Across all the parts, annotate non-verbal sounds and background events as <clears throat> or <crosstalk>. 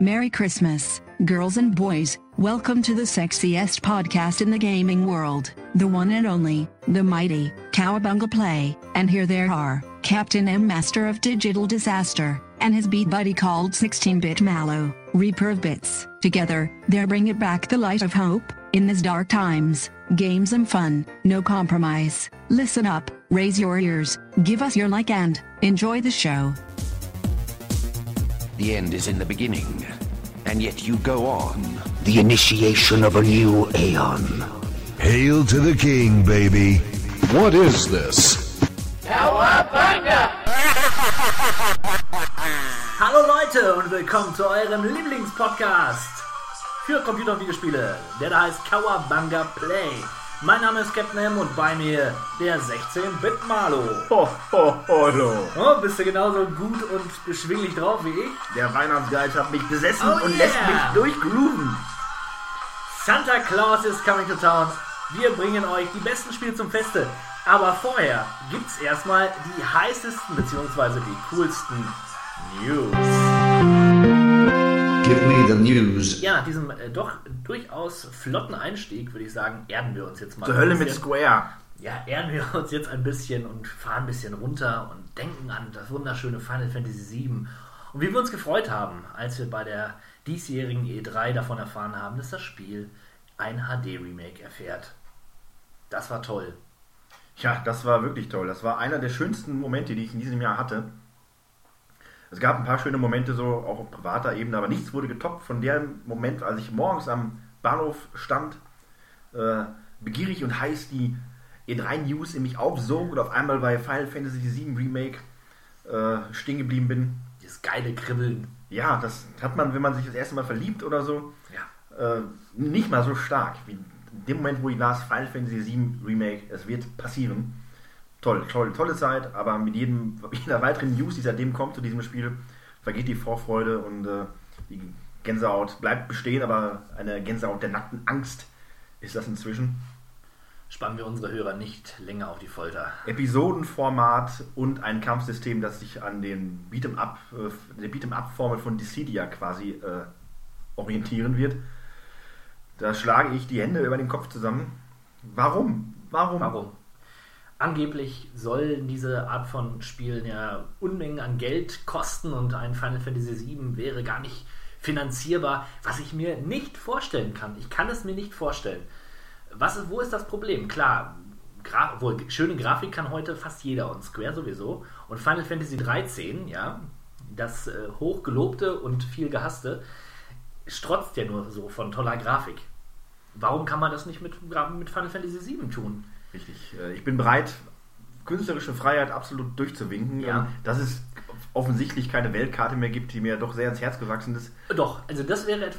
Merry Christmas, girls and boys. Welcome to the sexiest podcast in the gaming world, the one and only, the mighty, Cowabunga Play. And here there are, Captain M Master of Digital Disaster, and his beat buddy called 16-Bit Mallow, Reaper of Bits. Together, they bring it back the light of hope, in these dark times. Games and fun, no compromise. Listen up, raise your ears, give us your like and, enjoy the show. The end is in the beginning, and yet you go on. The initiation of a new aeon. Hail to the king, baby. What is this? <laughs> Hallo Leute und willkommen zu eurem Lieblingspodcast für Computer- und Videospiele, der da heißt Kawabanga Play. Mein Name ist Captain M und bei mir der 16-Bit Malo. Ho, ho, hallo. Oh, bist du genauso gut und beschwinglich drauf wie ich? Der Weihnachtsgeist hat mich besessen Oh und yeah. lässt mich durchgrooven. Santa Claus is coming to town. Wir bringen euch die besten Spiele zum Feste. Aber vorher gibt's erstmal die heißesten bzw. die coolsten News. The news. Ja, nach diesem äh, doch durchaus flotten Einstieg würde ich sagen, erden wir uns jetzt mal. Zur ein Hölle mit bisschen. Square. Ja, erden wir uns jetzt ein bisschen und fahren ein bisschen runter und denken an das wunderschöne Final Fantasy VII. Und wie wir uns gefreut haben, als wir bei der diesjährigen E3 davon erfahren haben, dass das Spiel ein HD-Remake erfährt. Das war toll. Ja, das war wirklich toll. Das war einer der schönsten Momente, die ich in diesem Jahr hatte. Es gab ein paar schöne Momente, so auch auf privater Ebene, aber nichts wurde getoppt von dem Moment, als ich morgens am Bahnhof stand, äh, begierig und heiß die E3-News in mich aufsog und auf einmal bei Final Fantasy VII Remake äh, stehen geblieben bin. Dieses geile Kribbeln. Ja, das hat man, wenn man sich das erste Mal verliebt oder so, Ja. äh, nicht mal so stark wie in dem Moment, wo ich las Final Fantasy VII Remake, es wird passieren. Toll, toll, tolle Zeit, aber mit jedem, <laughs> jeder weiteren News, die seitdem kommt zu diesem Spiel, vergeht die Vorfreude und äh, die Gänsehaut bleibt bestehen, aber eine Gänsehaut der nackten Angst ist das inzwischen. Spannen wir unsere Hörer nicht länger auf die Folter. Episodenformat und ein Kampfsystem, das sich an den Beat'em Up, äh, der Beat'em Up Formel von Dissidia quasi äh, orientieren wird. Da schlage ich die Hände über den Kopf zusammen. Warum? Warum? Warum? Angeblich sollen diese Art von Spielen ja Unmengen an Geld kosten und ein Final Fantasy VII wäre gar nicht finanzierbar, was ich mir nicht vorstellen kann. Ich kann es mir nicht vorstellen. Was ist, wo ist das Problem? Klar, Gra wohl, schöne Grafik kann heute fast jeder und Square sowieso. Und Final Fantasy 13, ja, das äh, hochgelobte und viel gehasste, strotzt ja nur so von toller Grafik. Warum kann man das nicht mit, mit Final Fantasy 7 tun? Richtig. Äh, Ich bin bereit, künstlerische Freiheit absolut durchzuwinken. Ja. Und Dass es offensichtlich keine Weltkarte mehr gibt, die mir doch sehr ins Herz gewachsen ist. Doch, also das wäre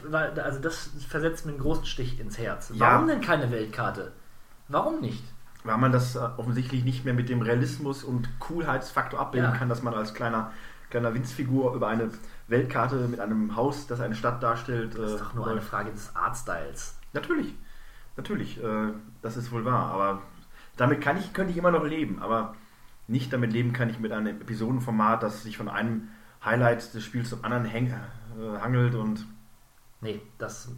also das versetzt mir einen großen Stich ins Herz. Ja. Warum denn keine Weltkarte? Warum nicht? Weil man das äh, offensichtlich nicht mehr mit dem Realismus und Coolheitsfaktor abbilden Ja. kann, dass man als kleiner, kleiner Winzfigur über eine Weltkarte mit einem Haus, das eine Stadt darstellt. Das ist doch nur eine Frage des Artstyles. Natürlich, natürlich, äh, das ist wohl wahr. Aber damit kann ich, könnte ich immer noch leben. Aber nicht damit leben kann ich mit einem Episodenformat, das sich von einem Highlight des Spiels zum anderen häng, äh, hangelt. Und Nee, das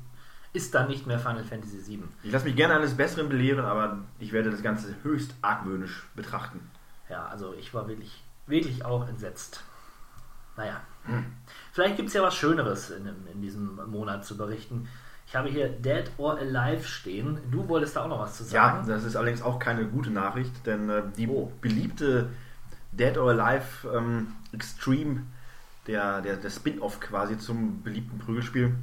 ist dann nicht mehr Final Fantasy 7. ich lasse mich gerne eines Besseren belehren, aber ich werde das Ganze höchst argwöhnisch betrachten. Ja, also ich war wirklich, wirklich auch entsetzt. Naja, Hm. vielleicht gibt es ja was Schöneres in, in diesem Monat zu berichten. Ich habe hier Dead or Alive stehen. Du wolltest da auch noch was zu Ja, sagen. das ist allerdings auch keine gute Nachricht, denn äh, die Oh. beliebte Dead or Alive ähm, Extreme, der, der, der Spin-off quasi zum beliebten Prügelspiel,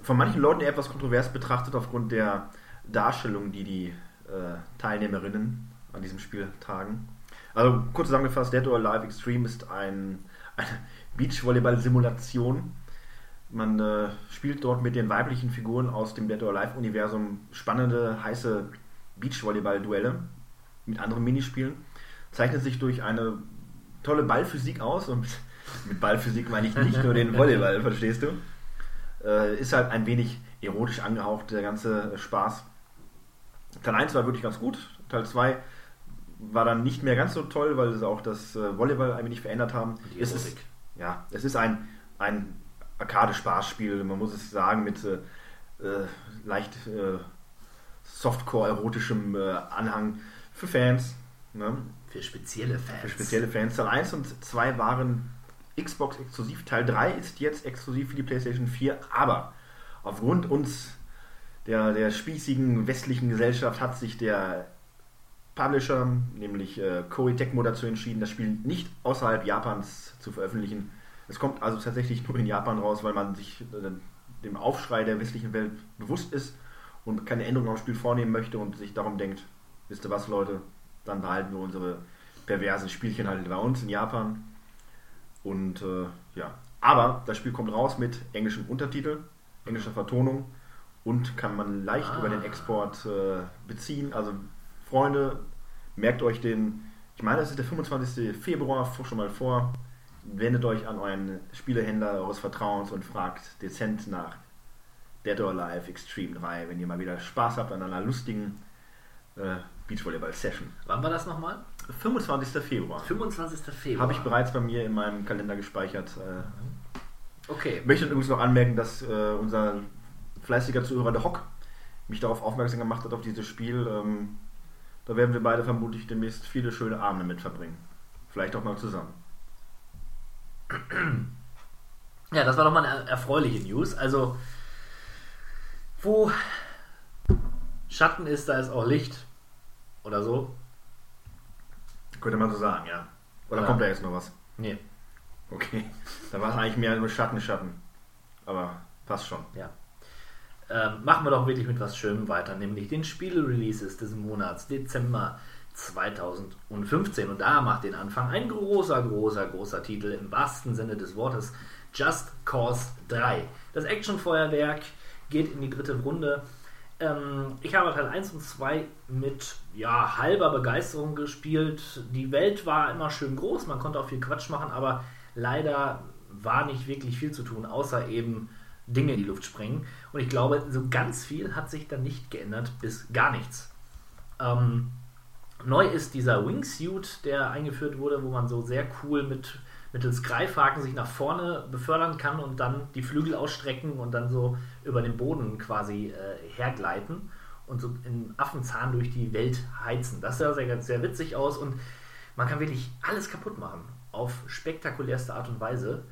von manchen Leuten eher etwas kontrovers betrachtet aufgrund der Darstellung, die die äh, Teilnehmerinnen an diesem Spiel tragen. Also kurz zusammengefasst, Dead or Alive Extreme ist ein, eine Beachvolleyball-Simulation. Man äh, spielt dort mit den weiblichen Figuren aus dem Dead or Alive-Universum spannende, heiße Beachvolleyball-Duelle mit anderen Minispielen. Zeichnet sich durch eine tolle Ballphysik aus und <laughs> mit Ballphysik meine ich nicht nur den <laughs> Volleyball, verstehst du? Äh, ist halt ein wenig erotisch angehaucht, der ganze Spaß. Teil 1 war wirklich ganz gut, Teil 2 war dann nicht mehr ganz so toll, weil sie auch das äh, Volleyball ein wenig verändert haben. Die Es ist, ja, es ist ein, ein Arcade-Spaßspiel, man muss es sagen, mit äh, äh, leicht äh, Softcore-erotischem äh, Anhang für Fans. Ne? Für spezielle Fans. Für spezielle Fans. Teil 1 und 2 waren Xbox exklusiv. Teil 3 ist jetzt exklusiv für die PlayStation 4, aber aufgrund uns der, der spießigen westlichen Gesellschaft hat sich der Publisher, nämlich äh, Koei Tecmo, dazu entschieden, das Spiel nicht außerhalb Japans zu veröffentlichen. Es kommt also tatsächlich nur in Japan raus, weil man sich äh, dem Aufschrei der westlichen Welt bewusst ist und keine Änderungen am Spiel vornehmen möchte und sich darum denkt, wisst ihr was, Leute, dann behalten wir unsere perversen Spielchen halt bei uns in Japan. Und äh, ja, aber das Spiel kommt raus mit englischem Untertitel, englischer Vertonung und kann man leicht Ah. über den Export äh, beziehen. Also Freunde, merkt euch den, ich meine, das ist der 25. Februar, schon mal vor. Wendet euch an euren Spielehändler eures Vertrauens und fragt dezent nach Dead or Alive Extreme 3, wenn ihr mal wieder Spaß habt an einer lustigen äh, Beachvolleyball-Session. Wann war das nochmal? 25. Februar. 25. Februar. Habe ich bereits bei mir in meinem Kalender gespeichert. Äh, Okay. ich möchte übrigens noch anmerken, dass äh, unser fleißiger Zuhörer der Hock mich darauf aufmerksam gemacht hat, auf dieses Spiel. Ähm, da werden wir beide vermutlich demnächst viele schöne Abende mit verbringen. Vielleicht auch mal zusammen. <clears throat> Ja, das war doch mal eine erfreuliche News. Also, wo Schatten ist, da ist auch Licht. Oder so. Könnte man so sagen, ja. Oder Ja. kommt da jetzt noch was? Nee, Okay. Da war es eigentlich mehr nur Schatten, Schatten. Aber passt schon. ja. Ähm, machen wir doch wirklich mit was Schönem weiter, nämlich den Spiele-Releases des Monats Dezember 2015. Und da macht den Anfang ein großer, großer, großer Titel im wahrsten Sinne des Wortes: Just Cause 3. Das Actionfeuerwerk geht in die dritte Runde. Ähm, ich habe Teil 1 und 2 mit ja, halber Begeisterung gespielt. Die Welt war immer schön groß, man konnte auch viel Quatsch machen, aber leider war nicht wirklich viel zu tun, außer eben Dinge in die Luft sprengen. Und ich glaube, so ganz viel hat sich dann nicht geändert, bis gar nichts. Ähm, neu ist dieser Wingsuit, der eingeführt wurde, wo man so sehr cool mit mittels Greifhaken sich nach vorne befördern kann und dann die Flügel ausstrecken und dann so über den Boden quasi äh, hergleiten und so in Affenzahn durch die Welt heizen. Das sah sehr, sehr witzig aus und man kann wirklich alles kaputt machen auf spektakulärste Art und Weise.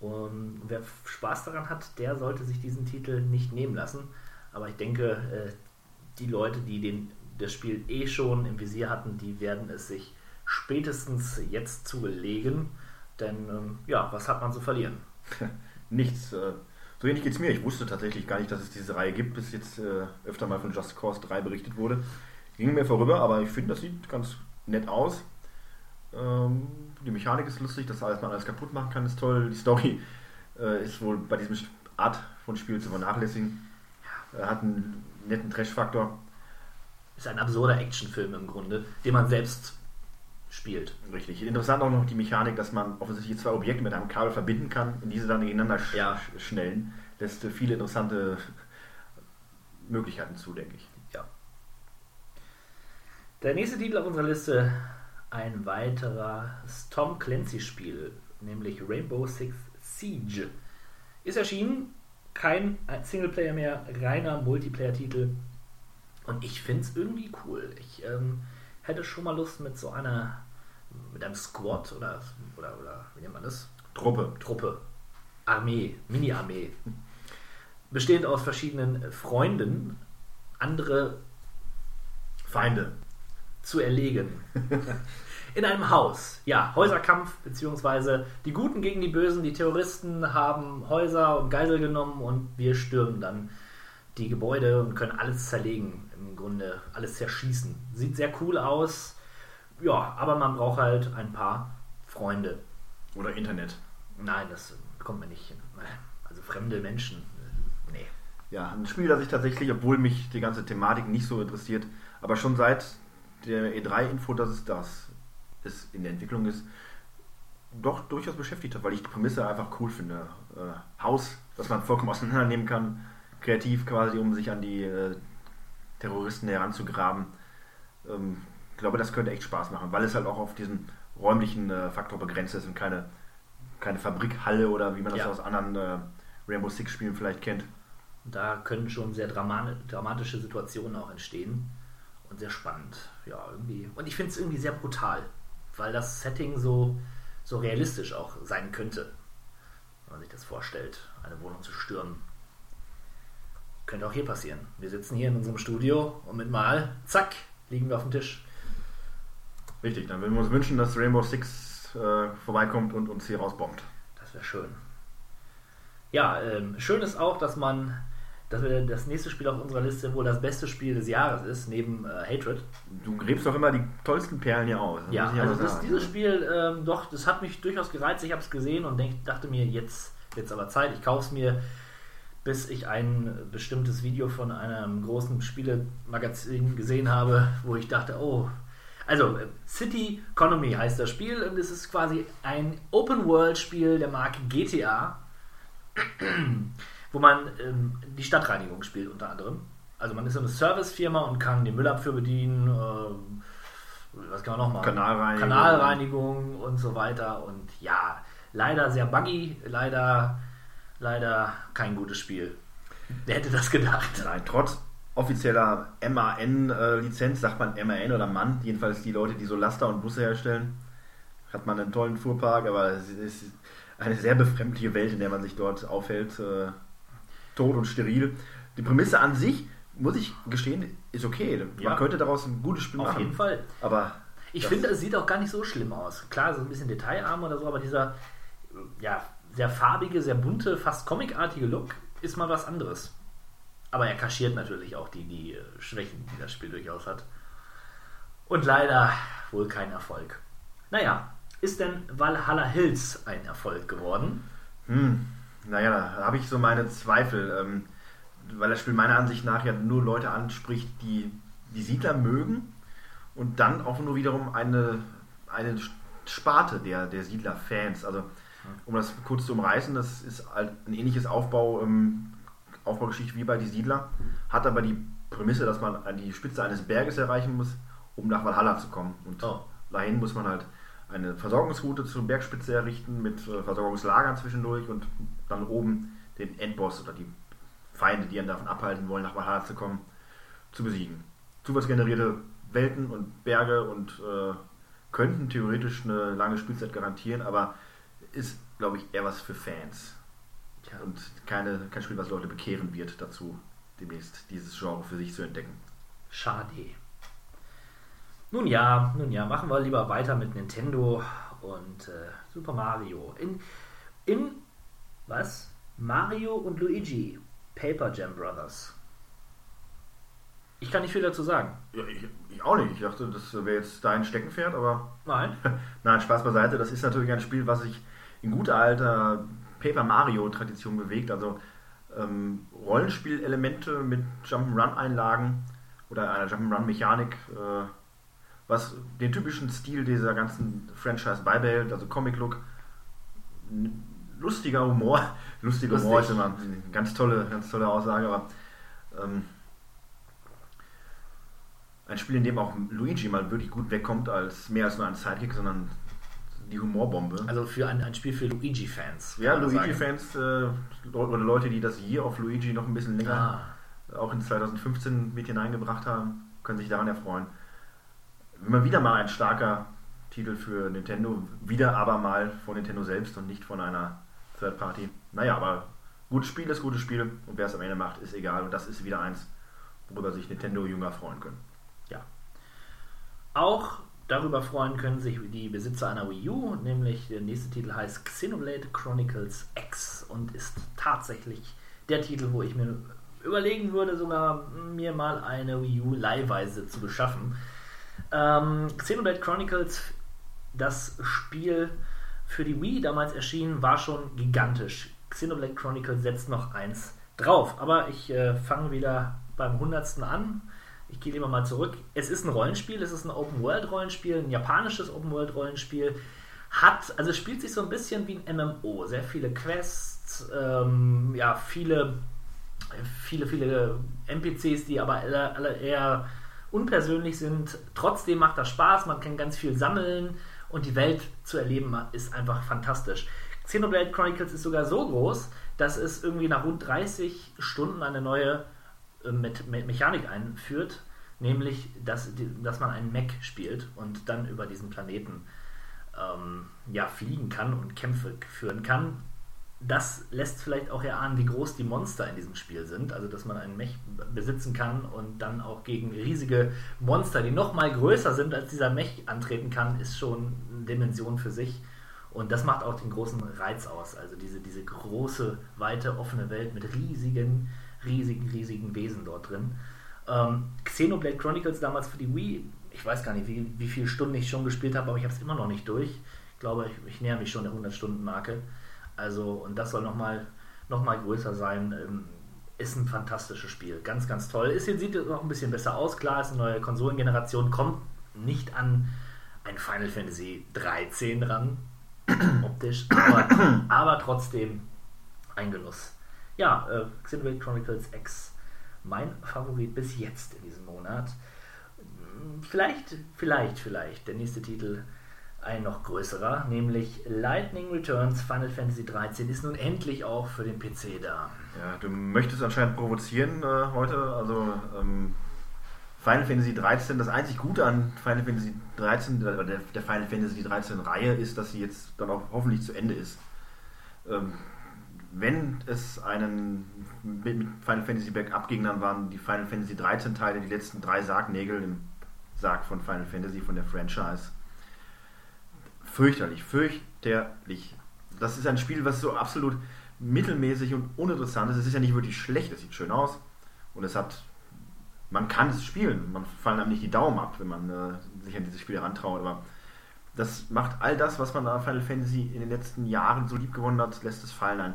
Und wer Spaß daran hat, der sollte sich diesen Titel nicht nehmen lassen. Aber ich denke, äh, die Leute, die den, das Spiel eh schon im Visier hatten, die werden es sich spätestens jetzt zulegen. Denn ähm, ja, was hat man zu verlieren? <laughs> Nichts. Äh, so ähnlich geht es mir. Ich wusste tatsächlich gar nicht, dass es diese Reihe gibt, bis jetzt äh, öfter mal von Just Cause 3 berichtet wurde. Ging mir vorüber, aber ich finde, das sieht ganz nett aus. Ähm, die Mechanik ist lustig, dass alles man alles kaputt machen kann, ist toll. Die Story äh, ist wohl bei diesem Art von Spiel zu vernachlässigen. Äh, hat einen netten Trash-Faktor. Ist ein absurder Actionfilm im Grunde, den man selbst spielt. Richtig. Interessant auch noch die Mechanik, dass man offensichtlich zwei Objekte mit einem Kabel verbinden kann und diese dann gegeneinander sch Ja. sch- schnellen. Lässt viele interessante <laughs> Möglichkeiten zu, denke ich. Ja. Der nächste Titel auf unserer Liste, ein weiteres Tom Clancy-Spiel, nämlich Rainbow Six Siege. Ist erschienen, kein Singleplayer mehr, reiner Multiplayer-Titel. Und ich finde es irgendwie cool. Ich ähm, hätte schon mal Lust mit so einer, mit einem Squad oder, oder, oder wie nennt man das? Truppe. Truppe, Armee, Mini-Armee, bestehend aus verschiedenen Freunden, andere Feinde. zu erlegen. <laughs> In einem Haus. Ja, Häuserkampf, beziehungsweise die Guten gegen die Bösen, die Terroristen haben Häuser und Geisel genommen und wir stürmen dann die Gebäude und können alles zerlegen, im Grunde alles zerschießen. Sieht sehr cool aus, ja, aber man braucht halt ein paar Freunde. Oder Internet. Nein, das kommt mir nicht hin. Also fremde Menschen, nee. Ja, ein Spiel, das ich tatsächlich, obwohl mich die ganze Thematik nicht so interessiert, aber schon seit der E3-Info, dass es das ist, in der Entwicklung ist, doch durchaus beschäftigt hat, weil ich die Prämisse einfach cool finde. Äh, Haus, das man vollkommen auseinandernehmen kann, kreativ quasi, um sich an die äh, Terroristen heranzugraben. Ähm, ich glaube, das könnte echt Spaß machen, weil es halt auch auf diesen räumlichen äh, Faktor begrenzt ist und keine, keine Fabrikhalle oder wie man das Ja. aus anderen äh, Rainbow Six Spielen vielleicht kennt. Da können schon sehr drama dramatische Situationen auch entstehen und sehr spannend. Ja, irgendwie. Und ich finde es irgendwie sehr brutal, weil das Setting so, so realistisch auch sein könnte, wenn man sich das vorstellt, eine Wohnung zu stürmen. Könnte auch hier passieren. Wir sitzen hier in unserem Studio und mit mal, zack, liegen wir auf dem Tisch. Richtig, dann würden wir uns wünschen, dass Rainbow Six äh, vorbeikommt und uns hier rausbombt. Das wäre schön. Ja, ähm, schön ist auch, dass man, dass wir das nächste Spiel auf unserer Liste wohl das beste Spiel des Jahres ist, neben äh, Hatred. Du gräbst doch immer die tollsten Perlen hier aus. das Ja, also das, dieses Spiel, ähm, doch, das hat mich durchaus gereizt. Ich habe es gesehen und denk, dachte mir, jetzt es aber Zeit. Ich kaufe es mir, bis ich ein bestimmtes Video von einem großen Spielemagazin gesehen habe, wo ich dachte, oh, also äh, City Economy heißt das Spiel und es ist quasi ein Open-World-Spiel der Marke GTA, <clears throat> wo man ähm, die Stadtreinigung spielt unter anderem. Also man ist so eine Servicefirma und kann den Müllabfuhr bedienen, ähm, was kann man noch machen? Kanalreinigung. Kanalreinigung und so weiter. Und ja, leider sehr buggy, leider, leider kein gutes Spiel. Wer hätte das gedacht? Nein, trotz offizieller MAN-Lizenz, sagt man MAN oder MAN, jedenfalls die Leute, die so Laster und Busse herstellen, hat man einen tollen Fuhrpark, aber es ist eine sehr befremdliche Welt, in der man sich dort aufhält. Äh, tot und steril. Die Prämisse an sich, muss ich gestehen, ist okay. Man Ja. könnte daraus ein gutes Spiel Auf machen. jeden Fall. Aber Ich finde, es sieht auch gar nicht so schlimm aus. Klar, so ein bisschen detailarm oder so, aber dieser ja, sehr farbige, sehr bunte, fast comicartige Look ist mal was anderes. Aber er kaschiert natürlich auch die, die äh, Schwächen, die das Spiel durchaus hat. Und leider wohl kein Erfolg. Naja, ist denn Valhalla Hills ein Erfolg geworden? Hm, naja, da habe ich so meine Zweifel, ähm, weil das Spiel meiner Ansicht nach ja nur Leute anspricht, die die Siedler mögen und dann auch nur wiederum eine, eine Sparte der, der Siedler-Fans. Also, um das kurz zu umreißen, das ist halt ein ähnliches Aufbau, ähm, Aufbaugeschichte wie bei die Siedler, hat aber die Prämisse, dass man an die Spitze eines Berges erreichen muss, um nach Valhalla zu kommen. Und Oh. dahin muss man halt eine Versorgungsroute zur Bergspitze errichten mit äh, Versorgungslagern zwischendurch und dann oben den Endboss oder die Feinde, die einen davon abhalten wollen, nach Valhalla zu kommen, zu besiegen. Zufallsgenerierte Welten und Berge und äh, könnten theoretisch eine lange Spielzeit garantieren, aber ist, glaube ich, eher was für Fans Tja, und keine, kein Spiel, was Leute bekehren wird dazu, demnächst dieses Genre für sich zu entdecken. schade. Nun ja, nun ja, machen wir lieber weiter mit Nintendo und äh, Super Mario. In, in was? Mario und Luigi, Paper Jam Brothers. Ich kann nicht viel dazu sagen. Ja, ich, ich auch nicht. Ich dachte, das wäre jetzt dein Steckenpferd, aber Nein. <laughs> Nein, Spaß beiseite. Das ist natürlich ein Spiel, was sich in guter alter Paper Mario-Tradition bewegt. Also ähm, Rollenspielelemente mit Jump'n'Run-Einlagen oder einer Jump'n'Run-Mechanik, äh, was den typischen Stil dieser ganzen Franchise beibehält, also Comic-Look. Lustiger Humor. <laughs> Lustiger Lustig. Humor ist immer eine ganz tolle, ganz tolle Aussage, aber ähm, ein Spiel, in dem auch Luigi mal wirklich gut wegkommt, als mehr als nur ein Sidekick, sondern die Humorbombe. Also für ein, ein Spiel für Luigi-Fans. ja. Luigi-Fans äh, oder Leute, die das Year of Luigi noch ein bisschen länger Ah, auch in 2015 mit hineingebracht haben, können sich daran erfreuen. Immer wieder mal ein starker Titel für Nintendo, wieder aber mal von Nintendo selbst und nicht von einer Third Party. Naja, aber gutes Spiel ist gutes Spiel und wer es am Ende macht, ist egal. Und das ist wieder eins, worüber sich Nintendo-Jünger freuen können. ja. Auch darüber freuen können sich die Besitzer einer Wii U, nämlich der nächste Titel heißt Xenoblade Chronicles X und ist tatsächlich der Titel, wo ich mir überlegen würde, sogar mir mal eine Wii U leihweise zu beschaffen. Ähm, Xenoblade Chronicles, das Spiel für die Wii damals erschienen, war schon gigantisch. Xenoblade Chronicles setzt noch eins drauf, aber ich äh, fange wieder beim hundertsten an. Ich gehe lieber mal zurück. Es ist ein Rollenspiel, es ist ein Open-World-Rollenspiel, ein japanisches Open-World-Rollenspiel. Hat, also es spielt sich so ein bisschen wie ein MMO. Sehr viele Quests, ähm, ja, viele, viele, viele NPCs, die aber alle, alle eher unpersönlich sind. Trotzdem macht das Spaß, man kann ganz viel sammeln und die Welt zu erleben ist einfach fantastisch. Xenoblade Chronicles ist sogar so groß, dass es irgendwie nach rund 30 Stunden eine neue äh, Me Me Mechanik einführt, nämlich, dass, dass man einen Mech spielt und dann über diesen Planeten ähm, ja, fliegen kann und Kämpfe führen kann. Das lässt vielleicht auch erahnen, wie groß die Monster in diesem Spiel sind. Also, dass man einen Mech besitzen kann und dann auch gegen riesige Monster, die noch mal größer sind als dieser Mech, antreten kann, ist schon eine Dimension für sich. Und das macht auch den großen Reiz aus. Also diese, diese große, weite, offene Welt mit riesigen, riesigen, riesigen Wesen dort drin. Ähm, Xenoblade Chronicles damals für die Wii, ich weiß gar nicht, wie, wie viele Stunden ich schon gespielt habe, aber ich habe es immer noch nicht durch. Ich glaube, ich, ich näher mich schon der 100-Stunden-Marke. Also, und das soll nochmal noch mal größer sein. Ähm, ist ein fantastisches Spiel. Ganz, ganz toll. Ist, sieht noch ein bisschen besser aus. Klar, ist eine neue Konsolengeneration. Kommt nicht an ein Final Fantasy 13 ran, <clears throat> optisch, aber, aber trotzdem ein Genuss. Ja, äh, Xenoblade Chronicles X, mein Favorit bis jetzt in diesem Monat. Vielleicht, vielleicht, vielleicht der nächste Titel ein noch größerer, nämlich Lightning Returns Final Fantasy 13 ist nun endlich auch für den PC da. Ja, du möchtest anscheinend provozieren äh, heute. Also ähm, Final Fantasy 13, das einzig Gute an Final Fantasy 13, oder der, der Final Fantasy 13 Reihe ist, dass sie jetzt dann auch hoffentlich zu Ende ist. Ähm, wenn es einen mit Final Fantasy Backup ging, dann waren die Final Fantasy 13 Teile die letzten drei Sargnägel im Sarg von Final Fantasy, von der Franchise. Fürchterlich, fürchterlich. Das ist ein Spiel, was so absolut mittelmäßig und uninteressant ist. Es ist ja nicht wirklich schlecht, es sieht schön aus und es hat, man kann es spielen, man fallen einem nicht die Daumen ab, wenn man äh, sich an dieses Spiel herantraut, aber das macht all das, was man an Final Fantasy in den letzten Jahren so lieb gewonnen hat, lässt es fallen. Ein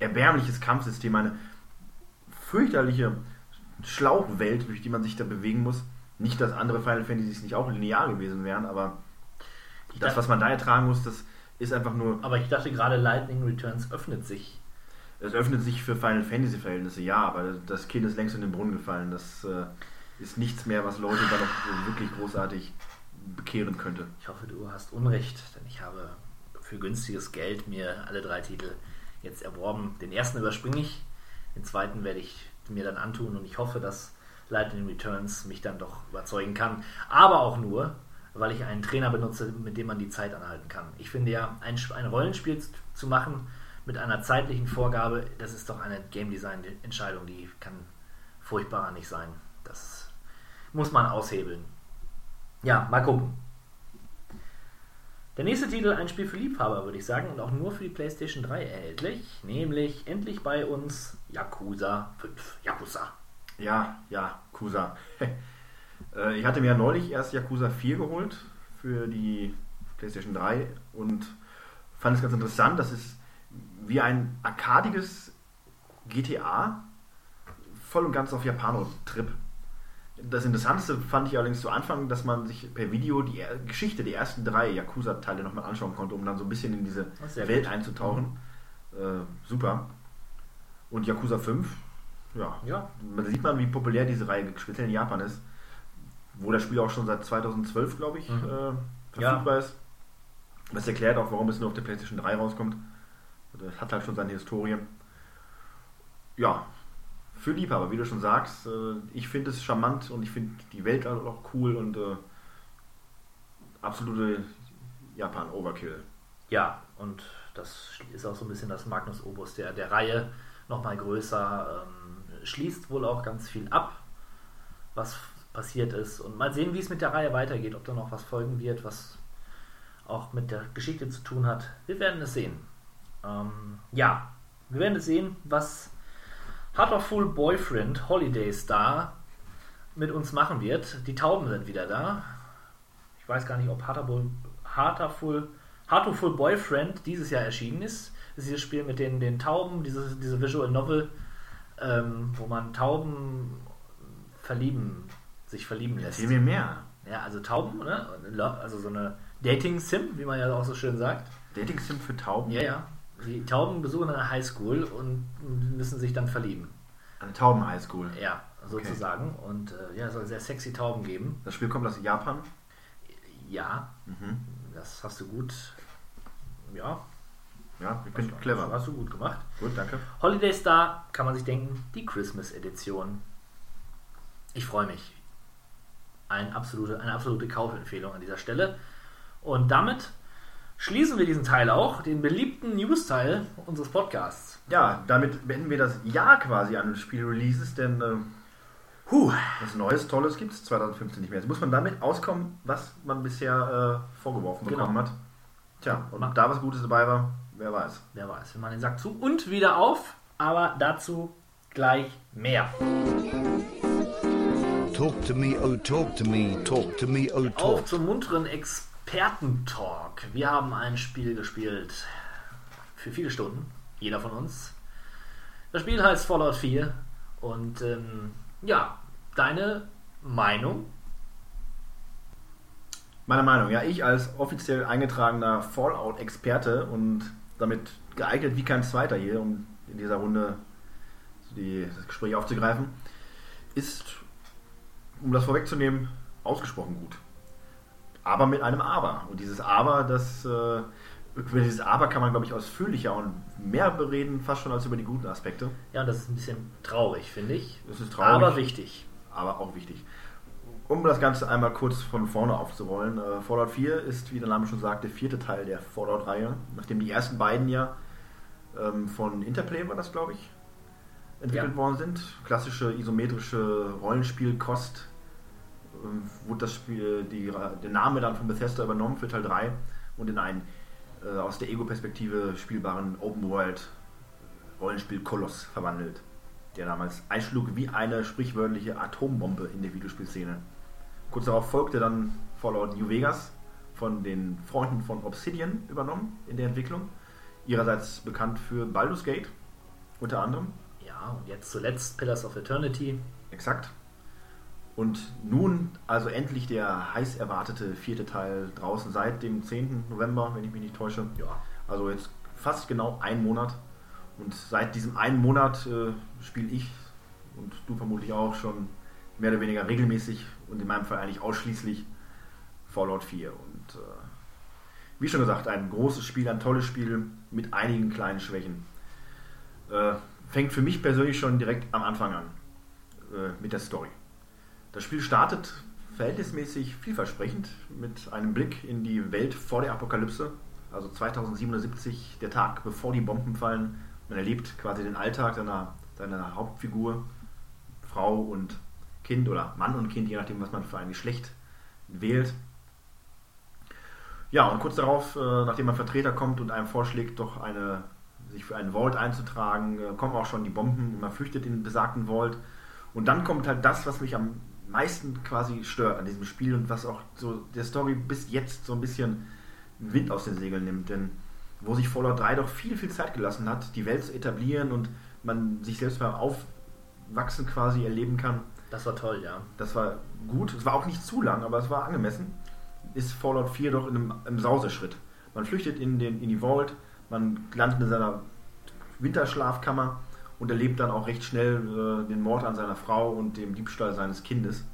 erbärmliches Kampfsystem, eine fürchterliche Schlauchwelt, durch die man sich da bewegen muss. Nicht, dass andere Final Fantasies nicht auch linear gewesen wären, aber das, was man da ertragen muss, das ist einfach nur Aber ich dachte gerade, Lightning Returns öffnet sich. Es öffnet sich für Final Fantasy Verhältnisse, ja, aber das Kind ist längst in den Brunnen gefallen. Das äh, ist nichts mehr, was Leute da noch wirklich großartig bekehren könnte. Ich hoffe, du hast Unrecht, denn ich habe für günstiges Geld mir alle drei Titel jetzt erworben. Den ersten überspringe ich, den zweiten werde ich mir dann antun und ich hoffe, dass Lightning Returns mich dann doch überzeugen kann. Aber auch nur, weil ich einen Trainer benutze, mit dem man die Zeit anhalten kann. Ich finde ja, ein, ein Rollenspiel zu machen mit einer zeitlichen Vorgabe, das ist doch eine Game Design Entscheidung, die kann furchtbarer nicht sein. Das muss man aushebeln. Ja, mal gucken. Der nächste Titel, ein Spiel für Liebhaber, würde ich sagen, und auch nur für die PlayStation 3 erhältlich, nämlich endlich bei uns Yakuza 5. Yakuza. Ja, ja, Kusa. <laughs> Äh, ich hatte mir ja neulich erst Yakuza 4 geholt für die PlayStation 3 und fand es ganz interessant. Das ist wie ein arkadiges GTA, voll und ganz auf Japano-Trip. Das Interessanteste fand ich allerdings zu Anfang, dass man sich per Video die Geschichte der ersten drei Yakuza-Teile nochmal anschauen konnte, um dann so ein bisschen in diese Welt gut. einzutauchen. Äh, super. Und Yakuza 5, ja, Ja. man sieht man, wie populär diese Reihe speziell in Japan ist, wo das Spiel auch schon seit 2012, glaube ich, Mhm. äh, verfügbar ist. Das erklärt auch, warum es nur auf der PlayStation 3 rauskommt. Das hat halt schon seine Historie. Ja, für Liebhaber, wie du schon sagst, äh, ich finde es charmant und ich finde die Welt auch cool und äh, absolute Japan-Overkill. Ja, und das ist auch so ein bisschen das Magnus Opus der, der Reihe, nochmal größer, ähm, schließt wohl auch ganz viel ab, was passiert ist. Und mal sehen, wie es mit der Reihe weitergeht, ob da noch was folgen wird, was auch mit der Geschichte zu tun hat. Wir werden es sehen. Ähm, ja, wir werden es sehen, was Hatterful Boyfriend Holiday Star mit uns machen wird. Die Tauben sind wieder da. Ich weiß gar nicht, ob Hatterful, Hatterful, Hatterful Boyfriend dieses Jahr erschienen ist. Das ist dieses Spiel mit den, den Tauben, diese, diese Visual Novel, ähm, wo man Tauben verlieben, sich verlieben lässt. Erzähl mir mehr. Ja, also Tauben, ne? Also so eine Dating-Sim, wie man ja auch so schön sagt. Dating-Sim für Tauben? Ja, ja. Die Tauben besuchen eine Highschool und müssen sich dann verlieben. Eine Tauben-Highschool. Ja, sozusagen. Und äh, ja, es soll sehr sexy Tauben geben. Das Spiel kommt aus Japan. Ja, Mhm. das hast du gut. Ja, Ja, ich bin clever. Hast du gut gemacht. Gut, danke. Holiday Star kann man sich denken, die Christmas Edition. Ich freue mich. Ein absolute, eine absolute Kaufempfehlung an dieser Stelle. Und damit schließen wir diesen Teil auch, den beliebten News-Teil unseres Podcasts. Ja, damit beenden wir das Jahr quasi an Spielreleases, denn äh, Huh. was Neues, Tolles gibt es 2015 nicht mehr. Jetzt muss man damit auskommen, was man bisher äh, vorgeworfen Genau. bekommen hat. Tja, und Ma- da was Gutes dabei war, wer weiß. Wer weiß, wir machen den Sack zu und wieder auf, aber dazu gleich mehr. Talk to me, oh talk to me, talk to me, oh Auf talk. zum munteren Experten-Talk. Wir haben ein Spiel gespielt für viele Stunden, jeder von uns. Das Spiel heißt Fallout 4 und ähm, ja, deine Meinung? Meine Meinung, ja, ich als offiziell eingetragener Fallout-Experte und damit geeignet wie kein zweiter hier, um in dieser Runde die, das Gespräch aufzugreifen, ist, um das vorwegzunehmen, ausgesprochen gut. Aber mit einem Aber. Und dieses Aber, das, äh, über dieses Aber kann man, glaube ich, ausführlicher und mehr bereden, fast schon als über die guten Aspekte. Ja, das ist ein bisschen traurig, finde ich. Das ist traurig. Aber wichtig. aber auch wichtig. Um das Ganze einmal kurz von vorne aufzurollen, äh, Fallout 4 ist, wie der Name schon sagt, der vierte Teil der Fallout-Reihe, nachdem die ersten beiden ja ähm, von Interplay war das, glaube ich, entwickelt Ja. worden sind. Klassische isometrische Rollenspielkost. Ähm, wurde das Spiel, die, der Name dann von Bethesda übernommen für Teil 3 und in einen äh, aus der Ego-Perspektive spielbaren Open-World-Rollenspiel-Koloss verwandelt der damals einschlug wie eine sprichwörtliche Atombombe in der Videospielszene. Kurz darauf folgte dann Fallout New Vegas von den Freunden von Obsidian übernommen in der Entwicklung. Ihrerseits bekannt für Baldur's Gate unter anderem. Ja, und jetzt zuletzt Pillars of Eternity. Exakt. Und nun also endlich der heiß erwartete vierte Teil draußen seit dem 10. November, wenn ich mich nicht täusche. Ja, Also jetzt fast genau ein Monat. Und seit diesem einen Monat äh, spiele ich und du vermutlich auch schon mehr oder weniger regelmäßig und in meinem Fall eigentlich ausschließlich Fallout 4. Und äh, wie schon gesagt, ein großes Spiel, ein tolles Spiel mit einigen kleinen Schwächen. Äh, fängt für mich persönlich schon direkt am Anfang an äh, mit der Story. Das Spiel startet verhältnismäßig vielversprechend mit einem Blick in die Welt vor der Apokalypse, also 2077, der Tag bevor die Bomben fallen. Man erlebt quasi den Alltag seiner, seiner Hauptfigur, Frau und Kind oder Mann und Kind, je nachdem, was man für ein Geschlecht wählt. Ja, und kurz darauf, äh, nachdem ein Vertreter kommt und einem vorschlägt, doch eine, sich für einen Vault einzutragen, äh, kommen auch schon die Bomben und man flüchtet in den besagten Vault. Und dann kommt halt das, was mich am meisten quasi stört an diesem Spiel und was auch so der Story bis jetzt so ein bisschen Wind aus den Segeln nimmt. Denn wo sich Fallout 3 doch viel, viel Zeit gelassen hat, die Welt zu etablieren und man sich selbst beim Aufwachsen quasi erleben kann, das war toll, ja. das war gut. Es war auch nicht zu lang, aber es war angemessen. Ist Fallout 4 doch in einem, im Sauseschritt. Man flüchtet in, den, in die Vault, man landet in seiner Winterschlafkammer und erlebt dann auch recht schnell äh, den Mord an seiner Frau und dem Diebstahl seines Kindes.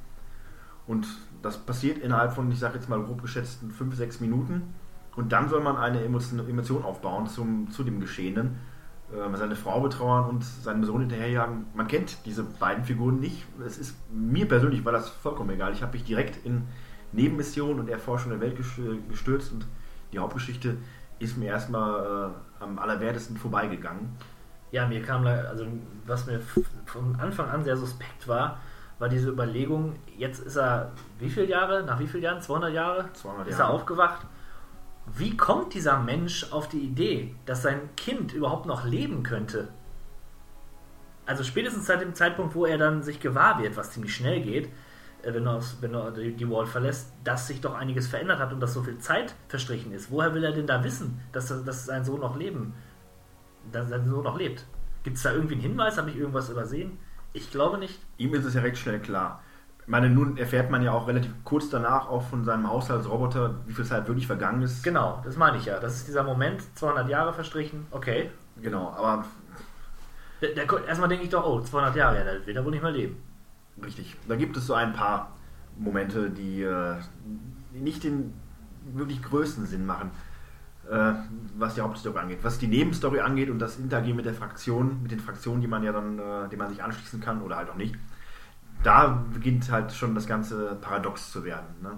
Und das passiert innerhalb von, ich sage jetzt mal grob geschätzten 5, 6 Minuten. Und dann soll man eine Emotion, aufbauen zum, zu dem Geschehenen. Äh, seine Frau betrauern und seinen Sohn hinterherjagen. Man kennt diese beiden Figuren nicht. Es ist mir persönlich war das vollkommen egal. Ich habe mich direkt in Nebenmissionen und Erforschung der Welt ges- gestürzt und die Hauptgeschichte ist mir erstmal äh, am allerwertesten vorbeigegangen. Ja, mir kam, also was mir von Anfang an sehr suspekt war, war diese Überlegung, jetzt ist er, wie viele Jahre, nach wie vielen Jahren, 200 Jahre, 200 ist Jahre. er aufgewacht. Wie kommt dieser Mensch auf die Idee, dass sein Kind überhaupt noch leben könnte? Also spätestens seit dem Zeitpunkt, wo er dann sich gewahr wird, was ziemlich schnell geht, äh, wenn er, aus, wenn er die, Wall verlässt, dass sich doch einiges verändert hat und dass so viel Zeit verstrichen ist. Woher will er denn da wissen, dass, dass sein Sohn noch leben, dass sein Sohn noch lebt? Gibt es da irgendwie einen Hinweis? Habe ich irgendwas übersehen? Ich glaube nicht. Ihm ist es ja recht schnell klar. Ich meine, nun erfährt man ja auch relativ kurz danach auch von seinem Haushaltsroboter, wie viel Zeit wirklich vergangen ist. Genau, das meine ich ja. Das ist dieser Moment, 200 Jahre verstrichen, okay. Genau, aber Der, der, erstmal denke ich doch, oh, 200 Jahre, ja, der will er wohl nicht mehr leben. Richtig. Da gibt es so ein paar Momente, die äh, nicht den wirklich größten Sinn machen. Äh, was die Hauptstory angeht. Was die Nebenstory angeht und das Interagieren mit der Fraktion, mit den Fraktionen, die man ja dann, äh, die man sich anschließen kann oder halt auch nicht, da beginnt halt schon das Ganze paradox zu werden. Ne?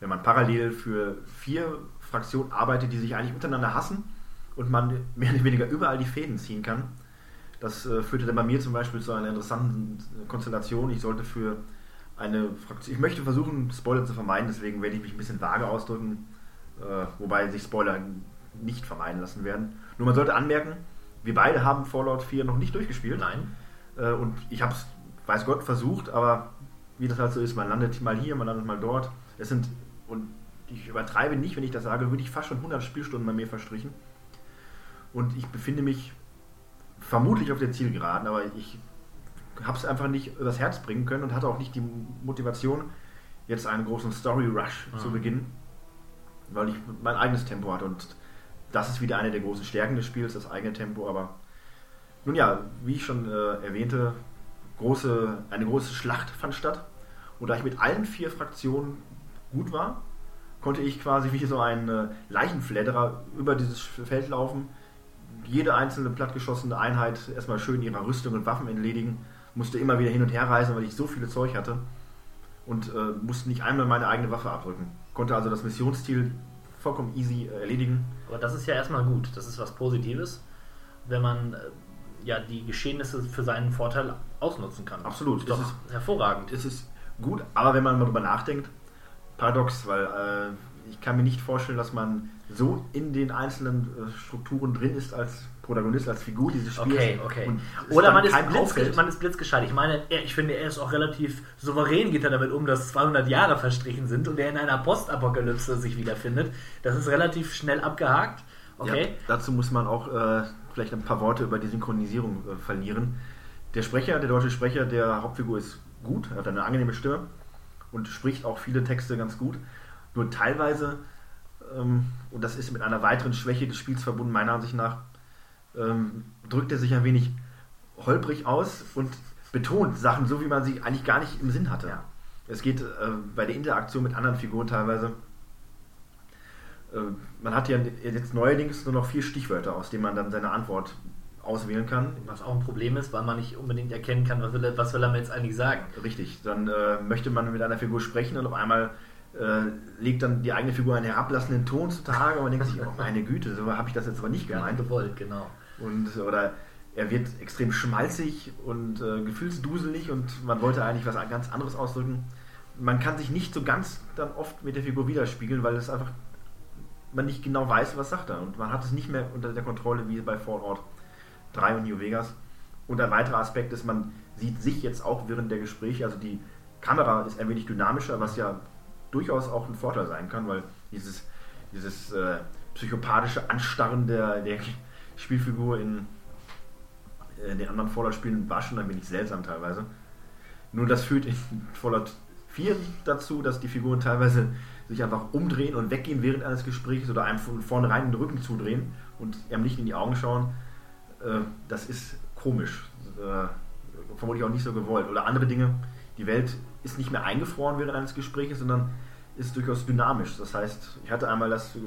Wenn man parallel für vier Fraktionen arbeitet, die sich eigentlich untereinander hassen und man mehr oder weniger überall die Fäden ziehen kann. Das äh, führte dann bei mir zum Beispiel zu einer interessanten Konstellation. Ich sollte für eine Fraktion, ich möchte versuchen, Spoiler zu vermeiden, deswegen werde ich mich ein bisschen vage ausdrücken, äh, wobei sich Spoiler nicht vermeiden lassen werden. Nur man sollte anmerken, wir beide haben Fallout 4 noch nicht durchgespielt. Nein. Äh, und ich habe es, weiß Gott, versucht, aber wie das halt so ist, man landet mal hier, man landet mal dort. Es sind, und ich übertreibe nicht, wenn ich das sage, würde ich fast schon 100 Spielstunden bei mir verstrichen. Und ich befinde mich vermutlich auf der Zielgeraden, aber ich habe es einfach nicht übers Herz bringen können und hatte auch nicht die Motivation, jetzt einen großen Story Rush Ah. zu beginnen, weil ich mein eigenes Tempo hatte und das ist wieder eine der großen Stärken des Spiels, das eigene Tempo, aber nun ja, wie ich schon äh, erwähnte, große, eine große Schlacht fand statt und da ich mit allen vier Fraktionen gut war, konnte ich quasi wie so ein äh, Leichenfledderer über dieses Feld laufen, jede einzelne plattgeschossene Einheit erstmal schön ihrer Rüstung und Waffen entledigen, musste immer wieder hin und her reisen, weil ich so viele Zeug hatte und äh, musste nicht einmal meine eigene Waffe abdrücken. Konnte also das Missionsziel vollkommen easy äh, erledigen. Aber das ist ja erstmal gut. Das ist was Positives, wenn man äh, ja die Geschehnisse für seinen Vorteil ausnutzen kann. Absolut. Ist doch Das hervorragend. Es ist gut, aber wenn man mal drüber nachdenkt, paradox, weil äh, ich kann mir nicht vorstellen, dass man so in den einzelnen äh, Strukturen drin ist als Protagonist, als Figur dieses Spiels. Okay, okay. Oder man ist, blitz, man ist blitzgescheit. Ich meine, er, ich finde, er ist auch relativ souverän, geht er damit um, dass 200 Jahre verstrichen sind und er in einer Postapokalypse sich wiederfindet. Das ist relativ schnell abgehakt. Okay. Ja, dazu muss man auch äh, vielleicht ein paar Worte über die Synchronisierung äh, verlieren. Der Sprecher, der deutsche Sprecher der Hauptfigur ist gut, er hat eine angenehme Stimme und spricht auch viele Texte ganz gut. Nur teilweise, ähm, und das ist mit einer weiteren Schwäche des Spiels verbunden, meiner Ansicht nach, ähm, drückt er sich ein wenig holprig aus und betont Sachen so, wie man sie eigentlich gar nicht im Sinn hatte. Ja. Es geht äh, bei der Interaktion mit anderen Figuren teilweise äh, man hat ja jetzt neuerdings nur noch vier Stichwörter, aus denen man dann seine Antwort auswählen kann. Was auch ein Problem ist, weil man nicht unbedingt erkennen kann, was will er, was will er mir jetzt eigentlich sagen. Richtig, dann äh, möchte man mit einer Figur sprechen und auf einmal äh, legt dann die eigene Figur einen herablassenden Ton zutage und man denkt sich, oh meine Güte, so habe ich das jetzt aber nicht gemeint. nicht gewollt, genau. Und, oder er wird extrem schmalzig und äh, gefühlsduselig und man wollte eigentlich was ganz anderes ausdrücken. Man kann sich nicht so ganz dann oft mit der Figur widerspiegeln, weil es einfach man nicht genau weiß, was sagt er. Und man hat es nicht mehr unter der Kontrolle wie bei Fallout 3 und New Vegas. Und ein weiterer Aspekt ist, man sieht sich jetzt auch während der Gespräche, also die Kamera ist ein wenig dynamischer, was ja durchaus auch ein Vorteil sein kann, weil dieses, dieses äh, psychopathische Anstarren der, der Spielfigur in, in den anderen Fallout-Spielen war schon ein wenig seltsam teilweise. Nur das führt in <laughs> Fallout 4 dazu, dass die Figuren teilweise sich einfach umdrehen und weggehen während eines Gesprächs oder einem von vornherein den Rücken zudrehen und einem nicht in die Augen schauen. Äh, das ist komisch. Äh, vermutlich auch nicht so gewollt. Oder andere Dinge. Die Welt ist nicht mehr eingefroren während eines Gesprächs, sondern ist durchaus dynamisch. Das heißt, ich hatte einmal das, äh,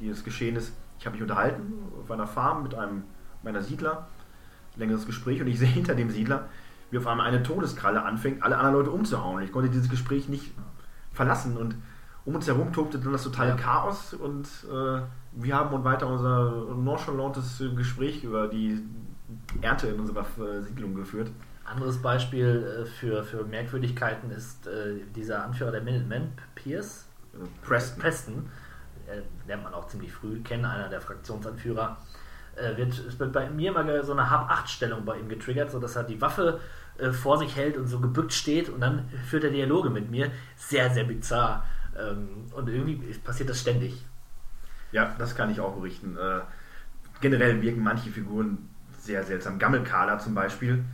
dieses Geschehen ist, ich habe mich unterhalten auf einer Farm mit einem meiner Siedler, längeres Gespräch und ich <laughs> sehe hinter dem Siedler, wie auf einmal eine Todeskralle anfängt, alle anderen Leute umzuhauen. Ich konnte dieses Gespräch nicht verlassen und um uns herum tobte dann das totale. Chaos und äh, wir haben und weiter unser nonchalantes Gespräch über die Ernte in unserer äh, Siedlung geführt. Anderes Beispiel äh, für, für Merkwürdigkeiten ist äh, dieser Anführer der Minutemen, Pierce, Äh, Preston. Preston, lernt man auch ziemlich früh kennen, einer der Fraktionsanführer, äh, wird, es wird bei mir mal so eine Hab-8-Stellung bei ihm getriggert, sodass er die Waffe äh, vor sich hält und so gebückt steht und dann führt er Dialoge mit mir. Sehr, sehr bizarr. Ähm, und irgendwie passiert das ständig. Ja, das kann ich auch berichten. Äh, generell wirken manche Figuren sehr seltsam. Gammelkala zum Beispiel.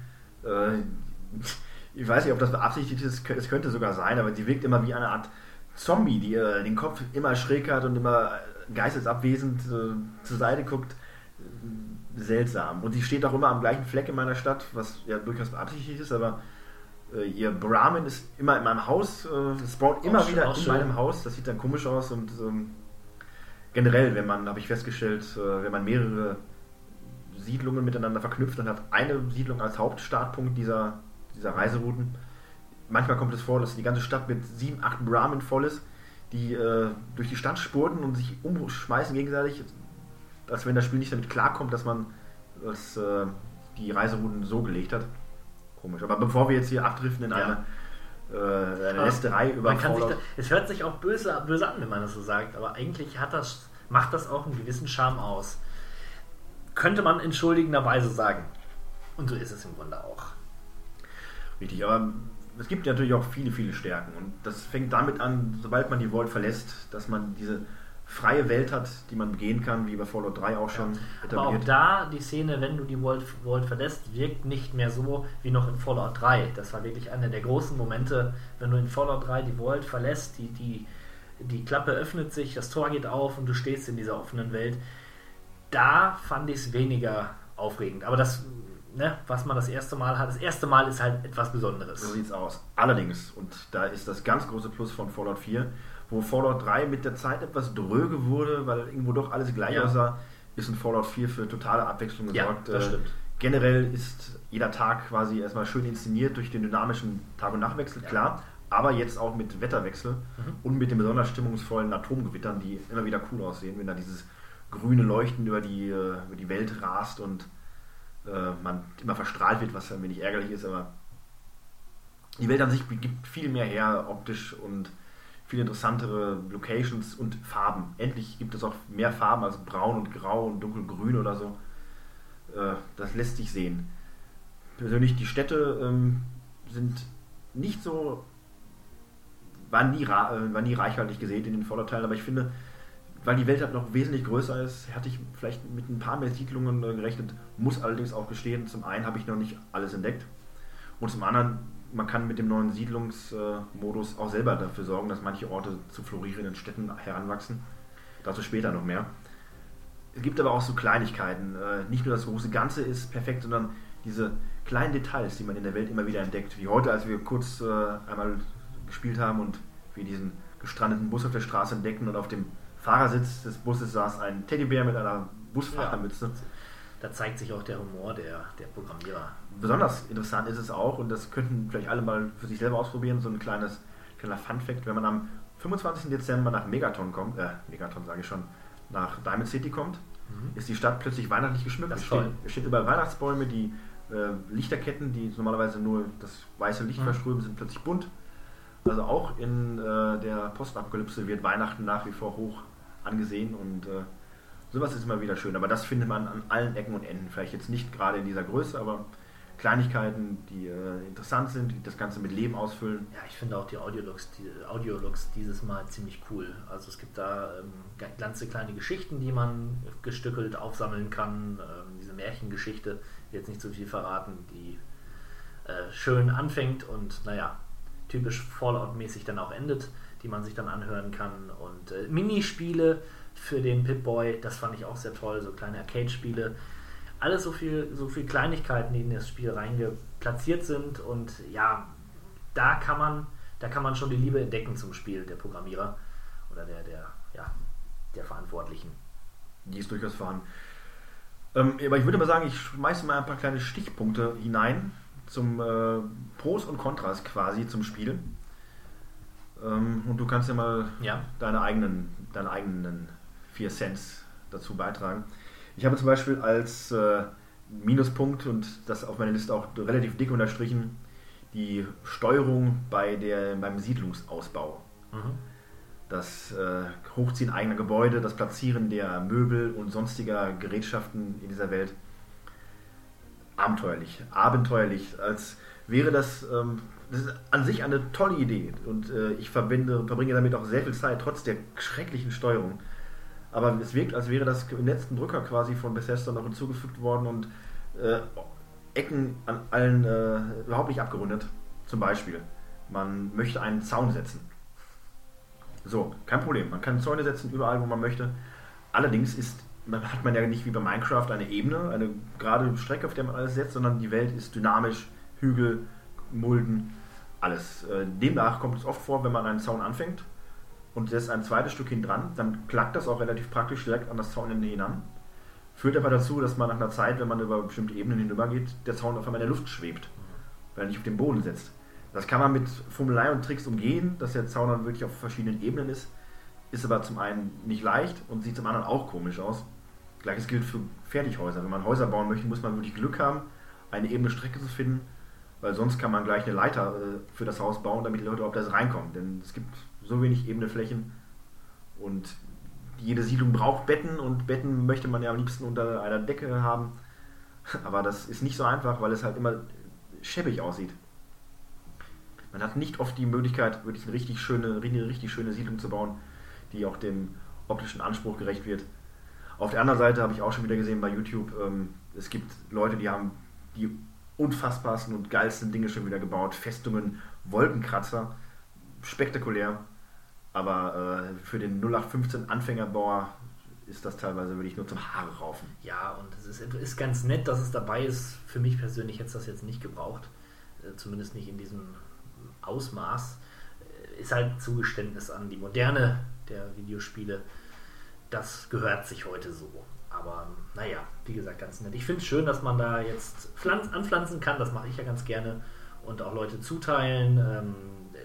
Äh, ich weiß nicht, ob das beabsichtigt ist, es könnte sogar sein, aber sie wirkt immer wie eine Art Zombie, die äh, den Kopf immer schräg hat und immer geistesabwesend äh, zur Seite guckt. Seltsam. Und sie steht auch immer am gleichen Fleck in meiner Stadt, was ja durchaus beabsichtigt ist, aber äh, ihr Brahmin ist immer in meinem Haus, äh, spawnt immer Auch wieder auch in schön. meinem Haus. Das sieht dann komisch aus und ähm, generell, wenn man, habe ich festgestellt, äh, wenn man mehrere Siedlungen miteinander verknüpft und hat eine Siedlung als Hauptstartpunkt dieser, dieser Reiserouten. Manchmal kommt es vor, dass die ganze Stadt mit sieben, acht Brahmin voll ist, die äh, durch die Stadt spurten und sich umschmeißen gegenseitig, als wenn das Spiel nicht damit klarkommt, dass man das, äh, die Reiserouten so gelegt hat. Komisch. Aber bevor wir jetzt hier abdriften in Ja. eine, äh, eine Lästerei über Man kann sich da, es hört sich auch böse, böse an, wenn man das so sagt, aber eigentlich hat das, macht das auch einen gewissen Charme aus. Könnte man entschuldigenderweise sagen. Und so ist es im Grunde auch. Richtig, aber es gibt natürlich auch viele, viele Stärken. Und das fängt damit an, sobald man die Vault verlässt, dass man diese freie Welt hat, die man begehen kann, wie bei Fallout 3 auch schon Aber auch da, die Szene, wenn du die Vault, Vault verlässt, wirkt nicht mehr so wie noch in Fallout 3. Das war wirklich einer der großen Momente, wenn du in Fallout 3 die Vault verlässt, die, die, die Klappe öffnet sich, das Tor geht auf und du stehst in dieser offenen Welt. Da fand ich es weniger aufregend. Aber das, ne, was man das erste Mal hat, das erste Mal ist halt etwas Besonderes. So sieht's aus. Allerdings, und da ist das ganz große Plus von Fallout 4, wo Fallout 3 mit der Zeit etwas dröge wurde, weil irgendwo doch alles gleich Ja. aussah, ist in Fallout 4 für totale Abwechslung Ja, gesorgt. das Äh, stimmt. Generell ist jeder Tag quasi erstmal schön inszeniert durch den dynamischen Tag- und Nachtwechsel, Ja. klar, aber jetzt auch mit Wetterwechsel Mhm. und mit den besonders stimmungsvollen Atomgewittern, die immer wieder cool aussehen, wenn da dieses grüne Leuchten über die, äh, über die Welt rast und äh, man immer verstrahlt wird, was ein wenig ärgerlich ist, aber die Welt an sich gibt viel mehr her, optisch und viel interessantere Locations und Farben. Endlich gibt es auch mehr Farben als braun und grau und dunkelgrün oder so. Äh, das lässt sich sehen. Persönlich, die Städte ähm, sind nicht so, waren nie, äh, waren nie reichhaltig gesehen in den Vorderteilen, aber ich finde, weil die Welt halt noch wesentlich größer ist, hatte ich vielleicht mit ein paar mehr Siedlungen äh, gerechnet, muss allerdings auch gestehen, zum einen habe ich noch nicht alles entdeckt und zum anderen, man kann mit dem neuen Siedlungsmodus auch selber dafür sorgen, dass manche Orte zu florierenden Städten heranwachsen. Dazu später noch mehr. Es gibt aber auch so Kleinigkeiten. Äh, Nicht nur das große Ganze ist perfekt, sondern diese kleinen Details, die man in der Welt immer wieder entdeckt. Wie heute, als wir kurz äh, einmal gespielt haben und wir diesen gestrandeten Bus auf der Straße entdeckten und auf dem Fahrersitz des Busses saß ein Teddybär mit einer Busfahrermütze. Da zeigt sich auch der Humor der, der Programmierer. Besonders interessant ist es auch, und das könnten vielleicht alle mal für sich selber ausprobieren, so ein kleines, kleiner Fun-Fact, wenn man am 25. Dezember nach Megaton kommt, äh, Megaton sage ich schon, nach Diamond City kommt, ist die Stadt plötzlich weihnachtlich geschmückt. Das Es stehen, es stehen überall Weihnachtsbäume, die äh, Lichterketten, die normalerweise nur das weiße Licht Mhm. verströmen, sind plötzlich bunt. Also auch in äh, der Postapokalypse wird Weihnachten nach wie vor hoch angesehen und äh, sowas ist immer wieder schön. Aber das findet man an allen Ecken und Enden. Vielleicht jetzt nicht gerade in dieser Größe, aber Kleinigkeiten, die äh, interessant sind, die das Ganze mit Leben ausfüllen. Ja, ich finde auch die Audiologs, die Audiologs dieses Mal ziemlich cool. Also es gibt da ähm, ga- ganze kleine Geschichten, die man gestückelt aufsammeln kann. Ähm, diese Märchengeschichte, jetzt nicht so viel verraten, die äh, schön anfängt und naja, typisch Fallout-mäßig dann auch endet, die man sich dann anhören kann. Und äh, Minispiele für den Pip-Boy, das fand ich auch sehr toll, so kleine Arcade-Spiele. Alles so viel, so viel Kleinigkeiten, die in das Spiel reingeplatziert sind und ja, da kann man, da kann man schon die Liebe entdecken zum Spiel der Programmierer oder der, der, ja, der Verantwortlichen. Die ist durchaus vorhanden. Ähm, aber ich würde mal sagen, ich schmeiße mal ein paar kleine Stichpunkte hinein zum äh, Pros und Kontras quasi zum Spiel. Ähm, und du kannst ja mal Ja. deine eigenen, deine eigenen 4 Cents dazu beitragen. Ich habe zum Beispiel als äh, Minuspunkt und das auf meiner Liste auch relativ dick unterstrichen, die Steuerung bei der, beim Siedlungsausbau. Das äh, Hochziehen eigener Gebäude, das Platzieren der Möbel und sonstiger Gerätschaften in dieser Welt. Abenteuerlich, abenteuerlich, als wäre das, ähm, das ist an sich eine tolle Idee und äh, ich verbinde, verbringe damit auch sehr viel Zeit, trotz der schrecklichen Steuerung. Aber es wirkt, als wäre das im letzten Drücker quasi von Bethesda noch hinzugefügt worden und äh, Ecken an allen äh, überhaupt nicht abgerundet. Zum Beispiel, man möchte einen Zaun setzen. So, kein Problem. Man kann Zäune setzen überall, wo man möchte. Allerdings ist, man, hat man ja nicht wie bei Minecraft eine Ebene, eine gerade Strecke, auf der man alles setzt, sondern die Welt ist dynamisch, Hügel, Mulden, alles. Äh, demnach kommt es oft vor, wenn man einen Zaun anfängt, und setzt ein zweites Stück hin dran, dann klackt das auch relativ praktisch direkt an das Zaunende hinan. Führt aber dazu, dass man nach einer Zeit, wenn man über bestimmte Ebenen hinübergeht, der Zaun auf einmal in der Luft schwebt, weil er nicht auf dem Boden sitzt. Das kann man mit Fummelei und Tricks umgehen, dass der Zaun dann wirklich auf verschiedenen Ebenen ist. Ist aber zum einen nicht leicht und sieht zum anderen auch komisch aus. Gleiches gilt für Fertighäuser. Wenn man Häuser bauen möchte, muss man wirklich Glück haben, eine ebene Strecke zu finden, weil sonst kann man gleich eine Leiter äh, für das Haus bauen, damit die Leute auf das reinkommen. Denn es gibt so wenig ebene Flächen und jede Siedlung braucht Betten und Betten möchte man ja am liebsten unter einer Decke haben. Aber das ist nicht so einfach, weil es halt immer schäbig aussieht. Man hat nicht oft die Möglichkeit, wirklich eine richtig schöne, eine richtig schöne Siedlung zu bauen, die auch dem optischen Anspruch gerecht wird. Auf der anderen Seite habe ich auch schon wieder gesehen bei YouTube, ähm, es gibt Leute, die haben die unfassbarsten und geilsten Dinge schon wieder gebaut. Festungen, Wolkenkratzer, spektakulär. Aber äh, für den 0815 Anfängerbauer ist das teilweise wirklich nur zum Haare raufen. Ja, und es ist, ist ganz nett, dass es dabei ist. Für mich persönlich hätte es das jetzt nicht gebraucht. Äh, zumindest nicht in diesem Ausmaß. Äh, ist halt Zugeständnis an die Moderne der Videospiele. Das gehört sich heute so. Aber naja, wie gesagt, ganz nett. Ich finde es schön, dass man da jetzt pflanz anpflanzen kann. Das mache ich ja ganz gerne. Und auch Leute zuteilen. Ähm,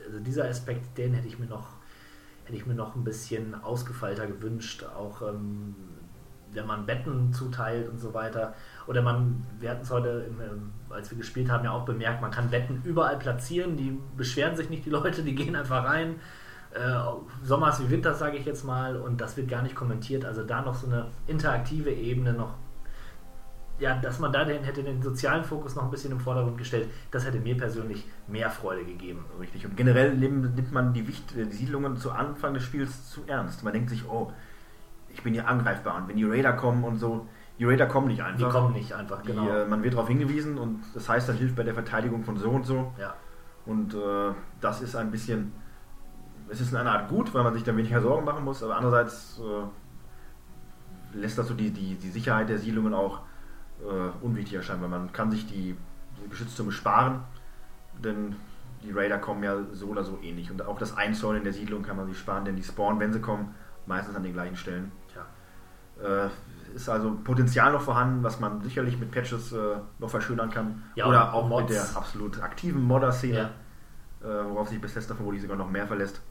also dieser Aspekt, den hätte ich mir noch hätte ich mir noch ein bisschen ausgefeilter gewünscht, auch ähm, wenn man Betten zuteilt und so weiter. Oder man, wir hatten es heute, im, ähm, als wir gespielt haben, ja auch bemerkt, man kann Betten überall platzieren, die beschweren sich nicht die Leute, die gehen einfach rein. Äh, Sommers wie Winters, sage ich jetzt mal, und das wird gar nicht kommentiert. Also da noch so eine interaktive Ebene noch ja, dass man da den, hätte den sozialen Fokus noch ein bisschen im Vordergrund gestellt, das hätte mir persönlich mehr Freude gegeben. Richtig. Und generell nimmt man die, Wicht, die Siedlungen zu Anfang des Spiels zu ernst. Man denkt sich, oh, ich bin hier angreifbar. Und wenn die Raider kommen und so, die Raider kommen nicht einfach. Die kommen nicht einfach, genau. Die, äh, man wird darauf hingewiesen und das heißt, das hilft bei der Verteidigung von so und so. Ja. Und äh, das ist ein bisschen, es ist in einer Art gut, weil man sich dann weniger Sorgen machen muss, aber andererseits äh, lässt das so die, die, die Sicherheit der Siedlungen auch äh, unwichtig erscheinen, weil man kann sich die, die Geschütztürme sparen, denn die Raider kommen ja so oder so ähnlich. Und auch das Einzäunen der Siedlung kann man sich sparen, denn die spawnen, wenn sie kommen, meistens an den gleichen Stellen. Tja. Äh, ist also Potenzial noch vorhanden, was man sicherlich mit Patches äh, noch verschönern kann. Ja, oder auch Mods. mit der absolut aktiven Modder-Szene, Ja. äh, worauf sich Bethesda vermutlich sogar noch mehr verlässt.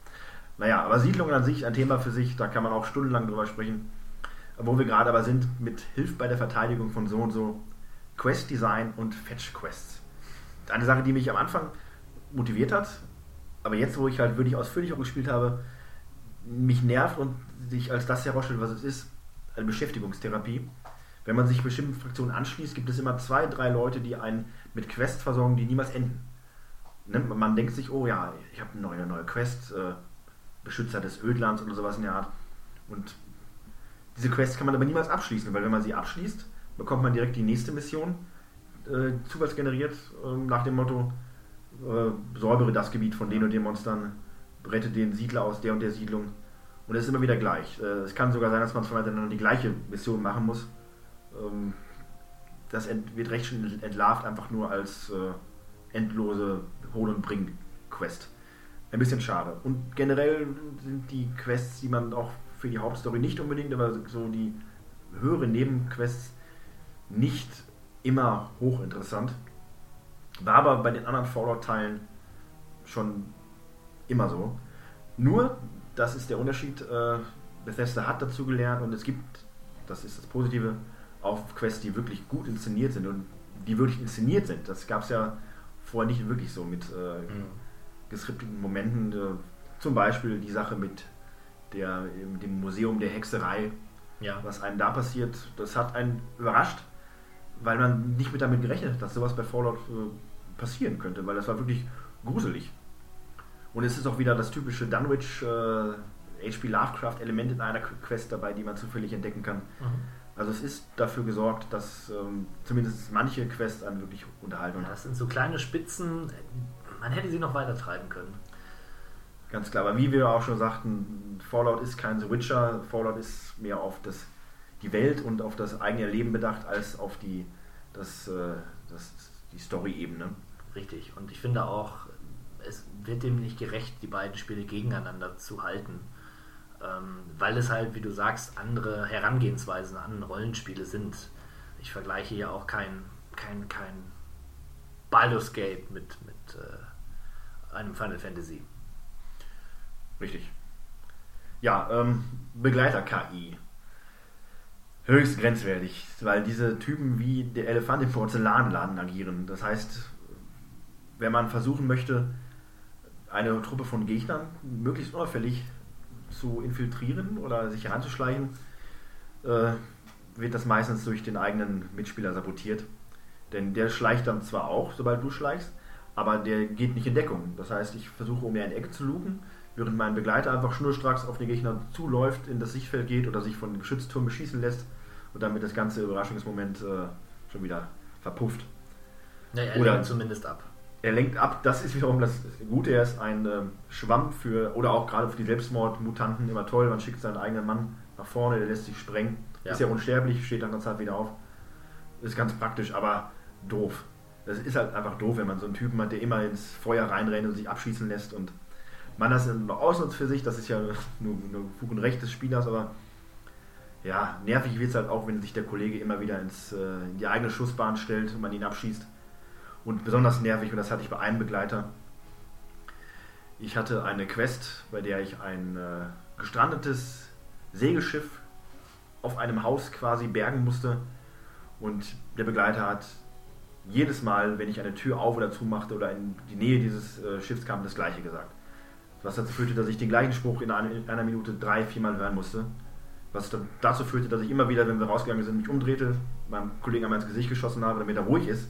Naja, aber Siedlungen an sich, ein Thema für sich, da kann man auch stundenlang drüber sprechen. Wo wir gerade aber sind, mit Hilfe bei der Verteidigung von so und so, Quest-Design und Fetch-Quests. Eine Sache, die mich am Anfang motiviert hat, aber jetzt, wo ich halt wirklich ausführlich auch gespielt habe, mich nervt und sich als das herausstellt, was es ist, eine Beschäftigungstherapie. Wenn man sich bestimmten Fraktionen anschließt, gibt es immer zwei, drei Leute, die einen mit Quests versorgen, die niemals enden. Ne? Man denkt sich, oh ja, ich habe eine neue, neue Quest, äh, Beschützer des Ödlands oder sowas in der Art. Und diese Quests kann man aber niemals abschließen, weil wenn man sie abschließt, bekommt man direkt die nächste Mission äh, zufallsgeneriert äh, nach dem Motto äh, säubere das Gebiet von den und den Monstern, rette den Siedler aus der und der Siedlung. Und es ist immer wieder gleich. Äh, es kann sogar sein, dass man zweimal hintereinander die gleiche Mission machen muss. Ähm, das wird recht schnell entlarvt, einfach nur als äh, endlose Hol- und Bring-Quest. Ein bisschen schade. Und generell sind die Quests, die man auch für die Hauptstory nicht unbedingt, aber so die höheren Nebenquests nicht immer hochinteressant. War aber bei den anderen Fallout-Teilen schon immer so. Nur, das ist der Unterschied, äh, Bethesda hat dazu gelernt und es gibt, das ist das Positive, auch Quests, die wirklich gut inszeniert sind und die wirklich inszeniert sind. Das gab es ja vorher nicht wirklich so mit äh, Mhm. Geskripteten Momenten. Äh, zum Beispiel die Sache mit der, mit dem Museum der Hexerei, Ja. was einem da passiert, das hat einen überrascht, weil man nicht mit damit gerechnet hat, dass sowas bei Fallout äh, passieren könnte, weil das war wirklich gruselig. Und es ist auch wieder das typische Dunwich äh, HP Lovecraft Element in einer Quest dabei, die man zufällig entdecken kann. Also es ist dafür gesorgt, dass ähm, zumindest manche Quests einen wirklich unterhalten. Das sind so kleine Spitzen, man hätte sie noch weiter treiben können. Ganz klar, aber wie wir auch schon sagten, Fallout ist kein The Witcher, Fallout ist mehr auf das, die Welt und auf das eigene Leben bedacht, als auf die, das, äh, das, die Story-Ebene. Richtig. Und ich finde auch, es wird dem nicht gerecht, die beiden Spiele gegeneinander zu halten. ähm, weil es halt, wie du sagst, andere Herangehensweisen an Rollenspiele sind. Ich vergleiche hier auch kein, kein, kein Baldur's Gate mit, mit äh, einem Final Fantasy. Richtig. Ja, ähm, Begleiter-KI. Höchst grenzwertig, weil diese Typen wie der Elefant im Porzellanladen agieren. Das heißt, wenn man versuchen möchte, eine Truppe von Gegnern möglichst unauffällig zu infiltrieren oder sich heranzuschleichen, äh, wird das meistens durch den eigenen Mitspieler sabotiert. Denn der schleicht dann zwar auch, sobald du schleichst, aber der geht nicht in Deckung. Das heißt, ich versuche, um mir eine Ecke zu luken, während mein Begleiter einfach schnurstracks auf den Gegner zuläuft, in das Sichtfeld geht oder sich von Geschützturm beschießen lässt und damit das ganze Überraschungsmoment äh, schon wieder verpufft. Ja, er Oder- lenkt zumindest ab. Er lenkt ab, das ist wiederum das Gute, er ist ein ähm, Schwamm für, oder auch gerade für die Selbstmordmutanten immer toll, man schickt seinen eigenen Mann nach vorne, der lässt sich sprengen, Ja. ist ja unsterblich, steht dann ganz Zeit wieder auf. Ist ganz praktisch, aber doof. Das ist halt einfach doof, wenn man so einen Typen hat, der immer ins Feuer reinrennt und sich abschießen lässt und man das noch ausnutzt für sich, das ist ja nur, nur Fug und Recht des Spielers, aber ja, nervig wird es halt auch, wenn sich der Kollege immer wieder ins, äh, in die eigene Schussbahn stellt und man ihn abschießt. Und besonders nervig, und das hatte ich bei einem Begleiter. Ich hatte eine Quest, bei der ich ein äh, gestrandetes Segelschiff auf einem Haus quasi bergen musste. Und der Begleiter hat jedes Mal, wenn ich eine Tür auf oder zu machte oder in die Nähe dieses äh, Schiffs kam, das gleiche gesagt. Was dazu führte, dass ich den gleichen Spruch in einer, in einer Minute drei, viermal hören musste. Was dazu führte, dass ich immer wieder, wenn wir rausgegangen sind, mich umdrehte, meinem Kollegen einmal ins Gesicht geschossen habe, damit er ruhig ist,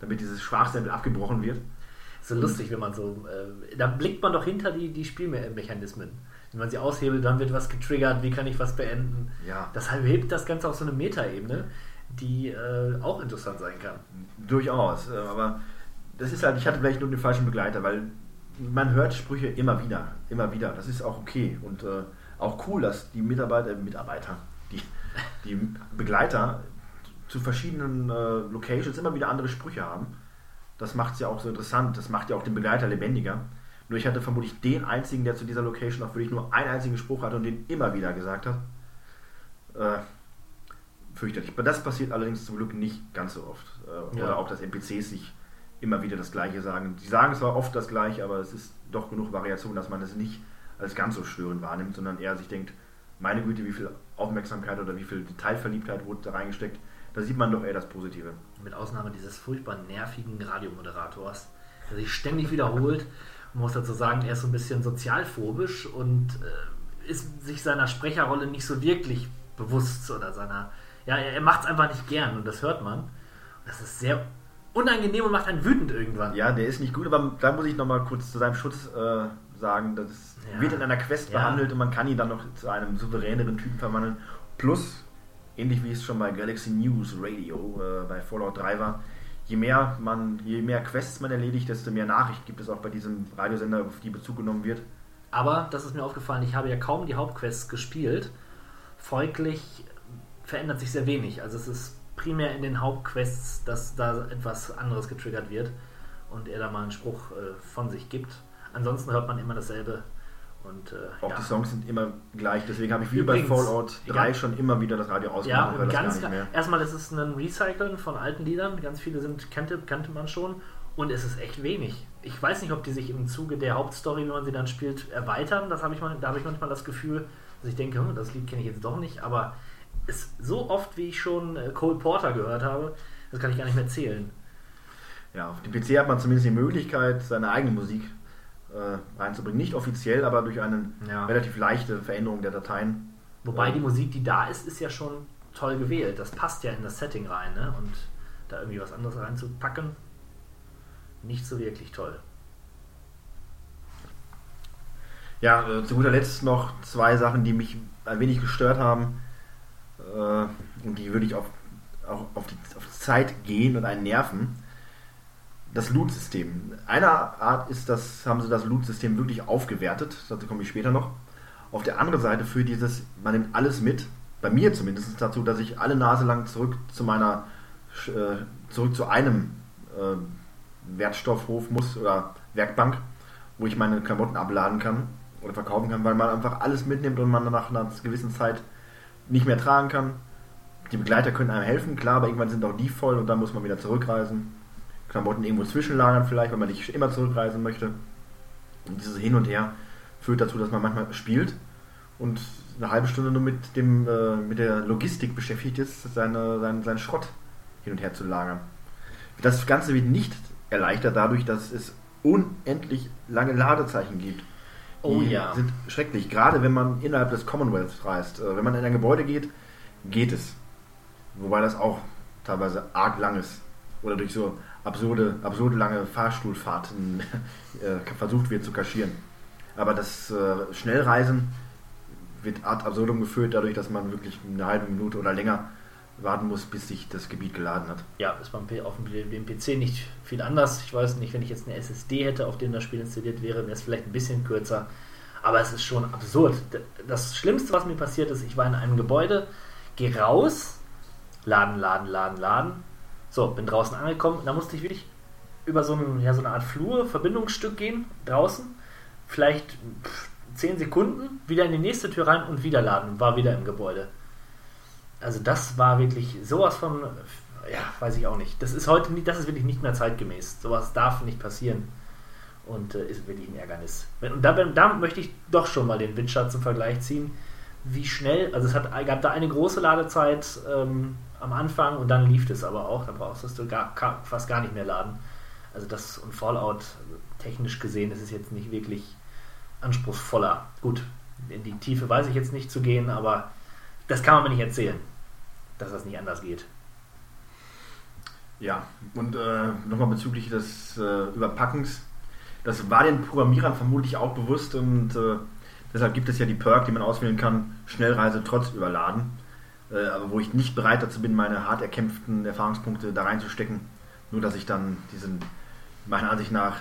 damit dieses Schwachstempel abgebrochen wird. So lustig, wenn man so. Äh, da blickt man doch hinter die, die Spielmechanismen. Wenn man sie aushebelt, dann wird was getriggert, wie kann ich was beenden. Ja. Das hebt das Ganze auf so eine Metaebene, die äh, auch interessant sein kann. Durchaus, äh, aber das ist halt, ich hatte vielleicht nur den falschen Begleiter, weil man hört Sprüche immer wieder, immer wieder. Das ist auch okay und äh, auch cool, dass die Mitarbeiter, Mitarbeiter, die, die Begleiter zu verschiedenen äh, Locations immer wieder andere Sprüche haben. Das macht es ja auch so interessant, das macht ja auch den Begleiter lebendiger. Nur ich hatte vermutlich den einzigen, der zu dieser Location auch wirklich nur einen einzigen Spruch hatte und den immer wieder gesagt hat. Äh, fürchterlich. Aber das passiert allerdings zum Glück nicht ganz so oft. Äh, Ja. Oder auch, dass NPCs sich immer wieder das Gleiche sagen. Die sagen zwar oft das Gleiche, aber es ist doch genug Variation, dass man es nicht als ganz so störend wahrnimmt, sondern eher sich denkt, meine Güte, wie viel Aufmerksamkeit oder wie viel Detailverliebtheit wurde da reingesteckt. Da sieht man doch eher das Positive. Mit Ausnahme dieses furchtbar nervigen Radiomoderators, der sich ständig wiederholt. Man muss dazu sagen, er ist so ein bisschen sozialphobisch und äh, ist sich seiner Sprecherrolle nicht so wirklich bewusst oder seiner. Ja, er, er macht es einfach nicht gern und das hört man. Das ist sehr unangenehm und macht einen wütend irgendwann. Ja, der ist nicht gut, aber da muss ich nochmal kurz zu seinem Schutz äh, sagen, das Ja. wird in einer Quest Ja. behandelt und man kann ihn dann noch zu einem souveräneren Typen verwandeln. Plus, ähnlich wie es schon bei Galaxy News Radio äh, bei Fallout 3 war, je mehr man, je mehr Quests man erledigt, desto mehr Nachricht gibt es auch bei diesem Radiosender, auf die Bezug genommen wird. Aber das ist mir aufgefallen, ich habe ja kaum die Hauptquests gespielt. Folglich verändert sich sehr wenig. Also es ist primär in den Hauptquests, dass da etwas anderes getriggert wird und er da mal einen Spruch äh, von sich gibt. Ansonsten hört man immer dasselbe. Und, äh, Auch ja. die Songs sind immer gleich, deswegen habe ich wie bei Übrigens, Fallout 3 ja. schon immer wieder das Radio Ja, ausgemacht, weil und das ganz gar nicht mehr. erstmal ist es ein Recyceln von alten Liedern. Ganz viele sind kannte, kannte man schon und es ist echt wenig. Ich weiß nicht, ob die sich im Zuge der Hauptstory, wenn man sie dann spielt, erweitern. Das habe ich mal, da habe ich manchmal das Gefühl, dass ich denke, hm, das Lied kenne ich jetzt doch nicht. Aber es so oft, wie ich schon äh, Cole Porter gehört habe, das kann ich gar nicht mehr zählen. Ja, auf dem PC hat man zumindest die Möglichkeit, seine eigene Musik äh, reinzubringen. Nicht offiziell, aber durch eine Ja. relativ leichte Veränderung der Dateien. Wobei die Musik, die da ist, ist ja schon toll gewählt. Das passt ja in das Setting rein, ne? Und da irgendwie was anderes reinzupacken, nicht so wirklich toll. Ja, äh, zu guter Letzt noch zwei Sachen, die mich ein wenig gestört haben. Äh, und die würde ich auf, auch auf die, auf die Zeit gehen und einen nerven. Das Loot-System. Einer Art ist das, haben sie das Loot-System wirklich aufgewertet, dazu komme ich später noch. Auf der anderen Seite für dieses, man nimmt alles mit, bei mir zumindest dazu, dass ich alle Nase lang zurück zu meiner, äh, zurück zu einem äh, Wertstoffhof muss oder Werkbank, wo ich meine Klamotten abladen kann. oder verkaufen kann, weil man einfach alles mitnimmt und man nach einer gewissen Zeit nicht mehr tragen kann. Die Begleiter können einem helfen, klar, aber irgendwann sind auch die voll und dann muss man wieder zurückreisen. Klamotten irgendwo zwischenlagern vielleicht, weil man nicht immer zurückreisen möchte. Und dieses Hin und Her führt dazu, dass man manchmal spielt und eine halbe Stunde nur mit, dem, äh, mit der Logistik beschäftigt ist, seine, seinen, seinen Schrott hin und her zu lagern. Das Ganze wird nicht erleichtert dadurch, dass es unendlich lange Ladezeichen gibt. Oh Die ja. sind schrecklich. Gerade wenn man innerhalb des Commonwealths reist. Äh, Wenn man in ein Gebäude geht, geht es. Wobei das auch teilweise arg lang ist. Oder durch so absurde, absurde lange Fahrstuhlfahrten <laughs> äh, versucht wird zu kaschieren. Aber das äh, Schnellreisen wird ad absurdum geführt, dadurch, dass man wirklich eine halbe Minute oder länger warten muss, bis sich das Gebiet geladen hat. Ja, ist beim auf dem, PC nicht viel anders. Ich weiß nicht, wenn ich jetzt eine SSD hätte, auf dem das Spiel installiert wäre, wäre es vielleicht ein bisschen kürzer. Aber es ist schon absurd. Das Schlimmste, was mir passiert ist, ich war in einem Gebäude, gehe raus, laden, laden, laden, laden. So, bin draußen angekommen. Da musste ich wirklich über so, einen, ja, so eine Art Flur, Verbindungsstück gehen, draußen. Vielleicht pff, 10 Sekunden, wieder in die nächste Tür rein und wieder laden. War wieder im Gebäude. Also das war wirklich sowas von, ja, weiß ich auch nicht. Das ist heute nicht, das ist wirklich nicht mehr zeitgemäß. Sowas darf nicht passieren. Und äh, ist wirklich ein Ärgernis. Und da, da möchte ich doch schon mal den Witcher zum Vergleich ziehen. Wie schnell, also es hat, gab da eine große Ladezeit ähm, am Anfang und dann lief es aber auch. Da brauchst du gar, fast gar nicht mehr laden. Also das und Fallout, also technisch gesehen, ist es jetzt nicht wirklich anspruchsvoller. Gut, in die Tiefe weiß ich jetzt nicht zu gehen, aber das kann man mir nicht erzählen, dass das nicht anders geht. Ja, und äh, nochmal bezüglich des äh, Überpackens. Das war den Programmierern vermutlich auch bewusst und äh, deshalb gibt es ja die Perk, die man auswählen kann, Schnellreise trotz Überladen. Äh, aber wo ich nicht bereit dazu bin, meine hart erkämpften Erfahrungspunkte da reinzustecken, nur dass ich dann diesen, meiner Ansicht nach,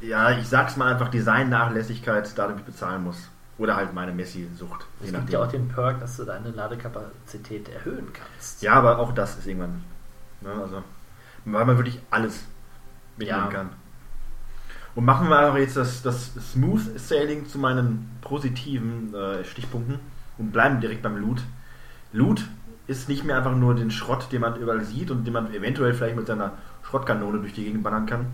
ja, ich sag's mal einfach, Design-Nachlässigkeit dadurch bezahlen muss. Oder halt meine Messi-Sucht. Es gibt ja auch den Perk, dass du deine Ladekapazität erhöhen kannst. Ja, aber auch das ist irgendwann. Ne, also, weil man wirklich alles mitnehmen Ja. kann. Und machen wir aber jetzt das, das Smooth Sailing zu meinen positiven äh, Stichpunkten und bleiben direkt beim Loot. Loot ist nicht mehr einfach nur den Schrott, den man überall sieht und den man eventuell vielleicht mit seiner Schrottkanone durch die Gegend ballern kann,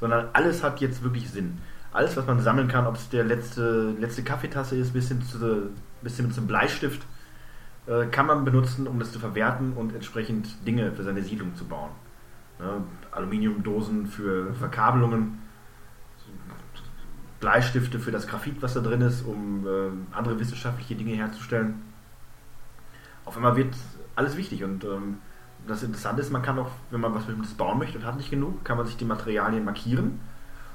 sondern alles hat jetzt wirklich Sinn. Alles, was man sammeln kann, ob es der letzte, letzte Kaffeetasse ist, bis hin, zu, bis hin zum Bleistift, äh, kann man benutzen, um das zu verwerten und entsprechend Dinge für seine Siedlung zu bauen. Ne? Aluminiumdosen für Verkabelungen, Bleistifte für das Graphit, was da drin ist, um äh, andere wissenschaftliche Dinge herzustellen. Auf einmal wird alles wichtig und ähm, das Interessante ist, man kann auch, wenn man was bestimmtes bauen möchte und hat nicht genug, kann man sich die Materialien markieren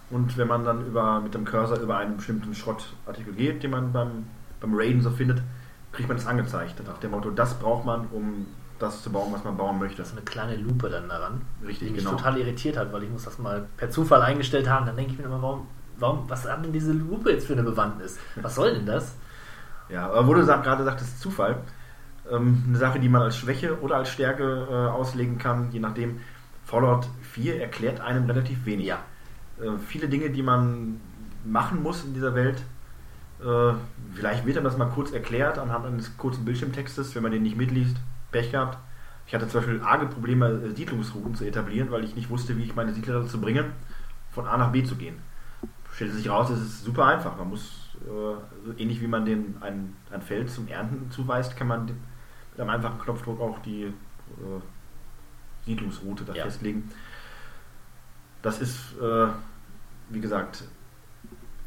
und wenn man dann über, mit dem Cursor über einen bestimmten Schrottartikel geht, den man beim, beim Raiden so findet, kriegt man das angezeigt. Nach dem Motto, das braucht man, um das zu bauen, was man bauen möchte. Das ist eine kleine Lupe dann daran, Richtig, die mich genau. total irritiert hat, weil ich muss das mal per Zufall eingestellt haben. Dann denke ich mir immer, warum, warum, was hat denn diese Lupe jetzt für eine Bewandtnis? Was soll denn das? <laughs> Ja, aber wo du gerade sagtest, Zufall, ähm, eine Sache, die man als Schwäche oder als Stärke äh, auslegen kann, je nachdem. Fallout 4 erklärt einem relativ wenig. Ja. Äh, viele Dinge, die man machen muss in dieser Welt, äh, vielleicht wird einem das mal kurz erklärt anhand eines kurzen Bildschirmtextes, wenn man den nicht mitliest. Pech gehabt. Ich hatte zum Beispiel arge Probleme, äh, Siedlungsrouten zu etablieren, weil ich nicht wusste, wie ich meine Siedler dazu bringe, von A nach B zu gehen. Stellte sich raus, es ist super einfach. Man muss, so ähnlich wie man den ein, ein Feld zum Ernten zuweist, kann man mit einem einfachen Knopfdruck auch die äh, Siedlungsroute da Ja. festlegen. Das ist, äh, wie gesagt,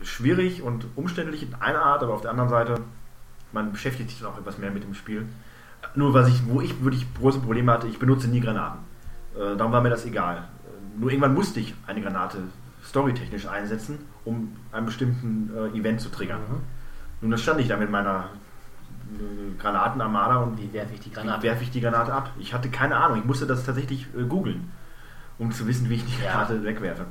schwierig und umständlich in einer Art, aber auf der anderen Seite, man beschäftigt sich dann auch etwas mehr mit dem Spiel. Nur was ich, wo ich wirklich große Probleme hatte, ich benutze nie Granaten. Äh, darum war mir das egal. Äh, nur irgendwann musste ich eine Granate storytechnisch einsetzen, um einen bestimmten äh, Event zu triggern. Mhm. Nun, das stand ich da mit meiner äh, Granatenarmada und Wie werfe ich die wie Granate? werfe ich die Granate ab? Ich hatte keine Ahnung. Ich musste das tatsächlich äh, googeln, um zu wissen, wie ich die Ja. Granate wegwerfe.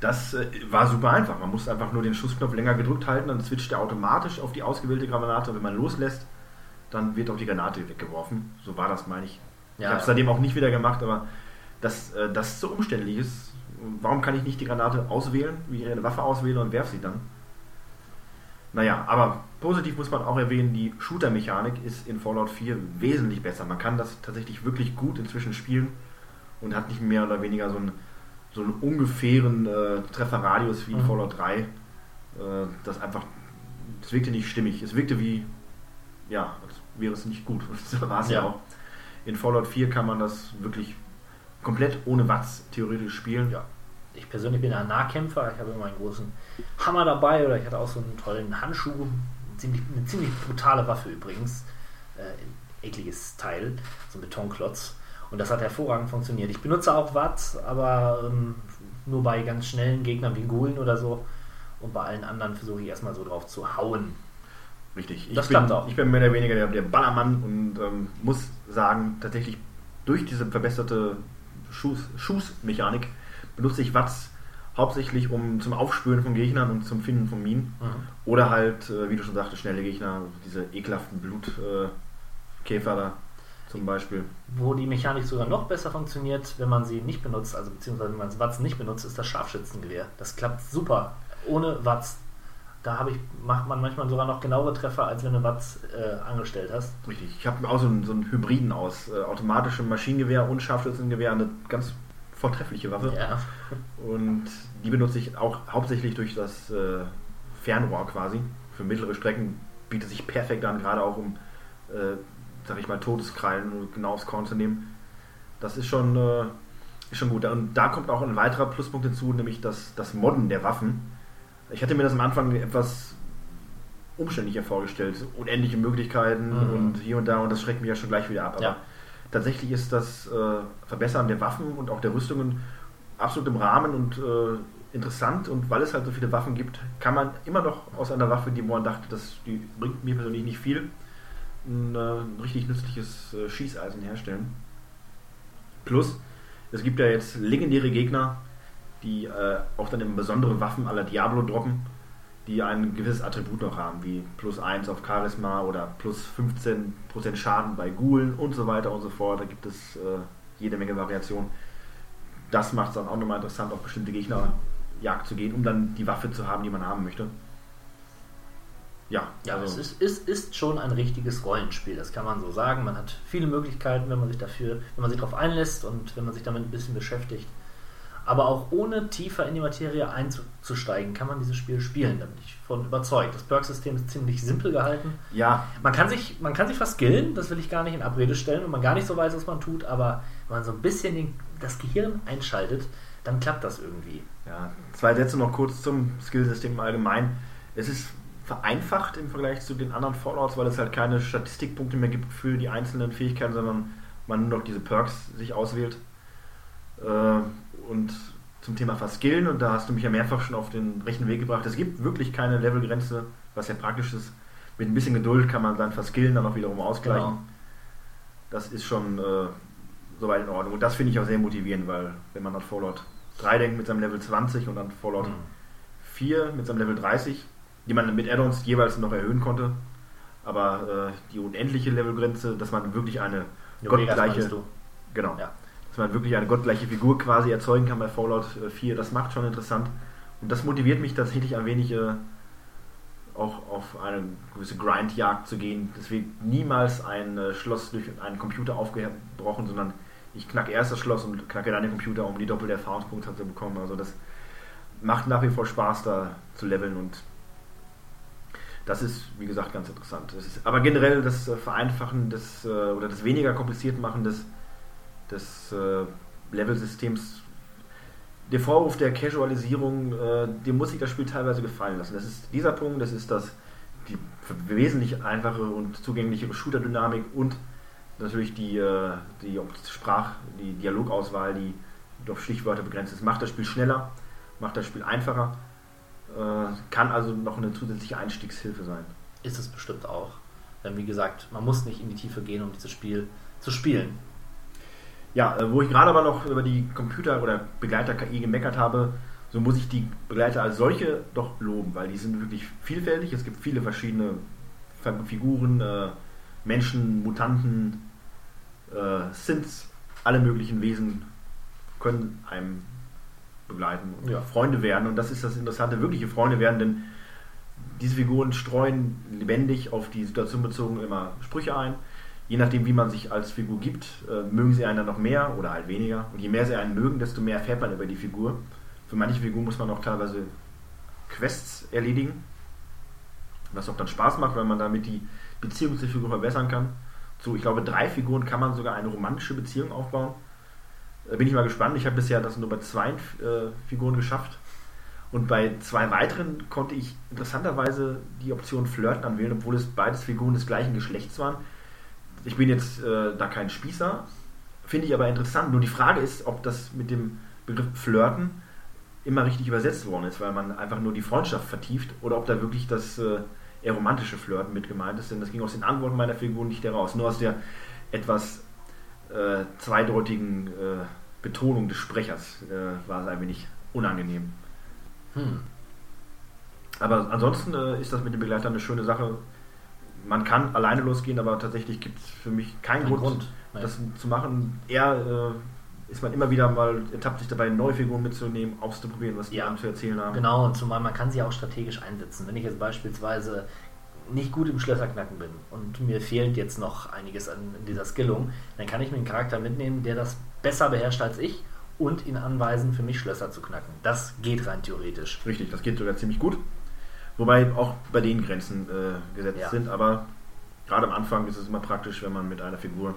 Das äh, war super einfach. Man musste einfach nur den Schussknopf länger gedrückt halten, dann switcht er automatisch auf die ausgewählte Granate. Wenn man loslässt, dann wird auch die Granate weggeworfen. So war das, meine ich. ich Ja, habe es seitdem auch nicht wieder gemacht, aber dass äh, das so umständlich ist, warum kann ich nicht die Granate auswählen, wie ich eine Waffe auswähle und werfe sie dann? Naja, aber positiv muss man auch erwähnen, die Shooter-Mechanik ist in Fallout 4 wesentlich besser. Man kann das tatsächlich wirklich gut inzwischen spielen und hat nicht mehr oder weniger so einen, so einen ungefähren äh, Trefferradius wie in Mhm. Fallout 3. Äh, das einfach, es wirkte nicht stimmig. Es wirkte wie, ja, als wäre es nicht gut. <laughs> So war es ja. Ja. auch. In Fallout 4 kann man das wirklich komplett ohne Watts theoretisch spielen. Ja. Ich persönlich bin ein Nahkämpfer. Ich habe immer einen großen Hammer dabei oder ich hatte auch so einen tollen Handschuh. Ziemlich, eine ziemlich brutale Waffe übrigens. Äh, ekliges Teil, so ein Betonklotz. Und das hat hervorragend funktioniert. Ich benutze auch Watt, aber ähm, nur bei ganz schnellen Gegnern wie Gulen oder so. Und bei allen anderen versuche ich erstmal so drauf zu hauen. Richtig. Ich Das bin, klappt auch. Ich bin mehr oder weniger der, der Ballermann und ähm, muss sagen, tatsächlich durch diese verbesserte Schuss, Schussmechanik benutze ich Watts hauptsächlich um zum Aufspüren von Gegnern und zum Finden von Minen. Oder halt, äh, wie du schon sagtest, schnelle Gegner, diese ekelhaften Blutkäfer äh, da zum Beispiel. Wo die Mechanik sogar noch besser funktioniert, wenn man sie nicht benutzt, also beziehungsweise wenn man das Watts nicht benutzt, ist das Scharfschützengewehr. Das klappt super. Ohne Watts. Da habe ich, macht man manchmal sogar noch genauere Treffer, als wenn du Watts äh, angestellt hast. Richtig. Ich habe auch so einen, so einen Hybriden aus äh, automatischem Maschinengewehr und Scharfschützengewehr, eine ganz vortreffliche Waffe. Ja. Und die benutze ich auch hauptsächlich durch das äh, Fernrohr quasi. Für mittlere Strecken bietet sich perfekt an, gerade auch um, äh, sag ich mal, Todeskrallen genau aufs Korn zu nehmen. Das ist schon, äh, ist schon gut. Und da kommt auch ein weiterer Pluspunkt hinzu, nämlich das, das Modden der Waffen. Ich hatte mir das am Anfang etwas umständlicher vorgestellt. Unendliche Möglichkeiten Mhm. und hier und da und das schreckt mich ja schon gleich wieder ab. Aber Ja. tatsächlich ist das äh, Verbessern der Waffen und auch der Rüstungen absolut im Rahmen und äh, interessant und weil es halt so viele Waffen gibt, kann man immer noch aus einer Waffe, die man dachte, das, die bringt mir persönlich nicht viel, ein, äh, ein richtig nützliches äh, Schießeisen herstellen. Plus, es gibt ja jetzt legendäre Gegner, die äh, auch dann eben besondere Waffen aller Diablo droppen, die ein gewisses Attribut noch haben, wie plus 1 auf Charisma oder plus 15% Schaden bei Ghoulen und so weiter und so fort. Da gibt es äh, jede Menge Variationen. Das macht es dann auch nochmal interessant, auf bestimmte Gegnerjagd zu gehen, um dann die Waffe zu haben, die man haben möchte. Ja, Ja, also, es ist, ist, ist schon ein richtiges Rollenspiel, das kann man so sagen. Man hat viele Möglichkeiten, wenn man sich dafür, wenn man sich darauf einlässt und wenn man sich damit ein bisschen beschäftigt. Aber auch ohne tiefer in die Materie einzusteigen, kann man dieses Spiel spielen. Da bin ich von überzeugt. Das Perk-System ist ziemlich simpel gehalten. ja, Man kann sich, man kann sich verskillen, das will ich gar nicht in Abrede stellen, und man gar nicht so weiß, was man tut, aber wenn man so ein bisschen den, das Gehirn einschaltet, dann klappt das irgendwie. Ja, zwei Sätze noch kurz zum Skillsystem im Allgemeinen. Es ist vereinfacht im Vergleich zu den anderen Fallouts, weil es halt keine Statistikpunkte mehr gibt für die einzelnen Fähigkeiten, sondern man nur noch diese Perks sich auswählt. Äh, Und zum Thema Verskillen, und da hast du mich ja mehrfach schon auf den rechten Weg gebracht, es gibt wirklich keine Levelgrenze, was ja praktisch ist. Mit ein bisschen Geduld kann man sein Verskillen dann auch wiederum ausgleichen. Genau. Das ist schon äh, soweit in Ordnung. Und das finde ich auch sehr motivierend, weil wenn man an Fallout 3 denkt mit seinem Level 20 und an Fallout Mhm. 4 mit seinem Level 30, die man mit Add-ons jeweils noch erhöhen konnte, aber äh, die unendliche Levelgrenze, dass man wirklich eine Vegas gottgleiche, genau, Ja. dass man wirklich eine gottgleiche Figur quasi erzeugen kann bei Fallout äh, 4, das macht schon interessant und das motiviert mich tatsächlich ein wenig äh, auch auf eine gewisse Grindjagd zu gehen. Es wird niemals ein äh, Schloss durch einen Computer aufgebrochen, sondern ich knacke erst das Schloss und knacke dann den Computer, um die doppelte Erfahrungspunkte zu bekommen. Also das macht nach wie vor Spaß, da zu leveln und das ist, wie gesagt, ganz interessant. Es ist, aber generell das äh, Vereinfachen des äh, oder das weniger kompliziert machen des, des äh, Levelsystems, der Vorwurf der Casualisierung, dem muss sich das Spiel teilweise gefallen lassen. Das ist dieser Punkt, das ist das die wesentlich einfache und zugänglichere Shooter-Dynamik und natürlich die, die Sprach, die Dialogauswahl, die auf Stichwörter begrenzt ist, macht das Spiel schneller, macht das Spiel einfacher, kann also noch eine zusätzliche Einstiegshilfe sein. Ist es bestimmt auch. Denn wie gesagt, man muss nicht in die Tiefe gehen, um dieses Spiel zu spielen. Ja, äh, wo ich gerade aber noch über die Computer- oder Begleiter-KI gemeckert habe, so muss ich die Begleiter als solche doch loben, weil die sind wirklich vielfältig. Es gibt viele verschiedene Figuren, äh, Menschen, Mutanten, äh, Synths, alle möglichen Wesen können einem begleiten und Ja. Freunde werden. Und das ist das Interessante, wirkliche Freunde werden, denn diese Figuren streuen lebendig auf die Situation bezogen immer Sprüche ein. Je nachdem, wie man sich als Figur gibt, äh, mögen sie einen dann noch mehr oder halt weniger. Und je mehr sie einen mögen, desto mehr erfährt man über die Figur. Für manche Figuren muss man auch teilweise Quests erledigen, was auch dann Spaß macht, weil man damit die Beziehung zur Figur verbessern kann. Zu, ich glaube, drei Figuren kann man sogar eine romantische Beziehung aufbauen. Da bin ich mal gespannt. Ich habe bisher das nur bei zwei äh, Figuren geschafft. Und bei zwei weiteren konnte ich interessanterweise die Option Flirten anwählen, obwohl es beides Figuren des gleichen Geschlechts waren. Ich bin jetzt äh, da kein Spießer, finde ich aber interessant. Nur die Frage ist, ob das mit dem Begriff Flirten immer richtig übersetzt worden ist, weil man einfach nur die Freundschaft vertieft oder ob da wirklich das äh, eher romantische Flirten mit gemeint ist. Denn das ging aus den Antworten meiner Figur nicht heraus. Nur aus der etwas äh, zweideutigen äh, Betonung des Sprechers äh, war es ein wenig unangenehm. Hm. Aber ansonsten äh, ist das mit dem Begleiter eine schöne Sache. Man kann alleine losgehen, aber tatsächlich gibt es für mich keinen Kein Grund, Grund, das zu machen. Eher äh, ist man immer wieder mal, ertappt sich dabei, neue Figuren mitzunehmen, auszuprobieren, was die Ja. zu erzählen haben. Genau, und zumal man kann sie auch strategisch einsetzen. Wenn ich jetzt beispielsweise nicht gut im Schlösserknacken bin und mir fehlt jetzt noch einiges an dieser Skillung, dann kann ich mir einen Charakter mitnehmen, der das besser beherrscht als ich und ihn anweisen, für mich Schlösser zu knacken. Das geht rein theoretisch. Richtig, das geht sogar ziemlich gut. Wobei auch bei den Grenzen äh, gesetzt Ja. sind, aber gerade am Anfang ist es immer praktisch, wenn man mit einer Figur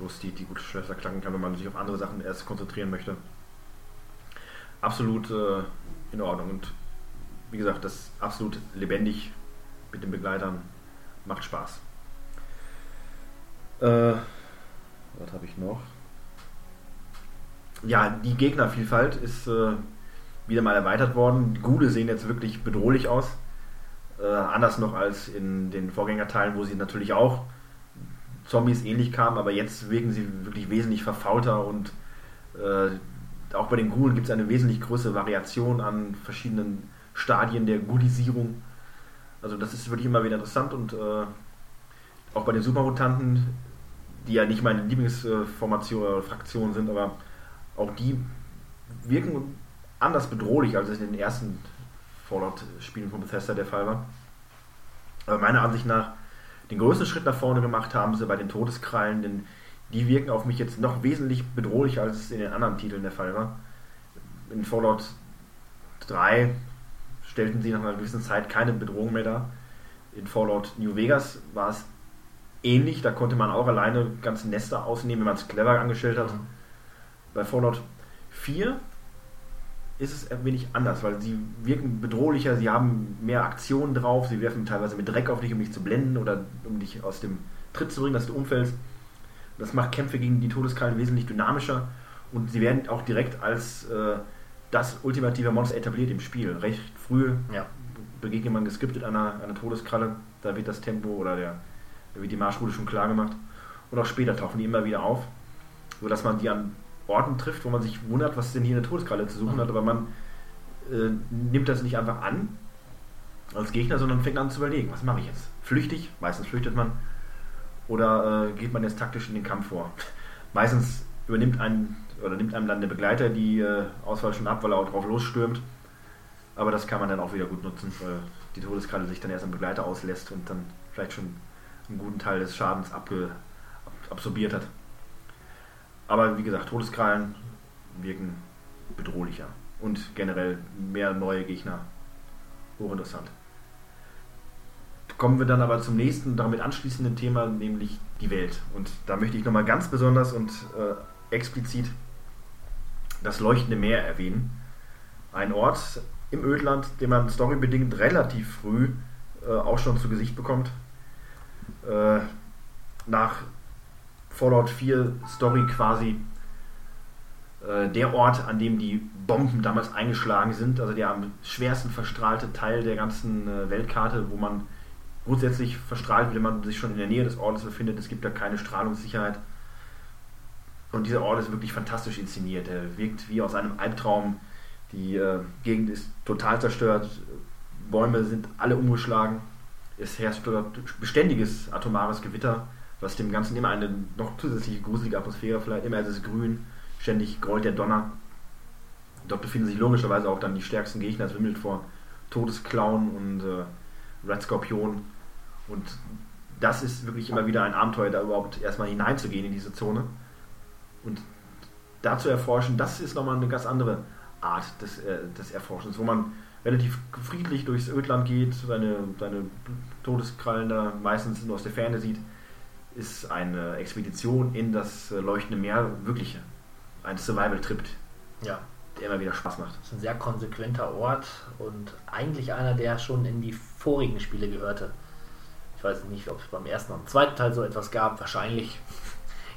loszieht, die gute Schlösser klacken kann, wenn man sich auf andere Sachen erst konzentrieren möchte. Absolut äh, in Ordnung. Und wie gesagt, das ist absolut lebendig mit den Begleitern macht Spaß. Äh, was habe ich noch? Ja, die Gegnervielfalt ist äh, wieder mal erweitert worden. Die Gude sehen jetzt wirklich bedrohlich aus. Äh, anders noch als in den Vorgängerteilen, wo sie natürlich auch Zombies ähnlich kamen, aber jetzt wirken sie wirklich wesentlich verfaulter und äh, auch bei den Gulen gibt es eine wesentlich größere Variation an verschiedenen Stadien der Gudisierung. Also das ist wirklich immer wieder interessant und äh, auch bei den Supermutanten, die ja nicht meine Lieblingsformation oder Fraktion sind, aber auch die wirken anders bedrohlich, als es in den ersten Fallout-Spielen von Bethesda der Fall war. Aber meiner Ansicht nach den größten Schritt nach vorne gemacht haben sie bei den Todeskrallen, denn die wirken auf mich jetzt noch wesentlich bedrohlicher, als es in den anderen Titeln der Fall war. In Fallout 3 stellten sie nach einer gewissen Zeit keine Bedrohung mehr dar. In Fallout New Vegas war es ähnlich, da konnte man auch alleine ganze Nester ausnehmen, wenn man es clever angestellt hat. Bei Fallout 4 ist es ein wenig anders, weil sie wirken bedrohlicher, sie haben mehr Aktionen drauf, sie werfen teilweise mit Dreck auf dich, um dich zu blenden oder um dich aus dem Tritt zu bringen, dass du umfällst. Das macht Kämpfe gegen die Todeskrallen wesentlich dynamischer und sie werden auch direkt als äh, das ultimative Monster etabliert im Spiel. Recht früh Ja. begegnet man geskriptet einer, einer Todeskralle, da wird das Tempo oder der, da wird die Marschroute schon klar gemacht. Und auch später tauchen die immer wieder auf, sodass man die an Orten trifft, wo man sich wundert, was denn hier eine Todeskralle zu suchen Mhm. hat, aber man äh, nimmt das nicht einfach an als Gegner, sondern fängt an zu überlegen, was mache ich jetzt? Flüchtig, meistens flüchtet man, oder äh, geht man jetzt taktisch in den Kampf vor? Meistens übernimmt ein oder nimmt einem dann der Begleiter die äh, Auswahl schon ab, weil er auch drauf losstürmt. Aber das kann man dann auch wieder gut nutzen, weil die Todeskralle sich dann erst am Begleiter auslässt und dann vielleicht schon einen guten Teil des Schadens abge, ab, absorbiert hat. Aber wie gesagt, Todeskrallen wirken bedrohlicher und generell mehr neue Gegner. Hochinteressant. Kommen wir dann aber zum nächsten, damit anschließenden Thema, nämlich die Welt. Und da möchte ich nochmal ganz besonders und äh, explizit das leuchtende Meer erwähnen. Ein Ort im Ödland, den man storybedingt relativ früh äh, auch schon zu Gesicht bekommt. Äh, nach Fallout 4 Story quasi äh, der Ort, an dem die Bomben damals eingeschlagen sind, also der am schwersten verstrahlte Teil der ganzen äh, Weltkarte, wo man grundsätzlich verstrahlt, wenn man sich schon in der Nähe des Ortes befindet. Es gibt da keine Strahlungssicherheit. Und dieser Ort ist wirklich fantastisch inszeniert. Er wirkt wie aus einem Albtraum. Die äh, Gegend ist total zerstört. Bäume sind alle umgeschlagen. Es herrscht dort beständiges atomares Gewitter, was dem Ganzen immer eine noch zusätzliche gruselige Atmosphäre verleiht. Immer ist es grün, ständig grollt der Donner. Dort befinden sich logischerweise auch dann die stärksten Gegner. Es wimmelt vor Todesklauen und äh, Red Scorpion. Und das ist wirklich immer wieder ein Abenteuer, da überhaupt erstmal hineinzugehen in diese Zone. Und da zu erforschen, das ist nochmal eine ganz andere Art des, äh, des Erforschens, wo man relativ friedlich durchs Ödland geht, seine, seine Todeskrallen da meistens nur aus der Ferne sieht, ist eine Expedition in das äh, leuchtende Meer wirklich ein Survival-Trip, Ja, der immer wieder Spaß macht. das ist ein sehr konsequenter Ort und eigentlich einer, der schon in die vorigen Spiele gehörte. Ich weiß nicht, ob es beim ersten oder im zweiten Teil so etwas gab. Wahrscheinlich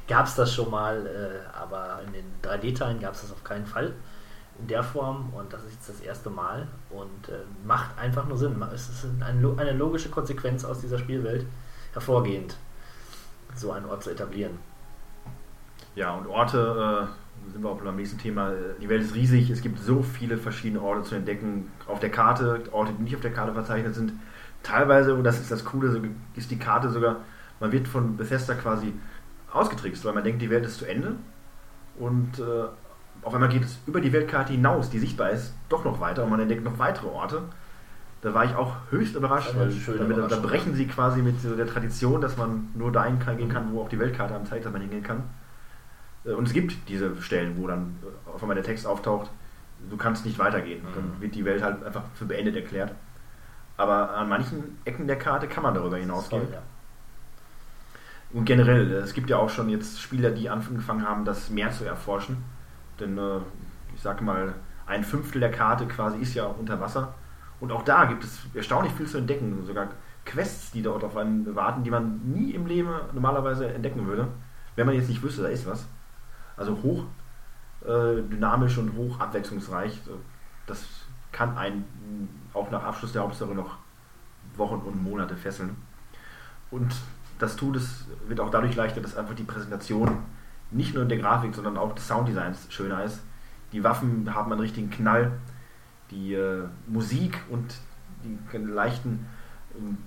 gab es das schon mal, äh, aber in den 3D-Teilen gab es das auf keinen Fall in der Form und das ist jetzt das erste Mal und äh, macht einfach nur Sinn. Es ist ein, eine logische Konsequenz aus dieser Spielwelt hervorgehend, so einen Ort zu etablieren. Ja, und Orte, äh, sind wir auch beim nächsten Thema. Die Welt ist riesig, es gibt so viele verschiedene Orte zu entdecken. Auf der Karte, Orte, die nicht auf der Karte verzeichnet sind. Teilweise, und das ist das Coole, ist die Karte sogar, man wird von Bethesda quasi ausgetrickst, weil man denkt, die Welt ist zu Ende. Und äh, auf einmal geht es über die Weltkarte hinaus, die sichtbar ist, doch noch weiter und man entdeckt noch weitere Orte. Da war ich auch höchst überrascht, weil damit, da brechen sie quasi mit der Tradition, dass man nur dahin kann, gehen kann, wo auch die Weltkarte anzeigt, dass man hingehen kann. Äh, Und es gibt diese Stellen, wo dann äh, auf einmal der Text auftaucht, du kannst nicht weitergehen. Dann wird die Welt halt einfach für beendet erklärt. Aber an manchen Ecken der Karte kann man darüber hinausgehen. Toll, ja. Und generell, äh, es gibt ja auch schon jetzt Spieler, die angefangen haben, das Meer zu erforschen. Denn äh, ich sage mal, ein Fünftel der Karte quasi ist ja unter Wasser. Und auch da gibt es erstaunlich viel zu entdecken. Sogar Quests, die dort auf einen warten, die man nie im Leben normalerweise entdecken würde, wenn man jetzt nicht wüsste, da ist was. Also hoch äh, dynamisch und hoch abwechslungsreich. Das kann einen auch nach Abschluss der Hauptstory noch Wochen und Monate fesseln. Und das tut es, wird auch dadurch leichter, dass einfach die Präsentation nicht nur in der Grafik, sondern auch des Sounddesigns schöner ist. Die Waffen haben einen richtigen Knall. Die äh, Musik und die leichten und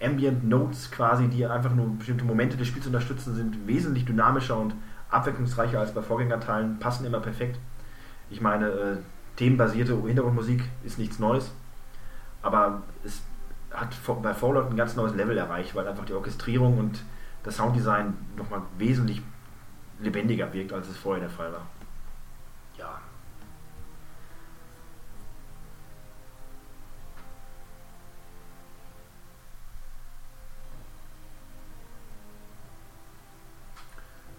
Ambient Notes quasi, die einfach nur bestimmte Momente des Spiels unterstützen, sind wesentlich dynamischer und abwechslungsreicher als bei Vorgängerteilen, passen immer perfekt. Ich meine, äh, themenbasierte Hintergrundmusik ist nichts Neues, aber es hat bei Fallout ein ganz neues Level erreicht, weil einfach die Orchestrierung und das Sounddesign nochmal wesentlich lebendiger wirkt, als es vorher der Fall war. ja.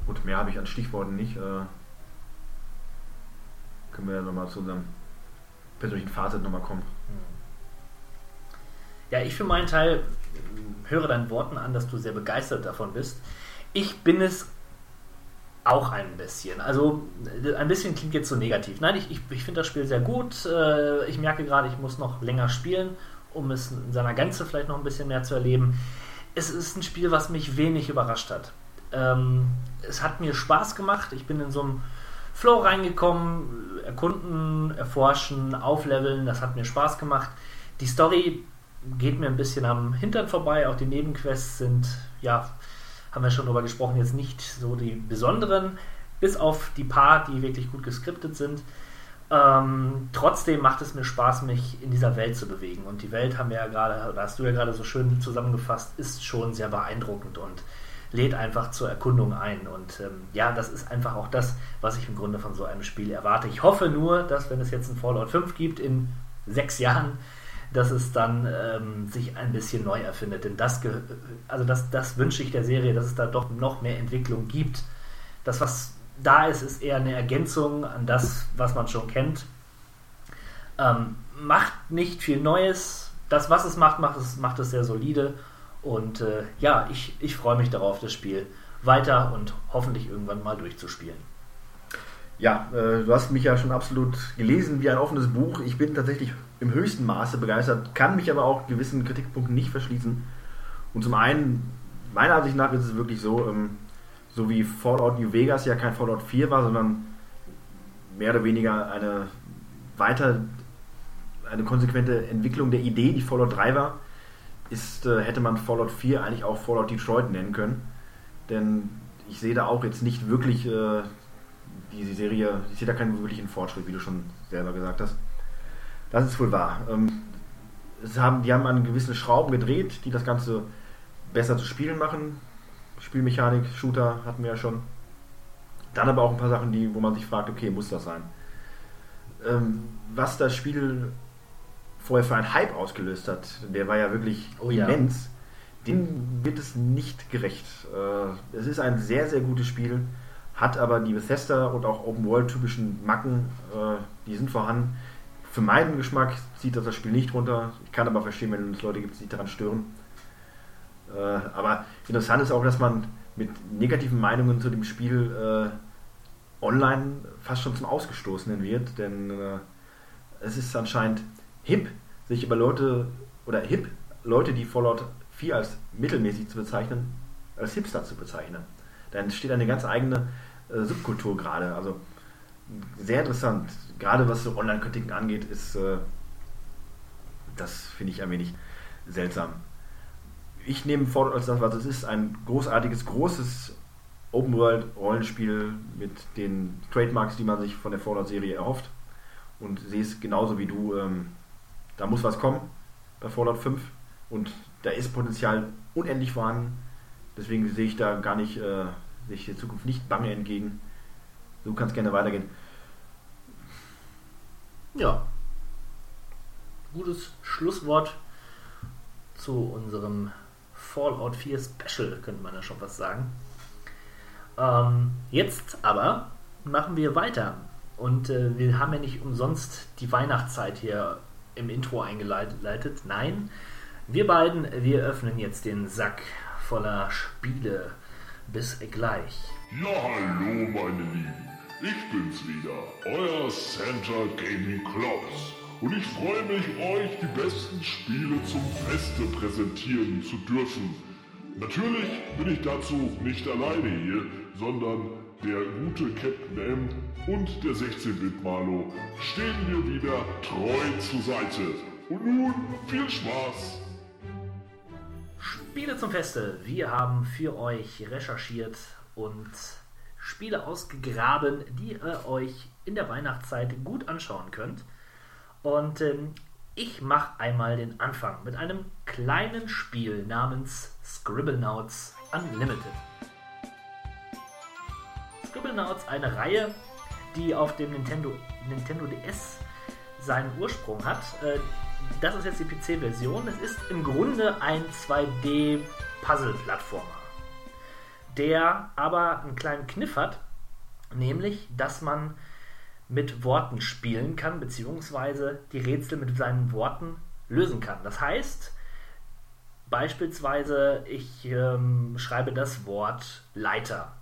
Gut, mehr habe ich an Stichworten nicht. Äh, können wir ja nochmal zu unserem persönlichen Fazit nochmal kommen. Ja, ich für meinen Teil höre deinen Worten an, dass du sehr begeistert davon bist. Ich bin es auch ein bisschen. Also ein bisschen klingt jetzt so negativ. Nein, ich, ich, ich finde das Spiel sehr gut. Äh, Ich merke gerade, ich muss noch länger spielen, um es in seiner Gänze vielleicht noch ein bisschen mehr zu erleben. Es ist ein Spiel, was mich wenig überrascht hat. Ähm, Es hat mir Spaß gemacht. Ich bin in so einem Flow reingekommen, erkunden, erforschen, aufleveln. Das hat mir Spaß gemacht. Die Story geht mir ein bisschen am Hintern vorbei. Auch die Nebenquests sind, ja, haben wir schon drüber gesprochen, jetzt nicht so die besonderen, bis auf die paar, die wirklich gut geskriptet sind. Ähm, trotzdem macht es mir Spaß, mich in dieser Welt zu bewegen. Und die Welt haben wir ja gerade, oder hast du ja gerade so schön zusammengefasst, ist schon sehr beeindruckend und lädt einfach zur Erkundung ein. Und ähm, ja, das ist einfach auch das, was ich im Grunde von so einem Spiel erwarte. Ich hoffe nur, dass wenn es jetzt ein Fallout 5 gibt in sechs Jahren, dass es dann ähm, sich ein bisschen neu erfindet. Denn das, also das, das wünsche ich der Serie, dass es da doch noch mehr Entwicklung gibt. Das, was da ist, ist eher eine Ergänzung an das, was man schon kennt. Ähm, macht nicht viel Neues. Das, was es macht, macht es, macht es sehr solide. Und äh, ja, ich, ich freue mich darauf, das Spiel weiter und hoffentlich irgendwann mal durchzuspielen. Ja, äh, du hast mich ja schon absolut gelesen wie ein offenes Buch. Ich bin tatsächlich im höchsten Maße begeistert, kann mich aber auch gewissen Kritikpunkten nicht verschließen. Und zum einen, meiner Ansicht nach ist es wirklich so, ähm, so wie Fallout New Vegas ja kein Fallout 4 war, sondern mehr oder weniger eine weiter, eine konsequente Entwicklung der Idee, die Fallout 3 war, ist, äh, hätte man Fallout 4 eigentlich auch Fallout Detroit nennen können. Denn ich sehe da auch jetzt nicht wirklich äh, die Serie, ich sehe da keinen wirklichen Fortschritt, wie du schon selber gesagt hast. Das ist wohl wahr. Ähm, haben, die haben an gewissen Schrauben gedreht, die das Ganze besser zu spielen machen. Spielmechanik, Shooter hatten wir ja schon. Dann aber auch ein paar Sachen, die, wo man sich fragt, okay, muss das sein? Ähm, was das Spiel vorher für einen Hype ausgelöst hat, der war ja wirklich Oh ja. immens, dem wird es nicht gerecht. Äh, es ist ein sehr, sehr gutes Spiel, hat aber die Bethesda und auch Open World typischen Macken, äh, die sind vorhanden. Für meinen Geschmack zieht das das Spiel nicht runter. Ich kann aber verstehen, wenn es Leute gibt, die daran stören. Äh, aber interessant ist auch, dass man mit negativen Meinungen zu dem Spiel äh, online fast schon zum Ausgestoßenen wird, denn äh, es ist anscheinend hip, sich über Leute oder hip, Leute, die Fallout 4 als mittelmäßig zu bezeichnen, als Hipster zu bezeichnen. Da entsteht eine ganz eigene äh, Subkultur gerade. Also sehr interessant. Gerade was so Online-Kritiken angeht, ist äh, das finde ich ein wenig seltsam. Ich nehme Fallout als das, was es ist, ein großartiges, großes Open-World-Rollenspiel mit den Trademarks, die man sich von der Fallout-Serie erhofft. Und sehe es genauso wie du. Ähm, da muss was kommen bei Fallout 5 und da ist Potenzial unendlich vorhanden. Deswegen sehe ich da gar nicht, äh, sehe ich der Zukunft nicht bange entgegen. So kann es gerne weitergehen. Ja. Gutes Schlusswort zu unserem Fallout 4 Special, könnte man ja schon was sagen. Ähm, jetzt aber machen wir weiter. Und äh, wir haben ja nicht umsonst die Weihnachtszeit hier im Intro eingeleitet. Nein, wir beiden, wir öffnen jetzt den Sack voller Spiele. Bis gleich. Ja, hallo meine Lieben. Ich bin's wieder, euer Santa Gaming Klaus. Und ich freue mich, euch die besten Spiele zum Feste präsentieren zu dürfen. Natürlich bin ich dazu nicht alleine hier, sondern der gute Captain M und der 16-Bit-Malo stehen mir wieder treu zur Seite. Und nun viel Spaß! Spiele zum Feste. Wir haben für euch recherchiert und Spiele ausgegraben, die ihr euch in der Weihnachtszeit gut anschauen könnt. Und ähm, ich mache einmal den Anfang mit einem kleinen Spiel namens Scribblenauts Unlimited. Scribblenauts, eine Reihe, die auf dem Nintendo, Nintendo DS seinen Ursprung hat. Äh, das ist jetzt die PC-Version. Es ist im Grunde ein 2D-Puzzle-Plattformer, der aber einen kleinen Kniff hat, nämlich, dass man mit Worten spielen kann, beziehungsweise die Rätsel mit seinen Worten lösen kann. Das heißt, beispielsweise, ich ähm, schreibe das Wort Leiter.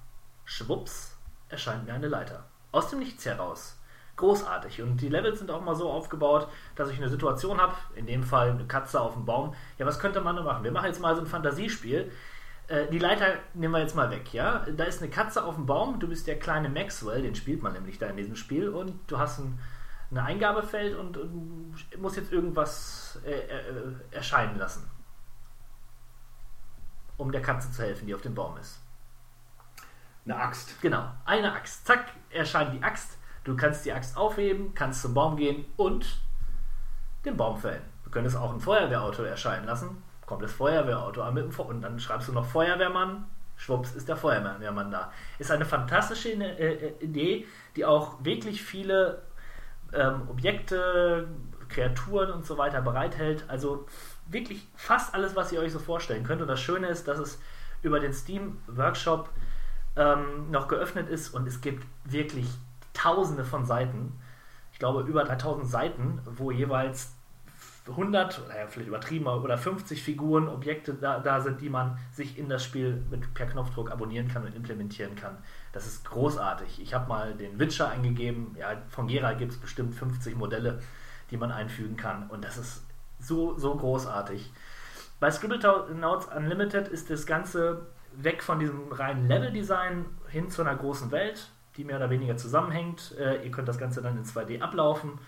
Schwupps, erscheint mir eine Leiter. Aus dem Nichts heraus. Großartig. Und die Levels sind auch mal so aufgebaut, dass ich eine Situation habe, in dem Fall eine Katze auf dem Baum. Ja, was könnte man da machen? Wir machen jetzt mal so ein Fantasiespiel. Äh, die Leiter nehmen wir jetzt mal weg, ja? Da ist eine Katze auf dem Baum, du bist der kleine Maxwell, den spielt man nämlich da in diesem Spiel, und du hast ein, ein Eingabefeld und, und musst jetzt irgendwas äh, äh, erscheinen lassen. Um der Katze zu helfen, die auf dem Baum ist. Eine Axt. Genau, eine Axt. Zack, erscheint die Axt. Du kannst die Axt aufheben, kannst zum Baum gehen und den Baum fällen. Du könntest auch ein Feuerwehrauto erscheinen lassen. Kommt das Feuerwehrauto an mit dem Fe und dann schreibst du noch Feuerwehrmann. Schwupps ist der Feuerwehrmann da. Ist eine fantastische äh, Idee, die auch wirklich viele ähm, Objekte, Kreaturen und so weiter bereithält. Also wirklich fast alles, was ihr euch so vorstellen könnt. Und das Schöne ist, dass es über den Steam Workshop ähm, noch geöffnet ist und es gibt wirklich tausende von Seiten. Ich glaube über 3000 Seiten, wo jeweils 100, naja, vielleicht übertrieben, oder 50 Figuren, Objekte da, da sind, die man sich in das Spiel mit, per Knopfdruck abonnieren kann und implementieren kann. Das ist großartig. Ich habe mal den Witcher eingegeben. Ja, von Gera gibt es bestimmt 50 Modelle, die man einfügen kann. Und das ist so, so großartig. Bei Scribblenauts Unlimited ist das Ganze weg von diesem reinen Level-Design hin zu einer großen Welt, die mehr oder weniger zusammenhängt. Äh, ihr könnt das Ganze dann in 2D ablaufen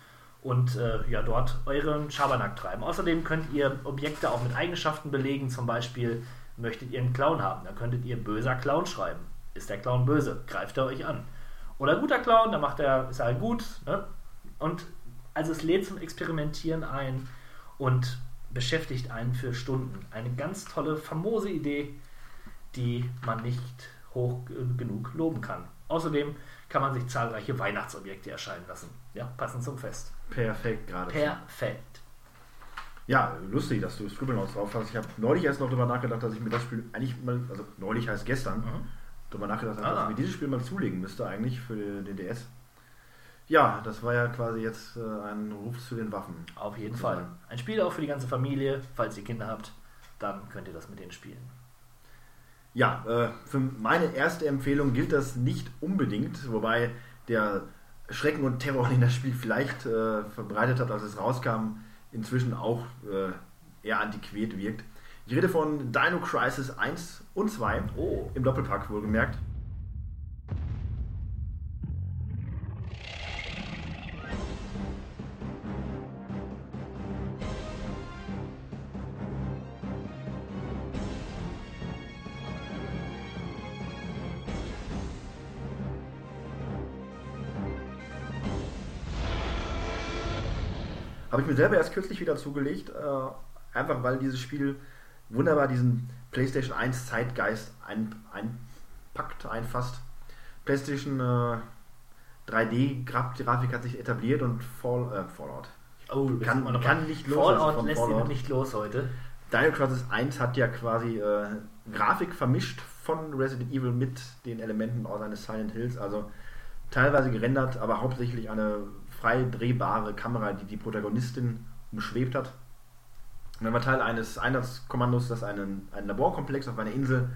und äh, ja, dort euren Schabernack treiben. Außerdem könnt ihr Objekte auch mit Eigenschaften belegen. Zum Beispiel möchtet ihr einen Clown haben, dann könntet ihr böser Clown schreiben. Ist der Clown böse? Greift er euch an. Oder guter Clown, dann macht er, ist er halt gut. Ne? Und also es lädt zum Experimentieren ein und beschäftigt einen für Stunden. Eine ganz tolle, famose Idee, die man nicht hoch genug loben kann. Außerdem kann man sich zahlreiche Weihnachtsobjekte erscheinen lassen. Ja, passend zum Fest. Perfekt gerade. Perfekt. Ja, lustig, dass du Scribblenauts drauf hast. Ich habe neulich erst noch darüber nachgedacht, dass ich mir das Spiel eigentlich mal, also neulich heißt gestern, Mhm. darüber nachgedacht habe, Ah. dass ich mir dieses Spiel mal zulegen müsste eigentlich für den DS. Ja, das war ja quasi jetzt äh, ein Ruf zu den Waffen. Auf jeden. Fall. Ein Spiel auch für die ganze Familie. Falls ihr Kinder habt, dann könnt ihr das mit denen spielen. Ja, äh, für meine erste Empfehlung gilt das nicht unbedingt, wobei der Schrecken und Terror, <laughs> den das Spiel vielleicht äh, verbreitet hat, als es rauskam, inzwischen auch äh, eher antiquiert wirkt. Ich rede von Dino Crisis 1 und 2, Oh. im Doppelpack wohlgemerkt. Habe ich mir selber erst kürzlich wieder zugelegt, äh, einfach weil dieses Spiel wunderbar diesen PlayStation 1 Zeitgeist ein, einpackt, einfasst. PlayStation äh, 3D-Grafik hat sich etabliert und Fall, äh, Fallout. Oh, Kann- noch kann nicht los, Fallout also lässt Fallout. nicht los heute. Dino Crisis 1 hat ja quasi äh, Grafik vermischt von Resident Evil mit den Elementen aus eines Silent Hills, also teilweise gerendert, aber hauptsächlich eine frei drehbare Kamera, die die Protagonistin umschwebt hat. Und dann war Teil eines Einsatzkommandos, das einen, einen Laborkomplex auf einer Insel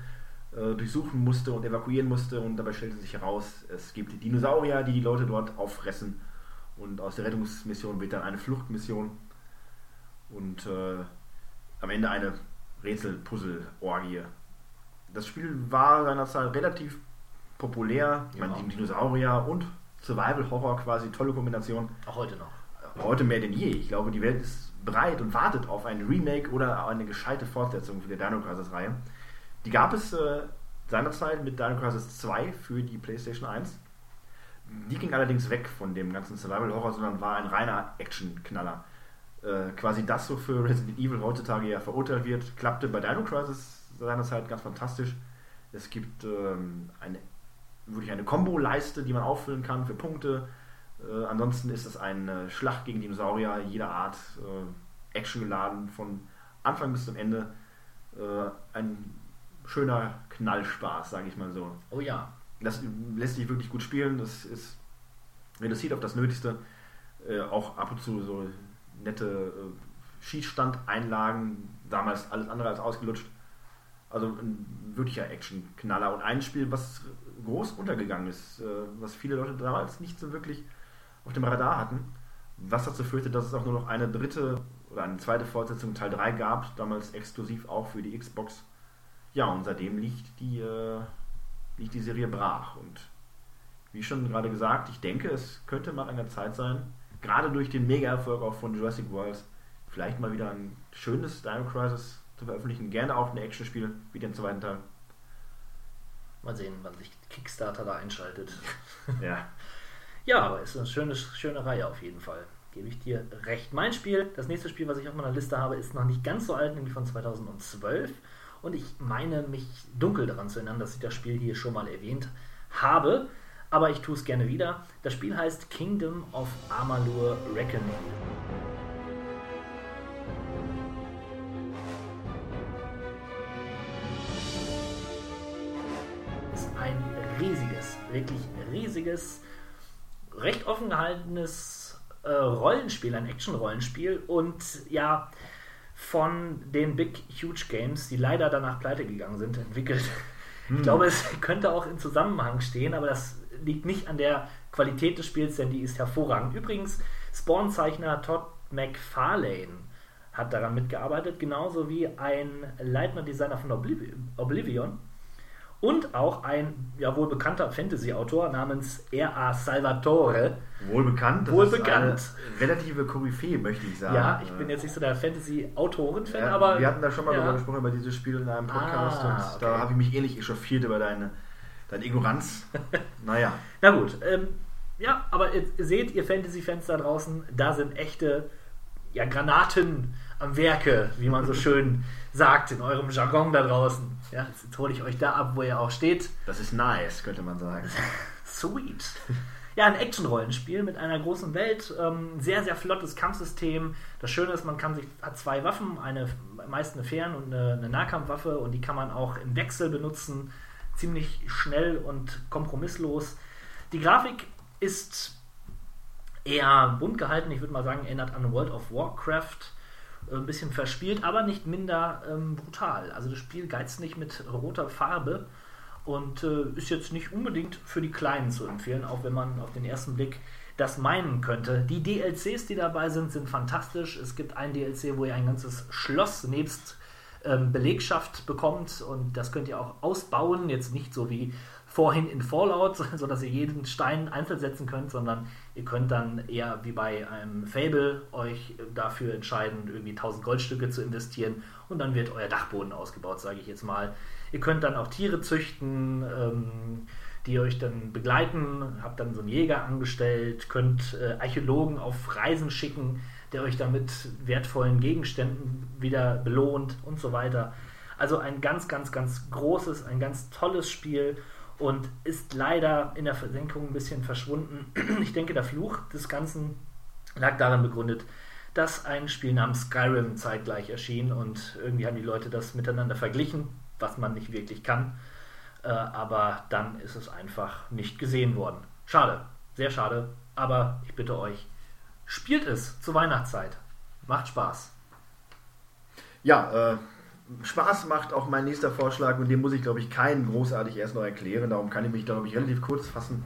äh, durchsuchen musste und evakuieren musste und dabei stellte sich heraus, es gibt Dinosaurier, die die Leute dort auffressen und aus der Rettungsmission wird dann eine Fluchtmission und äh, am Ende eine Rätsel-Puzzle-Orgie. Das Spiel war seinerzeit relativ populär. Ich meine, Ja. die Dinosaurier und Survival-Horror quasi tolle Kombination. Auch heute noch. Heute mehr denn je. Ich glaube, die Welt ist bereit und wartet auf ein Remake oder eine gescheite Fortsetzung für die Dino Crisis-Reihe. Die gab es äh, seinerzeit mit Dino Crisis 2 für die PlayStation 1. Die ging allerdings weg von dem ganzen Survival-Horror, sondern war ein reiner Action-Knaller. Äh, quasi das, wofür Resident Evil heutzutage ja verurteilt wird, klappte bei Dino Crisis seinerzeit ganz fantastisch. Es gibt ähm, eine, wirklich eine Combo-Leiste, die man auffüllen kann für Punkte. Äh, ansonsten ist es eine Schlacht gegen Dinosaurier jeder Art, äh, Action geladen von Anfang bis zum Ende. Äh, ein schöner Knallspaß, sage ich mal so. Oh ja. Das lässt sich wirklich gut spielen. Das ist reduziert auf das Nötigste. Äh, auch ab und zu so nette äh, Schießstandeinlagen. Damals alles andere als ausgelutscht. Also ein wirklicher Action-Knaller. Und ein Spiel, was groß untergegangen ist, äh, was viele Leute damals nicht so wirklich auf dem Radar hatten. Was dazu führte, dass es auch nur noch eine dritte oder eine zweite Fortsetzung Teil 3 gab, damals exklusiv auch für die Xbox. Ja, und seitdem liegt die, äh, liegt die Serie brach. Und wie schon gerade gesagt, ich denke, es könnte mal an der Zeit sein, gerade durch den Mega-Erfolg auch von Jurassic World, vielleicht mal wieder ein schönes Dino Crisis zu veröffentlichen. Gerne auch ein Actionspiel wie den zweiten Teil. Mal sehen, wann sich Kickstarter da einschaltet. <laughs> Ja. Ja, aber ist eine schöne, schöne Reihe auf jeden Fall. Gebe ich dir recht. Mein Spiel, das nächste Spiel, was ich auf meiner Liste habe, ist noch nicht ganz so alt, nämlich von 2012. Und ich meine mich dunkel daran zu erinnern, dass ich das Spiel hier schon mal erwähnt habe. Aber ich tue es gerne wieder. Das Spiel heißt Kingdom of Amalur Reckoning. Ist ein riesiges, wirklich riesiges, recht offen gehaltenes äh, Rollenspiel, ein Action-Rollenspiel und ja, von den Big Huge Games, die leider danach pleite gegangen sind, entwickelt. Ich glaube, es könnte auch im Zusammenhang stehen, aber das liegt nicht an der Qualität des Spiels, denn die ist hervorragend. Übrigens, Spawn-Zeichner Todd McFarlane hat daran mitgearbeitet, genauso wie ein Leitner-Designer von Obliv Oblivion und auch ein ja wohl bekannter Fantasy-Autor namens R.A. Salvatore. Wohl bekannt. Das Wohl ist bekannt. Eine relative Koryphäe, möchte ich sagen. Ja, ich bin jetzt nicht so der Fantasy-Autoren-Fan, ja, aber. wir hatten da schon mal ja. darüber gesprochen, über dieses Spiel in einem Podcast Ah, und okay. da habe ich mich ähnlich echauffiert über deine, deine Ignoranz. <laughs> naja. Na gut, ähm, ja, aber ihr seht, ihr Fantasy-Fans da draußen, da sind echte ja, Granaten am Werke, wie man so schön sagt in eurem Jargon da draußen. Ja, jetzt hole ich euch da ab, wo ihr auch steht. Das ist nice, könnte man sagen. <laughs> Sweet. Ja, ein Action-Rollenspiel mit einer großen Welt, ähm, sehr, sehr flottes Kampfsystem. Das Schöne ist, man kann sich, hat zwei Waffen, eine meist eine Fern- und eine, eine Nahkampfwaffe und die kann man auch im Wechsel benutzen. Ziemlich schnell und kompromisslos. Die Grafik ist eher bunt gehalten, ich würde mal sagen, erinnert an World of Warcraft. Ein bisschen verspielt, aber nicht minder ähm, brutal. Also das Spiel geizt nicht mit roter Farbe und äh, ist jetzt nicht unbedingt für die Kleinen zu empfehlen, auch wenn man auf den ersten Blick das meinen könnte. Die DLCs, die dabei sind, sind fantastisch. Es gibt ein DLC, wo ihr ein ganzes Schloss nebst ähm, Belegschaft bekommt und das könnt ihr auch ausbauen. Jetzt nicht so wie vorhin in Fallout, <laughs> sodass ihr jeden Stein einzeln setzen könnt, sondern ihr könnt dann eher wie bei einem Fable euch dafür entscheiden, irgendwie 1000 Goldstücke zu investieren und dann wird euer Dachboden ausgebaut, sage ich jetzt mal. Ihr könnt dann auch Tiere züchten, ähm, die euch dann begleiten, habt dann so einen Jäger angestellt, könnt äh, Archäologen auf Reisen schicken, der euch dann mit wertvollen Gegenständen wieder belohnt und so weiter. Also ein ganz, ganz, ganz großes, ein ganz tolles Spiel und ist leider in der Versenkung ein bisschen verschwunden. <clears throat> Ich denke, der Fluch des Ganzen lag darin begründet, dass ein Spiel namens Skyrim zeitgleich erschien und irgendwie haben die Leute das miteinander verglichen, was man nicht wirklich kann. Äh, aber dann ist es einfach nicht gesehen worden. Schade, sehr schade. Aber ich bitte euch, spielt es zur Weihnachtszeit. Macht Spaß. Ja, äh, Spaß macht auch mein nächster Vorschlag und den muss ich, glaube ich, keinen großartig erst noch erklären. Darum kann ich mich, glaube ich, relativ kurz fassen.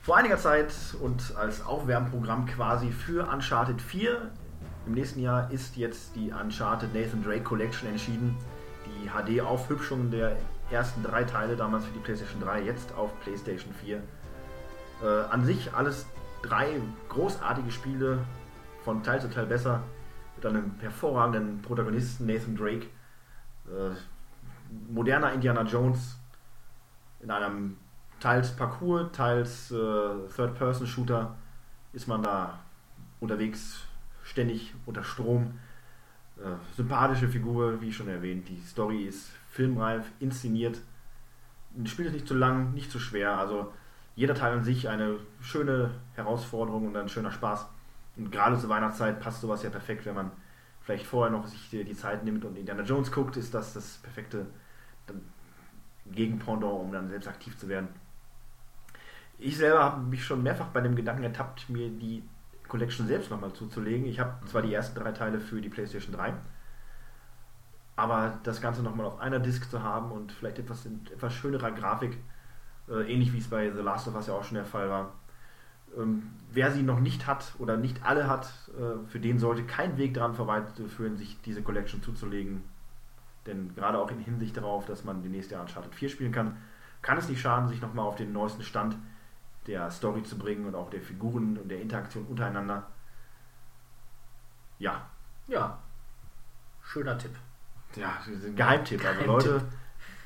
Vor einiger Zeit und als Aufwärmprogramm quasi für Uncharted 4 im nächsten Jahr ist jetzt die Uncharted Nathan Drake Collection entschieden. Die HD-Aufhübschung der ersten drei Teile, damals für die PlayStation 3, jetzt auf PlayStation 4. Äh, an sich alles drei großartige Spiele, von Teil zu Teil besser, mit einem hervorragenden Protagonisten Nathan Drake äh, moderner Indiana Jones in einem teils Parcours, teils äh, Third-Person-Shooter ist man da unterwegs, ständig unter Strom. Äh, sympathische Figur, wie schon erwähnt. Die Story ist filmreif, inszeniert. Das Spiel ist nicht zu lang, nicht zu schwer. Also jeder Teil an sich eine schöne Herausforderung und ein schöner Spaß. Und gerade zur Weihnachtszeit passt sowas ja perfekt, wenn man vielleicht vorher noch sich die, die Zeit nimmt und Indiana Jones guckt, ist das das perfekte Gegenpendant, um dann selbst aktiv zu werden. Ich selber habe mich schon mehrfach bei dem Gedanken ertappt, mir die Collection selbst nochmal zuzulegen. Ich habe zwar die ersten drei Teile für die PlayStation 3, aber das Ganze nochmal auf einer Disc zu haben und vielleicht etwas in etwas schönerer Grafik, äh, ähnlich wie es bei The Last of Us ja auch schon der Fall war, ähm, wer sie noch nicht hat oder nicht alle hat, äh, für den sollte kein Weg daran vorbeiführen, sich diese Collection zuzulegen. Denn gerade auch in Hinsicht darauf, dass man die nächste Jahr Uncharted 4 spielen kann, kann es nicht schaden, sich nochmal auf den neuesten Stand der Story zu bringen und auch der Figuren und der Interaktion untereinander. Ja. Ja. Schöner Tipp. Ja, ein Geheimtipp. Also Leute,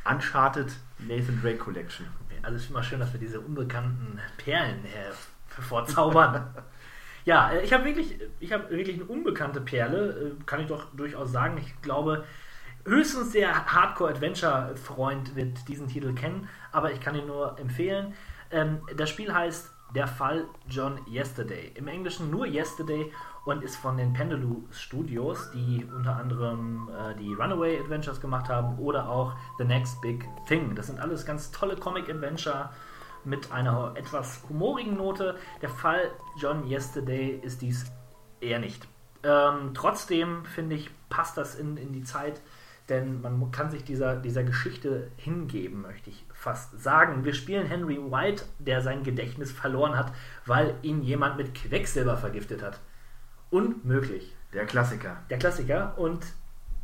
Uncharted Nathan Drake Collection. Alles immer schön, dass wir diese unbekannten Perlen her vorzaubern. ja, äh, ich habe wirklich, ich habe wirklich eine unbekannte Perle, äh, kann ich doch durchaus sagen. Ich glaube, höchstens der Hardcore-Adventure-Freund wird diesen Titel kennen, aber ich kann ihn nur empfehlen. Ähm, das Spiel heißt Der Fall John Yesterday. Im Englischen nur Yesterday und ist von den Pendulum Studios, die unter anderem äh, die Runaway Adventures gemacht haben oder auch The Next Big Thing. Das sind alles ganz tolle Comic-Adventure mit einer etwas humorigen Note. Der Fall John Yesterday ist dies eher nicht. Ähm, trotzdem finde ich, passt das in, in die Zeit, denn man kann sich dieser, dieser Geschichte hingeben, möchte ich fast sagen. Wir spielen Henry White, der sein Gedächtnis verloren hat, weil ihn jemand mit Quecksilber vergiftet hat. Unmöglich. Der Klassiker. Der Klassiker. Und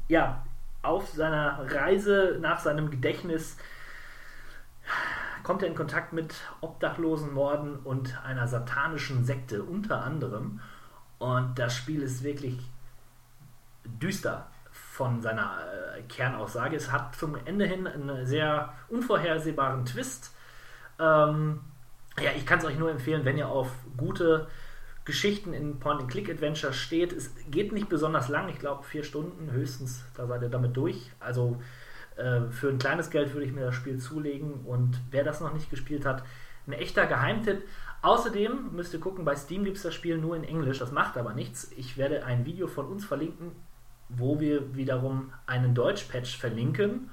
ja, auf seiner Reise nach seinem Gedächtnis kommt er in Kontakt mit obdachlosen Morden und einer satanischen Sekte unter anderem. Und das Spiel ist wirklich düster von seiner äh, Kernaussage. Es hat zum Ende hin einen sehr unvorhersehbaren Twist. Ähm, ja, ich kann es euch nur empfehlen, wenn ihr auf gute Geschichten in Point-and-Click-Adventure steht. Es geht nicht besonders lang, ich glaube vier Stunden höchstens, da seid ihr damit durch. Also für ein kleines Geld würde ich mir das Spiel zulegen und wer das noch nicht gespielt hat, ein echter Geheimtipp. Außerdem müsst ihr gucken, bei Steam gibt es das Spiel nur in Englisch, das macht aber nichts. Ich werde ein Video von uns verlinken, wo wir wiederum einen Deutsch-Patch verlinken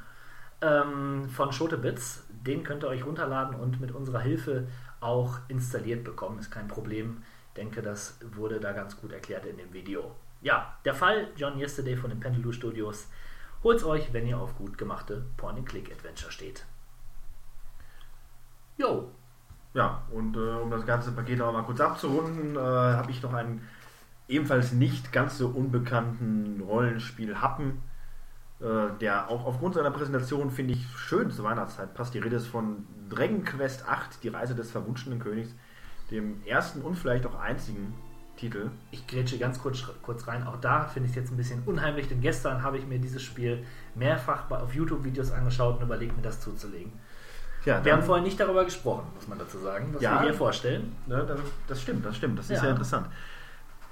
ähm, von Schotebits. Den könnt ihr euch runterladen und mit unserer Hilfe auch installiert bekommen. Ist kein Problem. Ich denke, das wurde da ganz gut erklärt in dem Video. Ja, der Fall John Yesterday von den Pendulou Studios. Holt's euch, wenn ihr auf gut gemachte Point-and-Click-Adventure steht. Jo, Ja, und äh, um das ganze Paket auch mal kurz abzurunden, äh, habe ich noch einen ebenfalls nicht ganz so unbekannten Rollenspiel Happen, äh, der auch aufgrund seiner Präsentation, finde ich, schön zur Weihnachtszeit passt. Die Rede ist von Dragon Quest 8, die Reise des verwunschenen Königs, dem ersten und vielleicht auch einzigen Titel. Ich grätsche ganz kurz, kurz rein. Auch da finde ich es jetzt ein bisschen unheimlich, denn gestern habe ich mir dieses Spiel mehrfach auf YouTube-Videos angeschaut und überlegt, mir das zuzulegen. Ja, Wir haben vorher nicht darüber gesprochen, muss man dazu sagen, was Ja. wir hier vorstellen. Ne, das, das stimmt, das stimmt. Das ist Ja. ja interessant.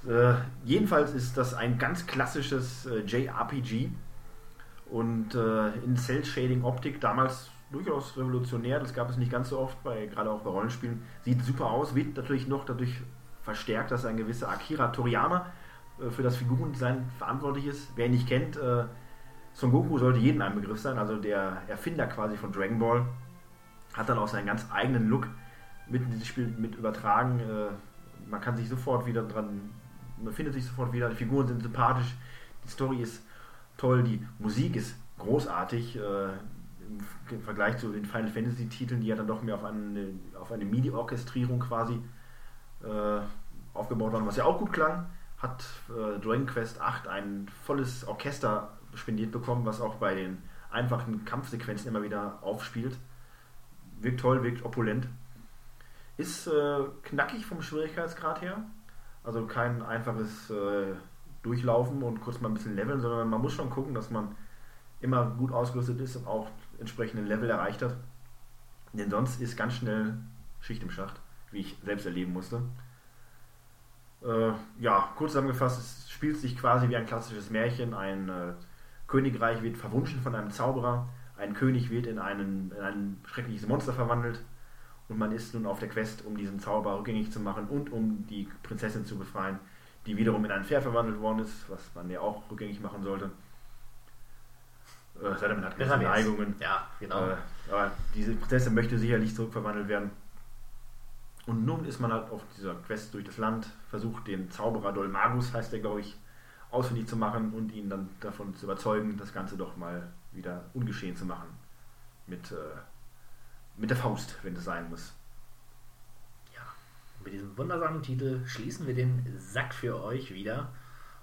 Äh, jedenfalls ist das ein ganz klassisches äh, JRPG und äh, in Cell-Shading-Optik damals durchaus revolutionär. Das gab es nicht ganz so oft, bei, gerade auch bei Rollenspielen. Sieht super aus, wird natürlich noch dadurch verstärkt, dass ein gewisser Akira Toriyama äh, für das Figurendesign verantwortlich ist. Wer ihn nicht kennt, äh, Son Goku sollte jedem ein Begriff sein, also der Erfinder quasi von Dragon Ball. Hat dann auch seinen ganz eigenen Look mit in dieses Spiel mit übertragen. Äh, man kann sich sofort wieder dran, man findet sich sofort wieder. Die Figuren sind sympathisch, die Story ist toll, die Musik ist großartig. Im Vergleich zu den Final Fantasy Titeln, die ja dann doch mehr auf eine, auf eine MIDI-Orchestrierung quasi aufgebaut waren, was ja auch gut klang, hat äh, Dragon Quest 8 ein volles Orchester spendiert bekommen, was auch bei den einfachen Kampfsequenzen immer wieder aufspielt. Wirkt toll, wirkt opulent. Ist äh, knackig vom Schwierigkeitsgrad her. Also kein einfaches äh, Durchlaufen und kurz mal ein bisschen leveln, sondern man muss schon gucken, dass man immer gut ausgerüstet ist und auch entsprechenden Level erreicht hat. Denn sonst ist ganz schnell Schicht im Schacht, wie ich selbst erleben musste. Äh, ja, kurz zusammengefasst, es spielt sich quasi wie ein klassisches Märchen. Ein äh, Königreich wird verwunschen von einem Zauberer, ein König wird in, einen, in ein schreckliches Monster verwandelt und man ist nun auf der Quest, um diesen Zauber rückgängig zu machen und um die Prinzessin zu befreien, die wiederum in ein Pferd verwandelt worden ist, was man ja auch rückgängig machen sollte. Äh, sei denn, man hat gewisse. Neigungen. Ja, genau. Äh, aber diese Prinzessin möchte sicherlich zurückverwandelt werden. Und nun ist man halt auf dieser Quest durch das Land, versucht den Zauberer Dolmagus, heißt der glaube ich, ausfindig zu machen und ihn dann davon zu überzeugen, das Ganze doch mal wieder ungeschehen zu machen. Mit, äh, mit der Faust, wenn es sein muss. Ja, mit diesem wundersamen Titel schließen wir den Sack für euch wieder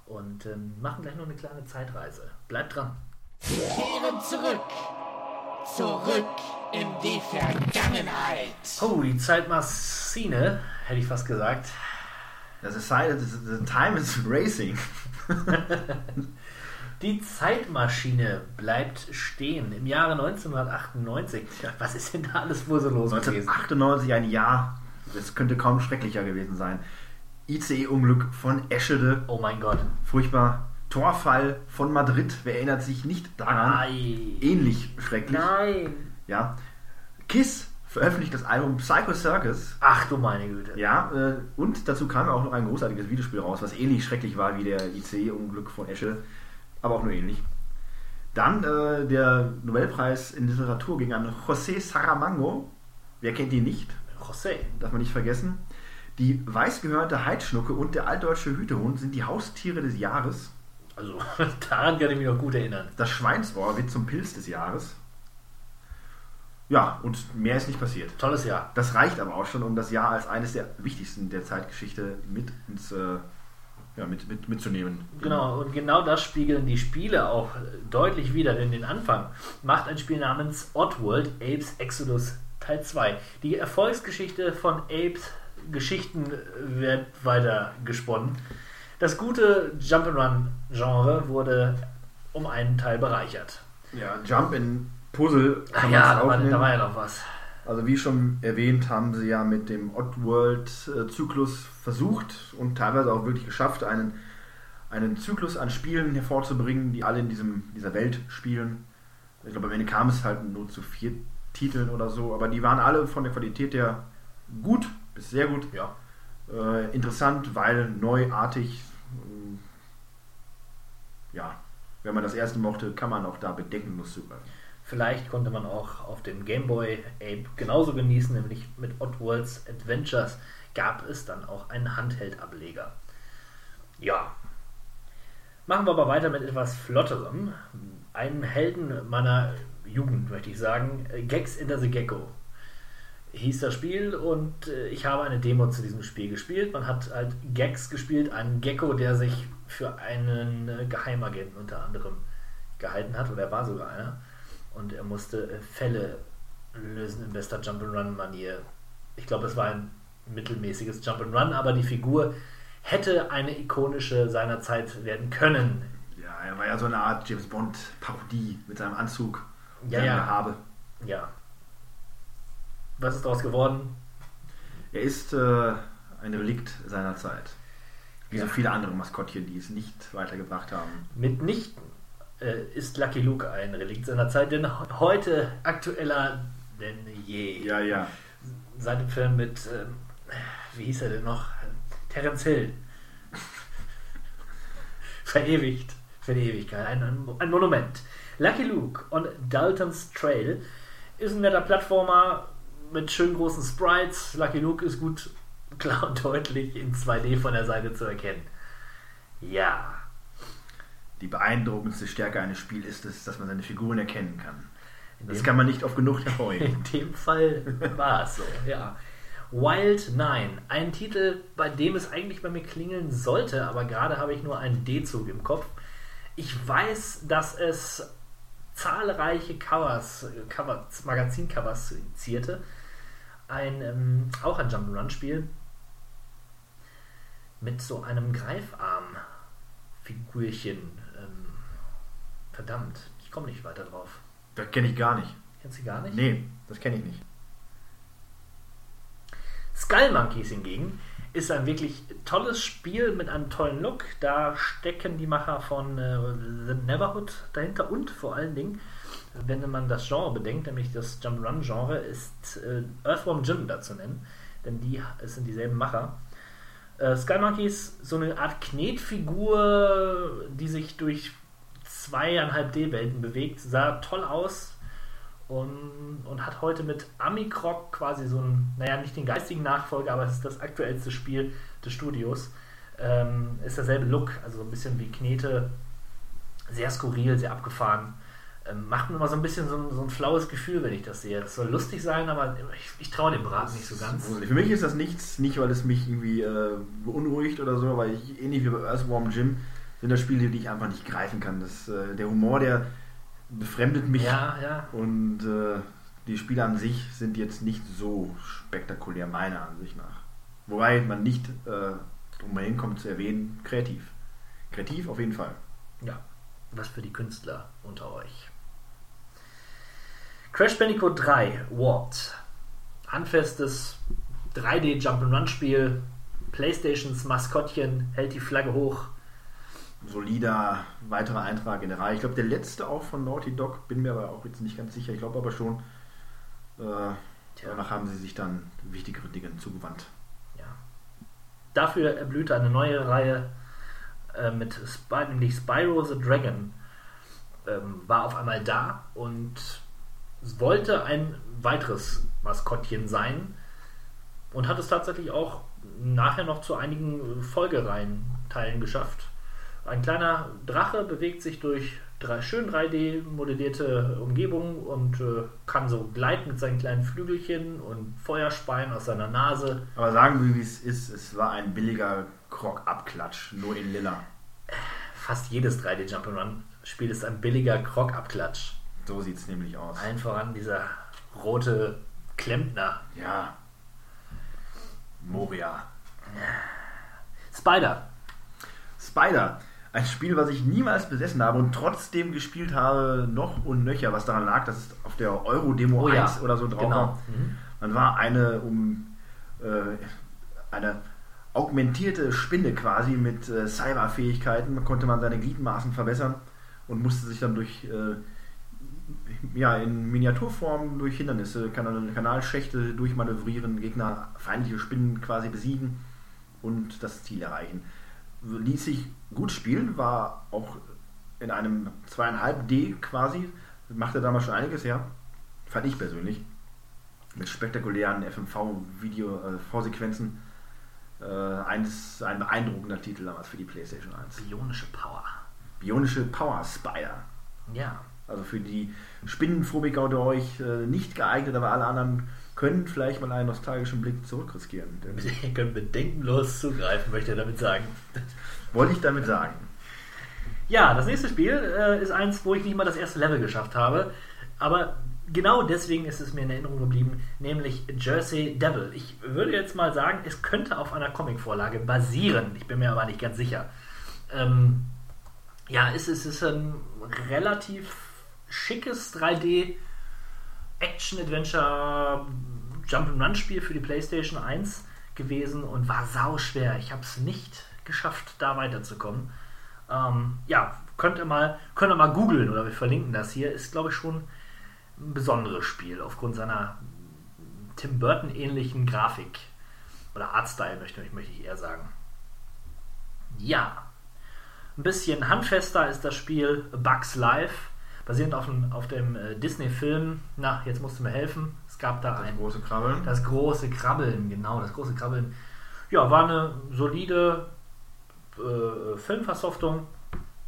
und ähm, machen gleich noch eine kleine Zeitreise. Bleibt dran. Kehren zurück. Zurück in die Vergangenheit. Oh, die Zeitmaschine, hätte ich fast gesagt. Das ist Zeit, das ist, the time is racing. <laughs> Die Zeitmaschine bleibt stehen im Jahre 1998. Was ist denn da alles wohl so los gewesen? 1998, ein Jahr, das könnte kaum schrecklicher gewesen sein. ICE-Unglück von Eschede, Oh mein Gott. furchtbar. Torfall von Madrid, wer erinnert sich nicht daran? Nein. Ähnlich schrecklich. Nein. Ja. Kiss veröffentlicht das Album Psycho Circus. Ach du meine Güte. Ja, äh, und dazu kam auch noch ein großartiges Videospiel raus, was ähnlich schrecklich war wie der ICE-Unglück von Esche, aber auch nur ähnlich. Dann äh, der Nobelpreis in Literatur ging an José Saramago. Wer kennt ihn nicht? José. Darf man nicht vergessen. Die weißgehörnte Heidschnucke und der altdeutsche Hütehund sind die Haustiere des Jahres. Also, <laughs> daran kann ich mich noch gut erinnern. Das Schweinsohr wird zum Pilz des Jahres. Ja, und mehr ist nicht passiert. Tolles Jahr. Das reicht aber auch schon, um das Jahr als eines der wichtigsten der Zeitgeschichte mit ins, äh, ja, mit, mit, mitzunehmen. Genau, und genau das spiegeln die Spiele auch deutlich wieder, denn den Anfang macht ein Spiel namens Oddworld Apes Exodus Teil 2. Die Erfolgsgeschichte von Apes Geschichten wird weiter gesponnen. Das gute Jump'n'Run-Genre wurde um einen Teil bereichert. Ja, Jump in Puzzle Ach kann ja, man da war, da war ja noch was. Also wie schon erwähnt, haben sie ja mit dem Oddworld-Zyklus versucht und teilweise auch wirklich geschafft, einen, einen Zyklus an Spielen hervorzubringen, die alle in diesem, dieser Welt spielen. Ich glaube, am Ende kam es halt nur zu vier Titeln oder so, aber die waren alle von der Qualität her gut bis sehr gut. Ja. Äh, interessant, weil neuartig. ähm, Ja, wenn man das erste mochte, kann man auch da bedenkenlos zugreifen. Vielleicht konnte man auch auf dem Game Boy Ape genauso genießen, nämlich mit Oddworld's Adventures gab es dann auch einen Handheld-Ableger. Ja. Machen wir aber weiter mit etwas Flotterem. Einen Helden meiner Jugend, möchte ich sagen. Gex in the Gecko hieß das Spiel und äh, ich habe eine Demo zu diesem Spiel gespielt. Man hat halt Gex gespielt, einen Gecko, der sich für einen äh, Geheimagenten unter anderem gehalten hat, oder er war sogar einer. Und er musste äh, Fälle lösen in bester Jump'n'Run-Manier. Ich glaube, es war ein mittelmäßiges Jump'n'Run, aber die Figur hätte eine ikonische seiner Zeit werden können. Ja, er war ja so eine Art James Bond-Parodie mit seinem Anzug und Ja, seinem ja. Gehabe. Ja. Was ist daraus geworden? Er ist äh, ein Relikt seiner Zeit. Wie so viele andere Maskottchen, die es nicht weitergebracht haben. Mitnichten äh, ist Lucky Luke ein Relikt seiner Zeit, denn heute aktueller denn je. Ja, ja. Seit dem Film mit, ähm, wie hieß er denn noch? Terence Hill. <laughs> Verewigt. Für die Ewigkeit. Ein, ein, ein Monument. Lucky Luke on Dalton's Trail ist ein netter Plattformer mit schön großen Sprites. Lucky Luke ist gut klar und deutlich in 2D von der Seite zu erkennen. Ja. Die beeindruckendste Stärke eines Spiels ist es, dass man seine Figuren erkennen kann. Das kann man nicht oft genug hervorheben. <laughs> In dem Fall war es so, ja. Wild 9, ein Titel, bei dem es eigentlich bei mir klingeln sollte, aber gerade habe ich nur einen D-Zug im Kopf. Ich weiß, dass es zahlreiche Covers, Covers Magazincovers zierte. Ein, ähm, auch ein Jump'n'Run-Spiel mit so einem Greifarm-Figürchen. Ähm, verdammt, ich komme nicht weiter drauf. Das kenne ich gar nicht. Kennst du gar nicht? Nee, das kenne ich nicht. Skull Monkeys hingegen ist ein wirklich tolles Spiel mit einem tollen Look. Da stecken die Macher von äh, The Neverhood dahinter und vor allen Dingen, wenn man das Genre bedenkt, nämlich das Jump'n'Run-Genre, ist äh, Earthworm Jim da zu nennen, denn die es sind dieselben Macher. Äh, Skull Monkeys, so eine Art Knetfigur, die sich durch zweieinhalb D-Welten bewegt, sah toll aus und, und hat heute mit Amicroc quasi so ein, naja, nicht den geistigen Nachfolger, aber es ist das aktuellste Spiel des Studios. Ähm, ist derselbe Look, also so ein bisschen wie Knete, sehr skurril, sehr abgefahren. Ähm, macht mir immer so ein bisschen so ein, so ein flaues Gefühl, wenn ich das sehe. Das soll lustig sein, aber ich, ich traue dem Braten nicht so ganz. Für mich ist das nichts, nicht weil es mich irgendwie äh, beunruhigt oder so, weil ich ähnlich wie bei Earthworm Jim sind das Spiele, die ich einfach nicht greifen kann. Das, äh, der Humor, der befremdet mich Ja, ja. und äh, die Spiele an sich sind jetzt nicht so spektakulär meiner Ansicht nach. Wobei man nicht äh, drum hinkommt zu erwähnen, kreativ. Kreativ auf jeden Fall. Ja, was für die Künstler unter euch. Crash Bandicoot 3 Warped. Handfestes 3D Jump'n'Run Spiel. Playstations Maskottchen hält die Flagge hoch. Solider weiterer Eintrag in der Reihe. Ich glaube, der letzte auch von Naughty Dog, bin mir aber auch jetzt nicht ganz sicher. Ich glaube aber schon, äh, danach haben sie sich dann wichtigere Dinge zugewandt. Ja. Dafür erblühte eine neue Reihe äh, mit Spy, nämlich Spyro the Dragon. Ähm, war auf einmal da und wollte ein weiteres Maskottchen sein und hat es tatsächlich auch nachher noch zu einigen Folgereihen Teilen geschafft. Ein kleiner Drache bewegt sich durch drei, schön 3D modellierte Umgebungen und äh, kann so gleiten mit seinen kleinen Flügelchen und Feuerspeien aus seiner Nase. Aber sagen wir, wie es ist, es war ein billiger Krog-Abklatsch, nur in Lilla. Fast jedes 3D Jump'n'Run Spiel ist ein billiger Krog-Abklatsch. So sieht es nämlich aus. Allen voran dieser rote Klempner. Ja. Moria. Spider. Spider. ein Spiel, was ich niemals besessen habe und trotzdem gespielt habe, noch und nöcher, was daran lag, dass es auf der Euro-Demo Oh ja, 1 oder so drauf genau. war. Man war eine um äh, eine augmentierte Spinne quasi mit äh, Cyberfähigkeiten, konnte man seine Gliedmaßen verbessern und musste sich dann durch äh, ja, in Miniaturform durch Hindernisse, Kanal Kanalschächte durchmanövrieren, Gegner, feindliche Spinnen quasi besiegen und das Ziel erreichen. Ließ sich gut spielen, war auch in einem 2,5D quasi, machte damals schon einiges her, fand ich persönlich, mit spektakulären FMV-Video-V-Sequenzen. Äh, eines, ein beeindruckender Titel damals für die PlayStation 1. Bionische Power. Bionische Power Spider. Ja. Also für die Spinnenphobiker unter euch äh, nicht geeignet, aber alle anderen können vielleicht mal einen nostalgischen Blick zurückriskieren. Denn- <laughs> Ihr könnt bedenkenlos zugreifen, möchte er damit sagen. Wollte ich damit sagen. Ja, das nächste Spiel äh, ist eins, wo ich nicht mal das erste Level geschafft habe. Aber genau deswegen ist es mir in Erinnerung geblieben, nämlich Jersey Devil. Ich würde jetzt mal sagen, es könnte auf einer Comicvorlage basieren. Ich bin mir aber nicht ganz sicher. Ähm, ja, es ist, es ist ein relativ schickes 3D Action-Adventure Jump'n'Run-Spiel für die PlayStation 1 gewesen und war sauschwer. Ich habe es nicht geschafft, da weiterzukommen. Ähm, ja, könnt ihr mal, mal googeln oder wir verlinken das hier. Ist, glaube ich, schon ein besonderes Spiel aufgrund seiner Tim Burton-ähnlichen Grafik. Oder Artstyle möchte, möchte ich eher sagen. Ja. Ein bisschen handfester ist das Spiel Bugs Life, basierend auf dem, auf dem äh, Disney-Film. Na, jetzt musst du mir helfen. Es gab da ein Große Krabbeln. das große Krabbeln, genau, das große Krabbeln. Ja, war eine solide äh, Filmversoftung.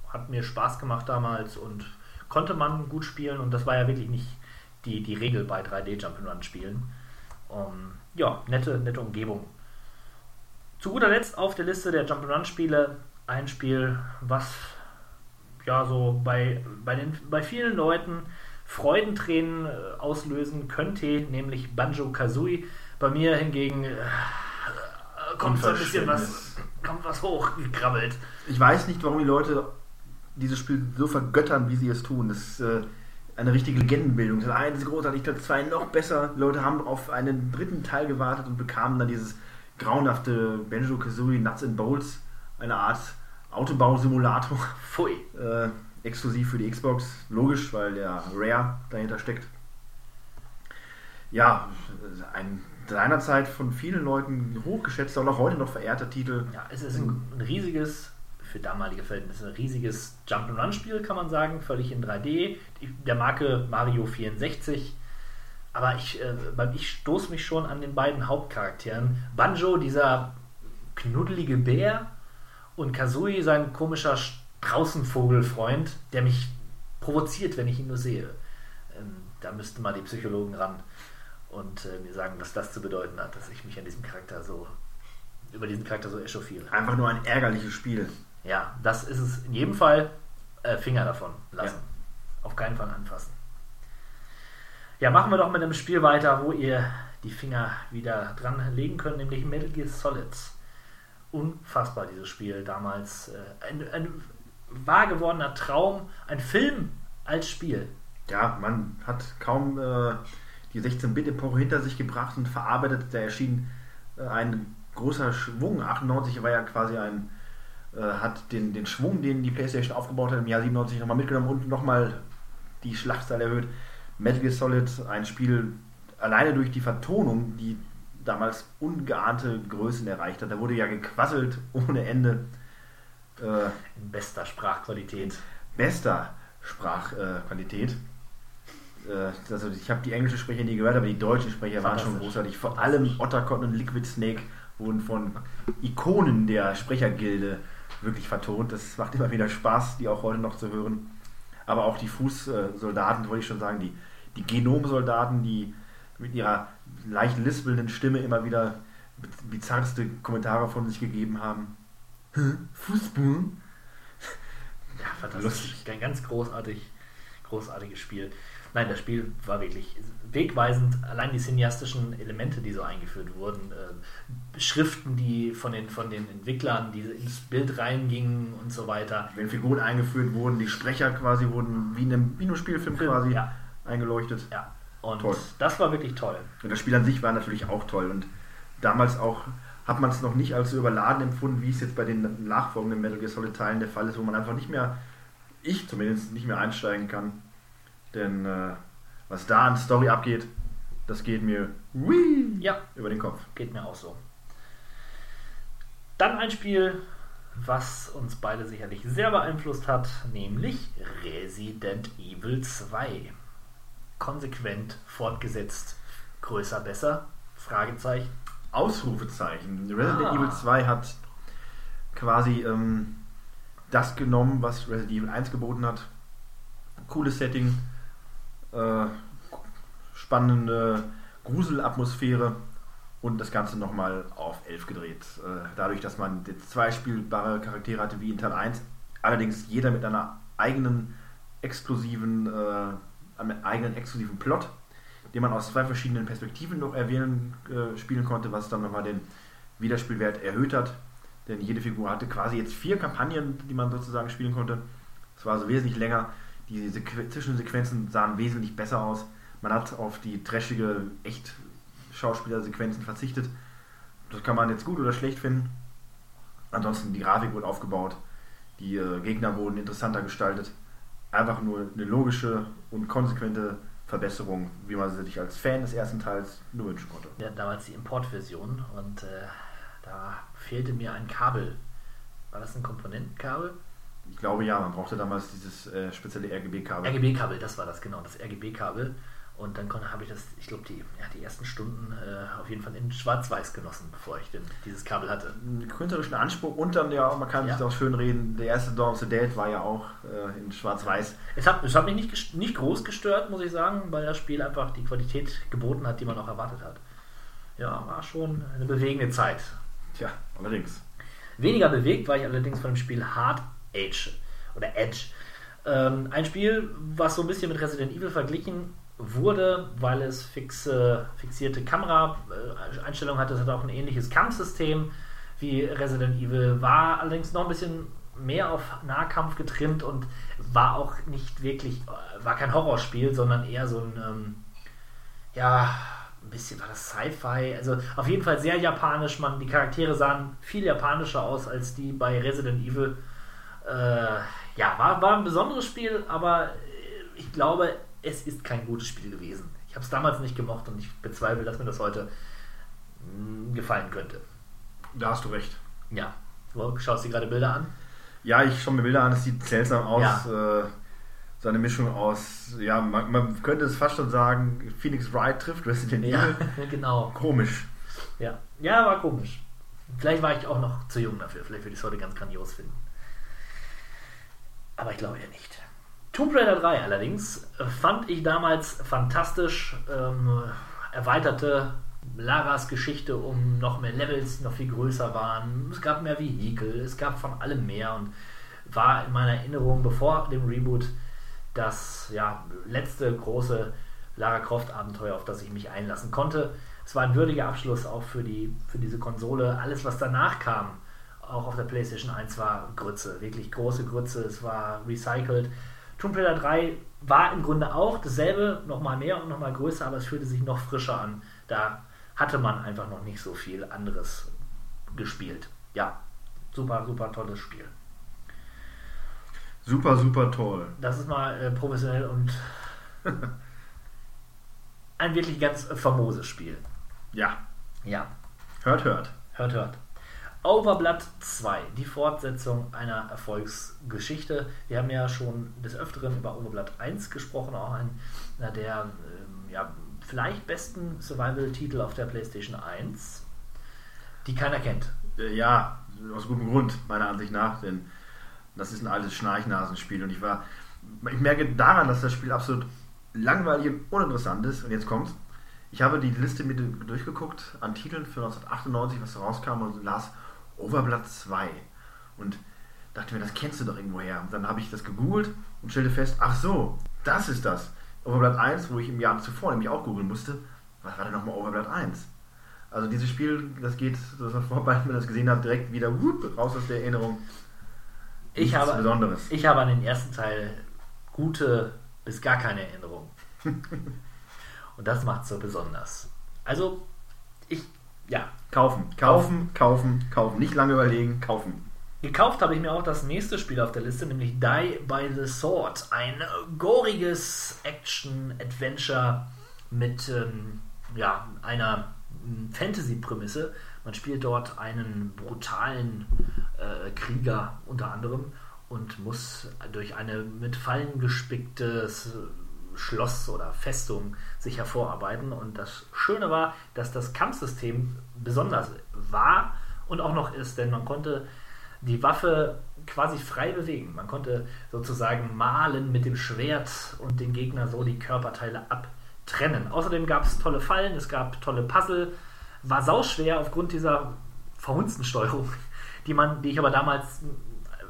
Hat mir Spaß gemacht damals und konnte man gut spielen. Und das war ja wirklich nicht die, die Regel bei 3D Jump'n'Run spielen. Um, ja, nette, nette Umgebung. Zu guter Letzt auf der Liste der Jump'n'Run Spiele ein Spiel, was ja so bei, bei, den, bei vielen Leuten Freudentränen äh, auslösen könnte, nämlich Banjo Kazooie. Bei mir hingegen äh, kommt so ein bisschen was, kommt was hochgekrabbelt. Ich weiß nicht, warum die Leute dieses Spiel so vergöttern, wie sie es tun. Das ist äh, eine richtige Legendenbildung. Teil 1 ist großartig, Teil 2 noch besser. Die Leute haben auf einen dritten Teil gewartet und bekamen dann dieses grauenhafte Banjo Kazooie Nuts and Bolts, eine Art Autobausimulator, <laughs> Pfui. äh, exklusiv für die Xbox. Logisch, weil der Rare dahinter steckt. Ja, ein seinerzeit von vielen Leuten hochgeschätzter und auch heute noch verehrter Titel. Ja, es ist ein, ein riesiges, für damalige Verhältnisse, ein riesiges Jump'n'Run-Spiel, kann man sagen, völlig in 3D, die, der Marke Mario 64. Aber ich, äh, ich stoße mich schon an den beiden Hauptcharakteren. Banjo, dieser knuddelige Bär, und Kazooie, sein komischer Straußenvogelfreund, der mich provoziert, wenn ich ihn nur sehe. Ähm, da müssten mal die Psychologen ran und äh, mir sagen, was das zu bedeuten hat, dass ich mich an diesem Charakter so, über diesen Charakter so echauffiere. Einfach nur ein ärgerliches Spiel. Ja, das ist es in jedem Fall. Äh, Finger davon lassen. Auf keinen Fall anfassen. Ja, machen wir doch mit einem Spiel weiter, wo ihr die Finger wieder dran legen könnt, nämlich Metal Gear Solid. Unfassbar, dieses Spiel damals. Äh, ein, ein wahr gewordener Traum, ein Film als Spiel. Ja, man hat kaum äh, die 16-Bit-Epoche hinter sich gebracht und verarbeitet. Da erschien äh, ein großer Schwung. 98 war ja quasi ein, äh, hat den, den Schwung, den die PlayStation aufgebaut hat, im Jahr 97 nochmal mitgenommen und nochmal die Schlachtzahl erhöht. Metal Gear Solid, ein Spiel alleine durch die Vertonung, die damals ungeahnte Größen erreicht hat. Da wurde ja gequasselt ohne Ende. Äh, In bester Sprachqualität. bester Sprachqualität. Äh, also ich habe die englischen Sprecher nie gehört, aber die deutschen Sprecher waren schon großartig. Vor allem Ottercotton und Liquid Snake wurden von Ikonen der Sprechergilde wirklich vertont. Das macht immer wieder Spaß, die auch heute noch zu hören. Aber auch die Fußsoldaten, wollte ich schon sagen, die, die Genomsoldaten, die mit ihrer leicht lispelnden Stimme immer wieder bizarrste Kommentare von sich gegeben haben. Fußball? Ja, fantastisch. Ein ganz großartig, großartiges Spiel. Nein, das Spiel war wirklich wegweisend. Allein die cineastischen Elemente, die so eingeführt wurden. Äh, Schriften, die von den, von den Entwicklern, die ins Bild reingingen und so weiter. Wenn Figuren eingeführt wurden, die Sprecher quasi wurden wie in einem, wie in einem Spielfilm Film, quasi ja. eingeleuchtet. Ja, und Toll. das war wirklich toll. Und das Spiel an sich war natürlich auch toll. Und damals auch hat man es noch nicht als so überladen empfunden, wie es jetzt bei den nachfolgenden Metal Gear Solid Teilen der Fall ist, wo man einfach nicht mehr, ich zumindest, nicht mehr einsteigen kann. Denn äh, was da an Story abgeht, das geht mir whee, Ja, über den Kopf. geht mir auch so. Dann ein Spiel, was uns beide sicherlich sehr beeinflusst hat, nämlich Resident Evil 2. Konsequent fortgesetzt, größer, besser? Fragezeichen. Ausrufezeichen. Resident Ah. Evil 2 hat quasi ähm, das genommen, was Resident Evil 1 geboten hat. Cooles Setting, äh, spannende Gruselatmosphäre und das Ganze nochmal auf 11 gedreht. Äh, dadurch, dass man jetzt zwei spielbare Charaktere hatte wie in Teil 1, allerdings jeder mit einer eigenen exklusiven, äh, einem eigenen exklusiven Plot, den man aus zwei verschiedenen Perspektiven noch erwähnen, äh, spielen konnte, was dann nochmal den Wiederspielwert erhöht hat. Denn jede Figur hatte quasi jetzt vier Kampagnen, die man sozusagen spielen konnte. Es war also wesentlich länger. Die Sequ Zwischensequenzen sahen wesentlich besser aus. Man hat auf die trashige, echt Schauspielersequenzen verzichtet. Das kann man jetzt gut oder schlecht finden. Ansonsten die Grafik wurde aufgebaut. Die äh, Gegner wurden interessanter gestaltet. Einfach nur eine logische und konsequente Verbesserung, wie man sie sich als Fan des ersten Teils nur wünschen konnte. Ja, damals die Importversion und äh, da fehlte mir ein Kabel. War das ein Komponentenkabel? Ich glaube ja, man brauchte damals dieses äh, spezielle RGB-Kabel. RGB-Kabel, das war das genau, das RGB-Kabel. Und dann habe ich das, ich glaube, die, ja, die ersten Stunden äh, auf jeden Fall in Schwarz-Weiß genossen, bevor ich denn dieses Kabel hatte. Einen künstlerischen Anspruch und dann ja, man kann Ja. sich auch schön reden, der erste Dawn of the Dead war ja auch äh, in Schwarz-Weiß. Es hat, es hat mich nicht, nicht groß gestört, muss ich sagen, weil das Spiel einfach die Qualität geboten hat, die man auch erwartet hat. Ja, war schon eine bewegende Zeit. Tja, allerdings. Weniger bewegt war ich allerdings von dem Spiel Hard Age oder Edge. Ähm, ein Spiel, was so ein bisschen mit Resident Evil verglichen wurde, weil es fixe, fixierte Kamera-Einstellungen hatte. Es hat auch ein ähnliches Kampfsystem wie Resident Evil, war allerdings noch ein bisschen mehr auf Nahkampf getrimmt und war auch nicht wirklich, war kein Horrorspiel, sondern eher so ein, ähm, ja, ein bisschen war das Sci-Fi, also auf jeden Fall sehr japanisch. Man, die Charaktere sahen viel japanischer aus als die bei Resident Evil. Äh, ja, war, war ein besonderes Spiel, aber ich glaube, es ist kein gutes Spiel gewesen. Ich habe es damals nicht gemocht und ich bezweifle, dass mir das heute mh, gefallen könnte. Da hast du recht. Ja, du schaust dir gerade Bilder an. Ja, ich schaue mir Bilder an, es sieht seltsam aus. Äh, so eine Mischung aus, ja, man, man könnte es fast schon sagen, Phoenix Wright trifft Resident Ja, Evil. <laughs> genau. Komisch. Ja. ja, war komisch. Vielleicht war ich auch noch zu jung dafür. Vielleicht würde ich es heute ganz grandios finden. Aber ich glaube ja nicht. Tomb Raider 3 allerdings fand ich damals fantastisch. Ähm, erweiterte Laras Geschichte um noch mehr Levels, noch viel größer waren. Es gab mehr Vehikel, es gab von allem mehr und war in meiner Erinnerung, bevor dem Reboot, das ja, letzte große Lara Croft Abenteuer, auf das ich mich einlassen konnte. Es war ein würdiger Abschluss auch für, die, für diese Konsole. Alles, was danach kam, auch auf der PlayStation 1, war Grütze, wirklich große Grütze. Es war recycelt. Tomb Raider 3 war im Grunde auch dasselbe, nochmal mehr und nochmal größer, aber es fühlte sich noch frischer an. Da hatte man einfach noch nicht so viel anderes gespielt. Ja, super, super tolles Spiel. Super, super toll. Das ist mal äh, professionell und <laughs> ein wirklich ganz famoses Spiel. Ja, Ja, hört, hört. hört, hört. Overblood 2, die Fortsetzung einer Erfolgsgeschichte. Wir haben ja schon des Öfteren über Overblood 1 gesprochen, auch einer der ähm, ja, vielleicht besten Survival-Titel auf der PlayStation 1, die keiner kennt. Äh, Ja, aus gutem Grund, meiner Ansicht nach, denn das ist ein altes Schnarchnasenspiel und ich war, ich merke daran, dass das Spiel absolut langweilig und uninteressant ist und jetzt kommt's. Ich habe die Liste mit durchgeguckt an Titeln für 1998, was rauskam und las Overblood 2 und dachte mir, das kennst du doch irgendwoher. Und dann habe ich das gegoogelt und stellte fest, ach so, das ist das. Overblood 1, wo ich im Jahr zuvor nämlich auch googeln musste, was war denn nochmal Overblood 1? Also dieses Spiel, das geht, das war vorbei, wenn man das gesehen hat, direkt wieder whoop, raus aus der Erinnerung. Ich Nichts habe, Besonderes. ich habe an den ersten Teil gute bis gar keine Erinnerung. <laughs> Und das macht so besonders. Also, ich, ja, Kaufen, kaufen, kaufen, kaufen. Nicht lange überlegen, kaufen. Gekauft habe ich mir auch das nächste Spiel auf der Liste, nämlich Die by the Sword. Ein goriges Action-Adventure mit ähm, ja, einer ähm, Fantasy-Prämisse. Man spielt dort einen brutalen äh, Krieger unter anderem und muss durch eine mit Fallen gespicktes Schloss oder Festung sich hervorarbeiten. Und das Schöne war, dass das Kampfsystem besonders war und auch noch ist, denn man konnte die Waffe quasi frei bewegen. Man konnte sozusagen malen mit dem Schwert und den Gegner so die Körperteile abtrennen. Außerdem gab es tolle Fallen, es gab tolle Puzzle. War sauschwer aufgrund dieser verhunzten Steuerung, <laughs> die man, die ich aber damals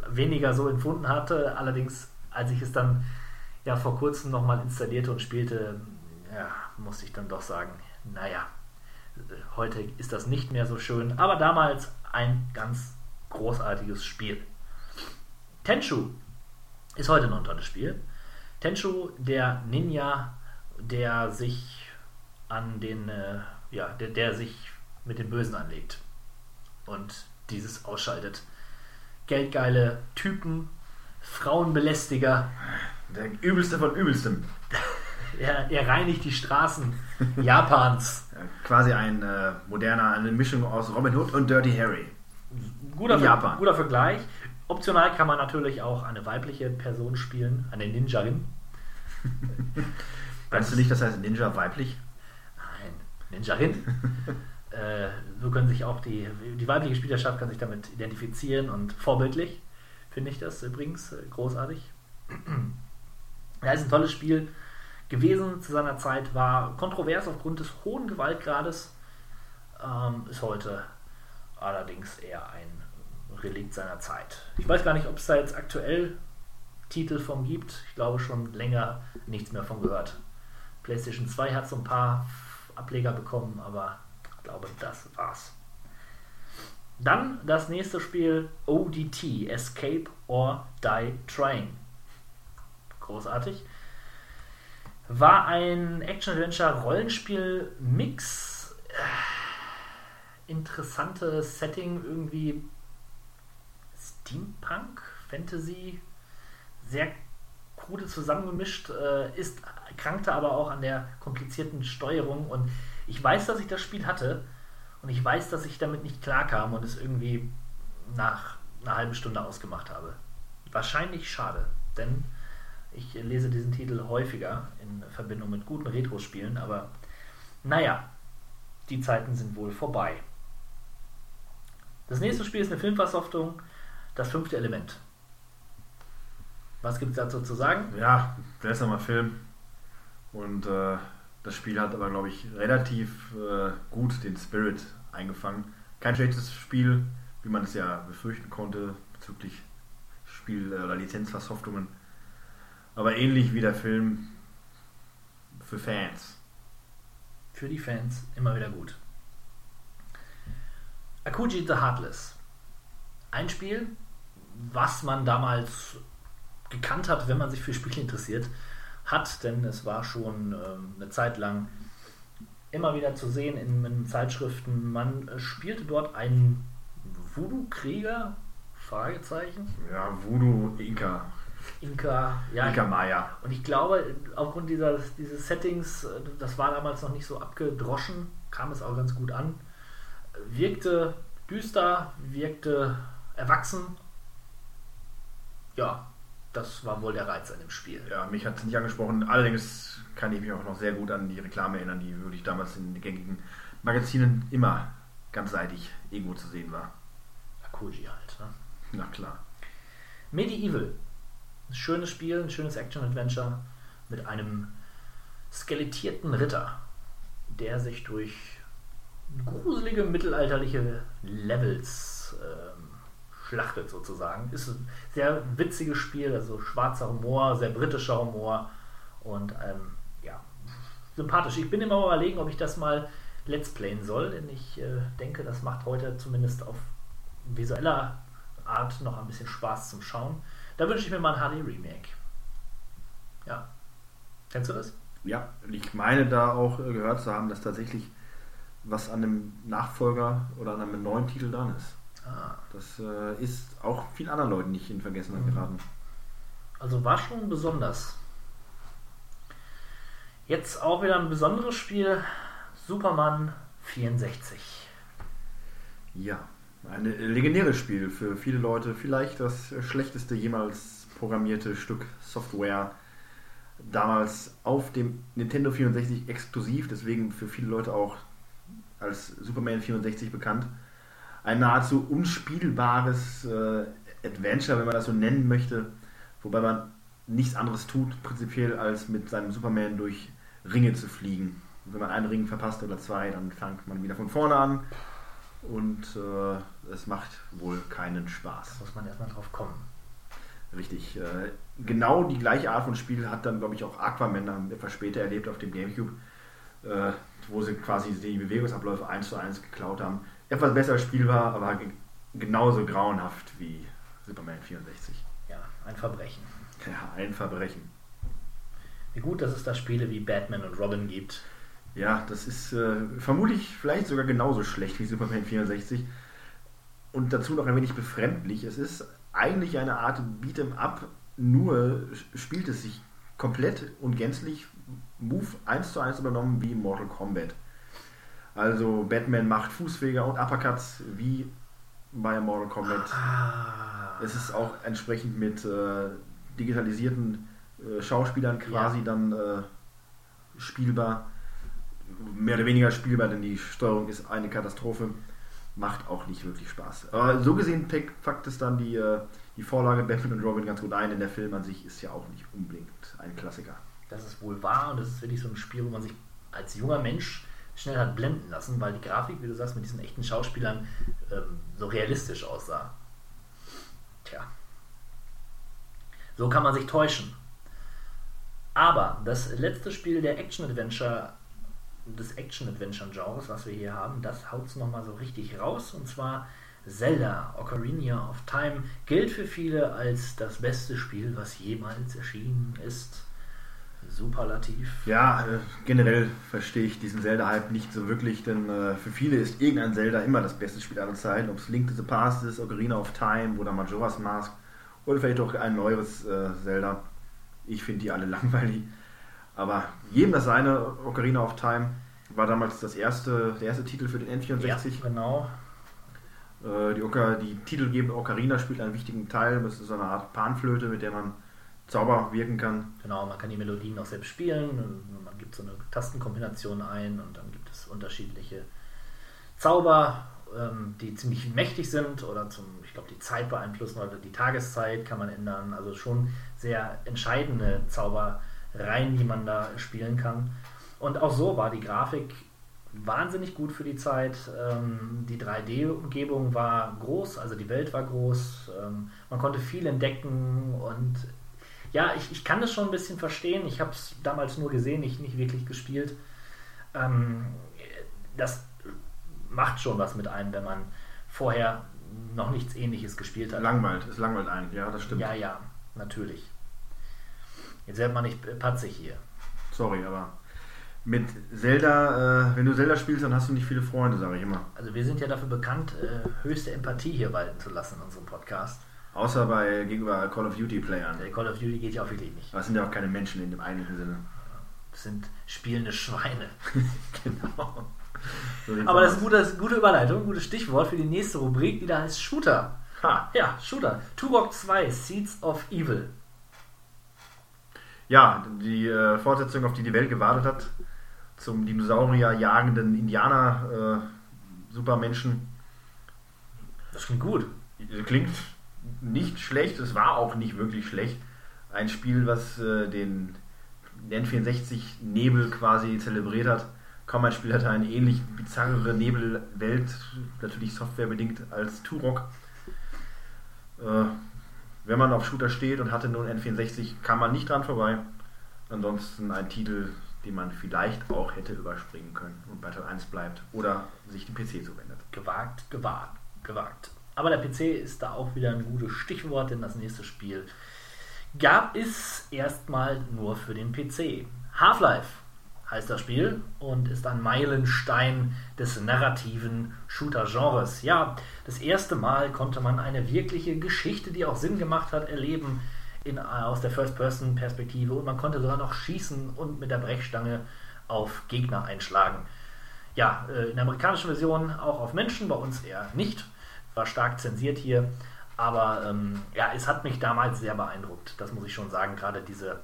weniger so empfunden hatte. Allerdings, als ich es dann ja vor kurzem nochmal installierte und spielte, ja, musste ich dann doch sagen, naja, heute ist das nicht mehr so schön, aber damals ein ganz großartiges Spiel. Tenchu ist heute noch ein tolles Spiel. Tenchu, der Ninja, der sich an den, äh, ja, der, der sich mit den Bösen anlegt und dieses ausschaltet. Geldgeile Typen, Frauenbelästiger, Der übelste von übelstem. <laughs> er, er reinigt die Straßen <laughs> Japans. Ja, quasi ein äh, moderner, eine Mischung aus Robin Hood und Dirty Harry. Guter, Japan. guter Vergleich. Optional kann man natürlich auch eine weibliche Person spielen, eine Ninjarin. <laughs> Weißt du nicht, das heißt Ninja weiblich? Nein, Ninjarin. <laughs> äh, so können sich auch die, die weibliche Spielerschaft kann sich damit identifizieren und vorbildlich finde ich das übrigens äh, großartig. <clears throat> ja, ist ein tolles Spiel gewesen zu seiner Zeit, war kontrovers aufgrund des hohen Gewaltgrades, ähm, ist heute allerdings eher ein Relikt seiner Zeit. Ich weiß gar nicht, ob es da jetzt aktuell Titel von gibt. Ich glaube schon länger nichts mehr von gehört. PlayStation 2 hat so ein paar Ableger bekommen, aber ich glaube, das war's. Dann das nächste Spiel ODT, Escape or Die Trying. Großartig. War ein Action-Adventure-Rollenspiel-Mix. Äh, Interessantes Setting, irgendwie Steampunk, Fantasy, sehr krude zusammengemischt, äh, ist, krankte aber auch an der komplizierten Steuerung und ich weiß, dass ich das Spiel hatte und ich weiß, dass ich damit nicht klarkam und es irgendwie nach einer halben Stunde ausgemacht habe. Wahrscheinlich schade, denn ich lese diesen Titel häufiger in Verbindung mit guten Retro-Spielen, aber naja, die Zeiten sind wohl vorbei. Das nächste Spiel ist eine Filmversoftung, das fünfte Element. Was gibt es dazu zu sagen? Ja, der ist nochmal Film. Und äh, das Spiel hat aber, glaube ich, relativ äh, gut den Spirit eingefangen. Kein schlechtes Spiel, wie man es ja befürchten konnte bezüglich Spiel- oder Lizenzversoftungen. Aber ähnlich wie der Film für Fans. Für die Fans immer wieder gut. Akuji the Heartless. Ein Spiel, was man damals gekannt hat, wenn man sich für Spiele interessiert hat, denn es war schon ähm, eine Zeit lang immer wieder zu sehen in, in Zeitschriften. Man äh, spielte dort einen Voodoo-Krieger? Fragezeichen. Ja, Voodoo, Inka, ja, Inka Maya. Und ich glaube, aufgrund dieser, dieses Settings, das war damals noch nicht so abgedroschen, kam es auch ganz gut an. Wirkte düster, wirkte erwachsen. Ja, das war wohl der Reiz an dem Spiel. Ja, mich hat es nicht angesprochen. Allerdings kann ich mich auch noch sehr gut an die Reklame erinnern, die wirklich damals in den gängigen Magazinen immer ganzseitig irgendwo zu sehen war. Akuji halt. Ne? Na klar. Medieval. Ein schönes Spiel, ein schönes Action-Adventure mit einem skelettierten Ritter, der sich durch gruselige mittelalterliche Levels ähm, schlachtet sozusagen. Ist ein sehr witziges Spiel, also schwarzer Humor, sehr britischer Humor und ähm, ja, sympathisch. Ich bin immer überlegen, ob ich das mal Let's Playen soll. Denn ich äh, denke, das macht heute zumindest auf visueller Art noch ein bisschen Spaß zum Schauen. Da wünsche ich mir mal ein HD-Remake. Ja. Kennst du das? Ja, ich meine da auch äh, gehört zu haben, dass tatsächlich was an dem Nachfolger oder an einem neuen Titel dran ist. Ah. Das äh, ist auch vielen anderen Leuten nicht in Vergessenheit Mhm. geraten. Also war schon besonders. Jetzt auch wieder ein besonderes Spiel. Superman 64. Ja, ein legendäres Spiel für viele Leute. Vielleicht das schlechteste jemals programmierte Stück Software. Damals auf dem Nintendo 64 exklusiv, deswegen für viele Leute auch als Superman 64 bekannt. Ein nahezu unspielbares äh, Adventure, wenn man das so nennen möchte, wobei man nichts anderes tut, prinzipiell, als mit seinem Superman durch Ringe zu fliegen. Und wenn man einen Ring verpasst oder zwei, dann fängt man wieder von vorne an und äh, es macht wohl keinen Spaß. Muss man erstmal drauf kommen. Richtig. Äh, genau die gleiche Art von Spiel hat dann, glaube ich, auch Aquaman dann etwas später erlebt auf dem Gamecube, äh, wo sie quasi die Bewegungsabläufe eins zu eins geklaut haben. Etwas besser spielbar, aber ge genauso grauenhaft wie Superman 64. Ja, ein Verbrechen. Ja, ein Verbrechen. Wie gut, dass es da Spiele wie Batman und Robin gibt. Ja, das ist äh, vermutlich vielleicht sogar genauso schlecht wie Superman 64. Und dazu noch ein wenig befremdlich. Es ist eigentlich eine Art Beat'em Up, nur spielt es sich komplett und gänzlich Move 1 zu 1 übernommen wie Mortal Kombat. Also Batman macht Fußfeger und Uppercuts wie bei Mortal Kombat. Es ist auch entsprechend mit äh, digitalisierten äh, Schauspielern quasi dann äh, spielbar. Mehr oder weniger spielbar, denn die Steuerung ist eine Katastrophe. Macht auch nicht wirklich Spaß. Aber so gesehen pack- packt es dann die, äh, die Vorlage Batman und Robin ganz gut ein, denn der Film an sich ist ja auch nicht unbedingt ein Klassiker. Das ist wohl wahr und das ist wirklich so ein Spiel, wo man sich als junger Mensch schnell hat blenden lassen, weil die Grafik, wie du sagst, mit diesen echten Schauspielern ähm, so realistisch aussah. Tja. So kann man sich täuschen. Aber das letzte Spiel der Action-Adventure, des Action-Adventure-Genres, was wir hier haben, das haut es nochmal so richtig raus. Und zwar Zelda Ocarina of Time gilt für viele als das beste Spiel, was jemals erschienen ist. Superlativ. Ja, äh, generell verstehe ich diesen Zelda-Hype nicht so wirklich, denn äh, für viele ist irgendein Zelda immer das beste Spiel aller Zeiten. Ob es Link to the Past ist, Ocarina of Time oder Majora's Mask oder vielleicht auch ein neueres äh, Zelda. Ich finde die alle <laughs> langweilig. Aber jedem das seine, Ocarina of Time war damals das erste, der erste Titel für den N64. Ja, genau. Äh, die, Oca, die titelgebende Ocarina spielt einen wichtigen Teil. Das ist so eine Art Panflöte, mit der man Zauber wirken kann. Genau, man kann die Melodien auch selbst spielen. Man gibt so eine Tastenkombination ein und dann gibt es unterschiedliche Zauber, ähm, die ziemlich mächtig sind oder zum, ich glaube, die Zeit beeinflussen oder die Tageszeit kann man ändern. Also schon sehr entscheidende Zaubereien, die man da spielen kann. Und auch so war die Grafik wahnsinnig gut für die Zeit. Ähm, die 3D-Umgebung war groß, also die Welt war groß. Ähm, man konnte viel entdecken und ja, ich, ich kann das schon ein bisschen verstehen. Ich habe es damals nur gesehen, nicht, nicht wirklich gespielt. Ähm, das macht schon was mit einem, wenn man vorher noch nichts ähnliches gespielt hat. Langweilt, es langweilt einen, ja, das stimmt. Ja, ja, natürlich. Jetzt wird man nicht patzig hier. Sorry, aber mit Zelda, äh, wenn du Zelda spielst, dann hast du nicht viele Freunde, sage ich immer. Also wir sind ja dafür bekannt, äh, höchste Empathie hier walten zu lassen in unserem Podcast. Außer bei gegenüber Call of Duty Playern. Der Call of Duty geht ja auch wirklich nicht. Aber es sind ja auch keine Menschen in dem eigentlichen Sinne. Das sind spielende Schweine. <laughs> genau. So Aber das ist eine gute, gute Überleitung, gutes Stichwort für die nächste Rubrik, die da heißt Shooter. Ha. Ja, Shooter. Turok 2, Seeds of Evil. Ja, die äh, Fortsetzung, auf die die Welt gewartet hat, zum Dinosaurier jagenden Indianer äh, Supermenschen. Das klingt gut. Klingt nicht schlecht, es war auch nicht wirklich schlecht. Ein Spiel, was äh, den N64-Nebel quasi zelebriert hat. Kaum ein Spiel hatte eine ähnlich bizarre Nebelwelt, natürlich softwarebedingt als Turok. Äh, wenn man auf Shooter steht und hatte nur ein N64, kam man nicht dran vorbei. Ansonsten ein Titel, den man vielleicht auch hätte überspringen können und Teil 1 bleibt oder sich dem PC zuwendet. Gewagt, gewagt, gewagt. Aber der PC ist da auch wieder ein gutes Stichwort, denn das nächste Spiel gab es erstmal nur für den PC. Half-Life heißt das Spiel und ist ein Meilenstein des narrativen Shooter-Genres. Ja, das erste Mal konnte man eine wirkliche Geschichte, die auch Sinn gemacht hat, erleben in, aus der First-Person-Perspektive und man konnte sogar noch schießen und mit der Brechstange auf Gegner einschlagen. Ja, äh, in der amerikanischen Version auch auf Menschen, bei uns eher nicht. War stark zensiert hier. Aber ähm, ja, es hat mich damals sehr beeindruckt. Das muss ich schon sagen. Gerade diese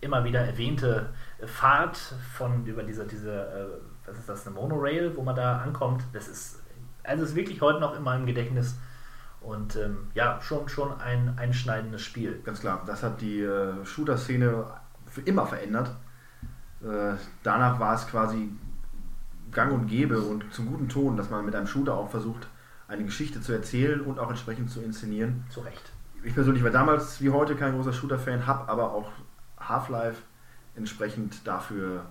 immer wieder erwähnte Fahrt von über diese, diese äh, was ist das, eine Monorail, wo man da ankommt. Das ist, also ist wirklich heute noch in meinem Gedächtnis. Und ähm, ja, schon, schon ein einschneidendes Spiel. Ganz klar, das hat die äh, Shooter-Szene für immer verändert. Äh, danach war es quasi gang und gäbe und zum guten Ton, dass man mit einem Shooter auch versucht, eine Geschichte zu erzählen und auch entsprechend zu inszenieren. Zu Recht. Ich persönlich war damals wie heute kein großer Shooter-Fan, habe aber auch Half-Life entsprechend dafür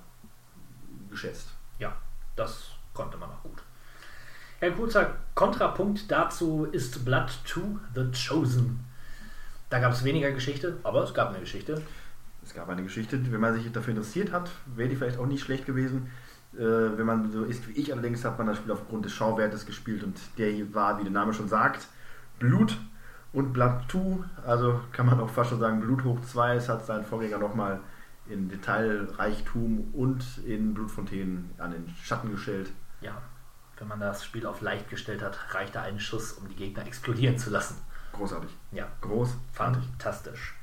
geschätzt. Ja, das konnte man auch gut. Ein kurzer Kontrapunkt dazu ist Blood 2 The Chosen. Da gab es weniger Geschichte, aber es gab eine Geschichte. Es gab eine Geschichte, wenn man sich dafür interessiert hat, wäre die vielleicht auch nicht schlecht gewesen. Äh, wenn man so ist wie ich allerdings, hat man das Spiel aufgrund des Schauwertes gespielt und der hier war, wie der Name schon sagt, Blut und Blood 2, also kann man auch fast schon sagen Blut hoch 2. Es hat seinen Vorgänger nochmal in Detailreichtum und in Blutfontänen an den Schatten gestellt. Ja, wenn man das Spiel auf leicht gestellt hat, reicht da ein Schuss, um die Gegner explodieren zu lassen. Großartig. Ja, Groß. fantastisch.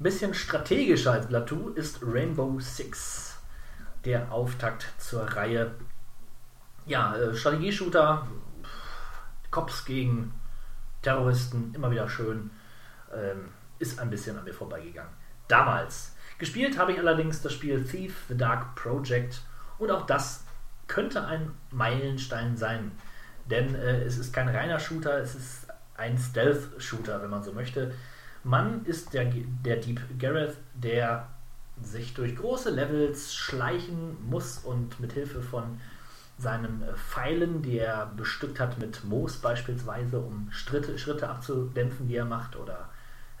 Ein bisschen strategischer als 2 ist Rainbow Six der Auftakt zur Reihe. Ja, äh, Strategieshooter, Cops gegen Terroristen, immer wieder schön. Ähm, ist ein bisschen an mir vorbeigegangen. Damals. Gespielt habe ich allerdings das Spiel Thief, The Dark Project. Und auch das könnte ein Meilenstein sein. Denn äh, es ist kein reiner Shooter, es ist ein Stealth-Shooter, wenn man so möchte. Man ist der, der Deep Gareth, der sich durch große Levels schleichen muss und mit Hilfe von seinen äh, Pfeilen, die er bestückt hat mit Moos beispielsweise, um Schritte, Schritte abzudämpfen, die er macht, oder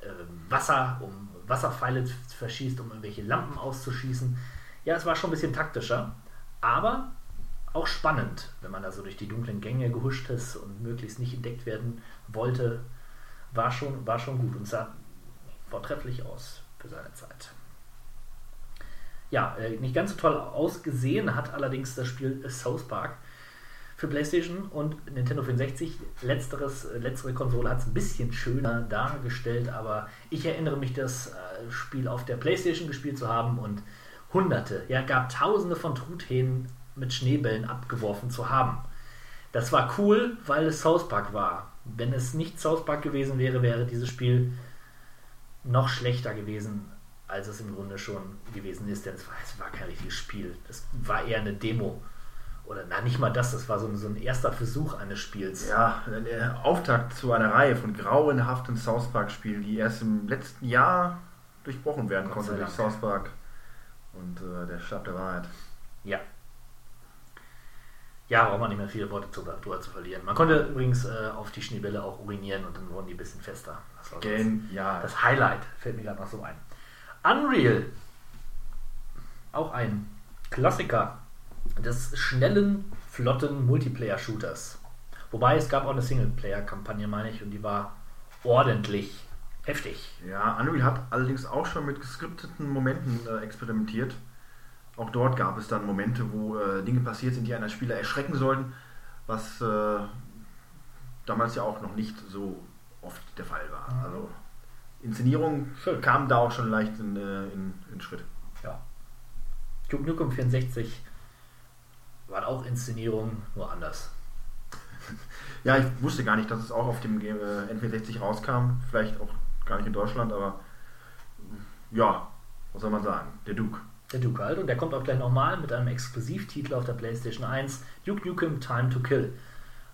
äh, Wasser, um Wasserpfeile verschießt, um irgendwelche Lampen auszuschießen. Ja, es war schon ein bisschen taktischer, aber auch spannend, wenn man da so durch die dunklen Gänge gehuscht ist und möglichst nicht entdeckt werden wollte. War schon, war schon gut und sah vortrefflich aus für seine Zeit ja, äh, nicht ganz so toll ausgesehen hat allerdings das Spiel South Park für PlayStation und Nintendo 64. Letzteres, äh, letztere Konsole hat es ein bisschen schöner dargestellt, aber ich erinnere mich, das äh, Spiel auf der PlayStation gespielt zu haben und hunderte, ja, gab tausende von Truthähnen mit Schneebällen abgeworfen zu haben. Das war cool, weil es South Park war. Wenn es nicht South Park gewesen wäre, wäre dieses Spiel noch schlechter gewesen als es im Grunde schon gewesen ist, denn es war, es war kein richtiges Spiel. Es war eher eine Demo. Oder na, nicht mal das, das war so ein, so ein erster Versuch eines Spiels. Ja, der Auftakt zu einer Reihe von grauenhaften South Park-Spielen, die erst im letzten Jahr durchbrochen werden Gott konnte durch. South Park und äh, der Stab der Wahrheit. Ja. Ja, braucht man nicht mehr viele Worte zu, drüber zu verlieren. Man konnte übrigens äh, auf die Schneebälle auch urinieren und dann wurden die ein bisschen fester. Das war so das- Genial. Das Highlight fällt mir gerade noch so ein. Unreal. Auch ein Klassiker des schnellen, flotten Multiplayer-Shooters. Wobei es gab auch eine Singleplayer-Kampagne, meine ich, und die war ordentlich heftig. Ja, Unreal hat allerdings auch schon mit geskripteten Momenten äh, experimentiert. Auch dort gab es dann Momente, wo äh, Dinge passiert sind, die einen als Spieler erschrecken sollten, was äh, damals ja auch noch nicht so oft der Fall war. Also Inszenierung Schön. kam da auch schon leicht in, äh, in, in Schritt. Ja. Duke Nukem 64 war auch Inszenierung, nur anders. <laughs> Ja, ich wusste gar nicht, dass es auch auf dem äh, N64 rauskam. Vielleicht auch gar nicht in Deutschland, aber äh, ja, was soll man sagen? Der Duke. Der Duke halt. Und der kommt auch gleich nochmal mit einem Exklusivtitel auf der PlayStation 1. Duke Nukem Time to Kill.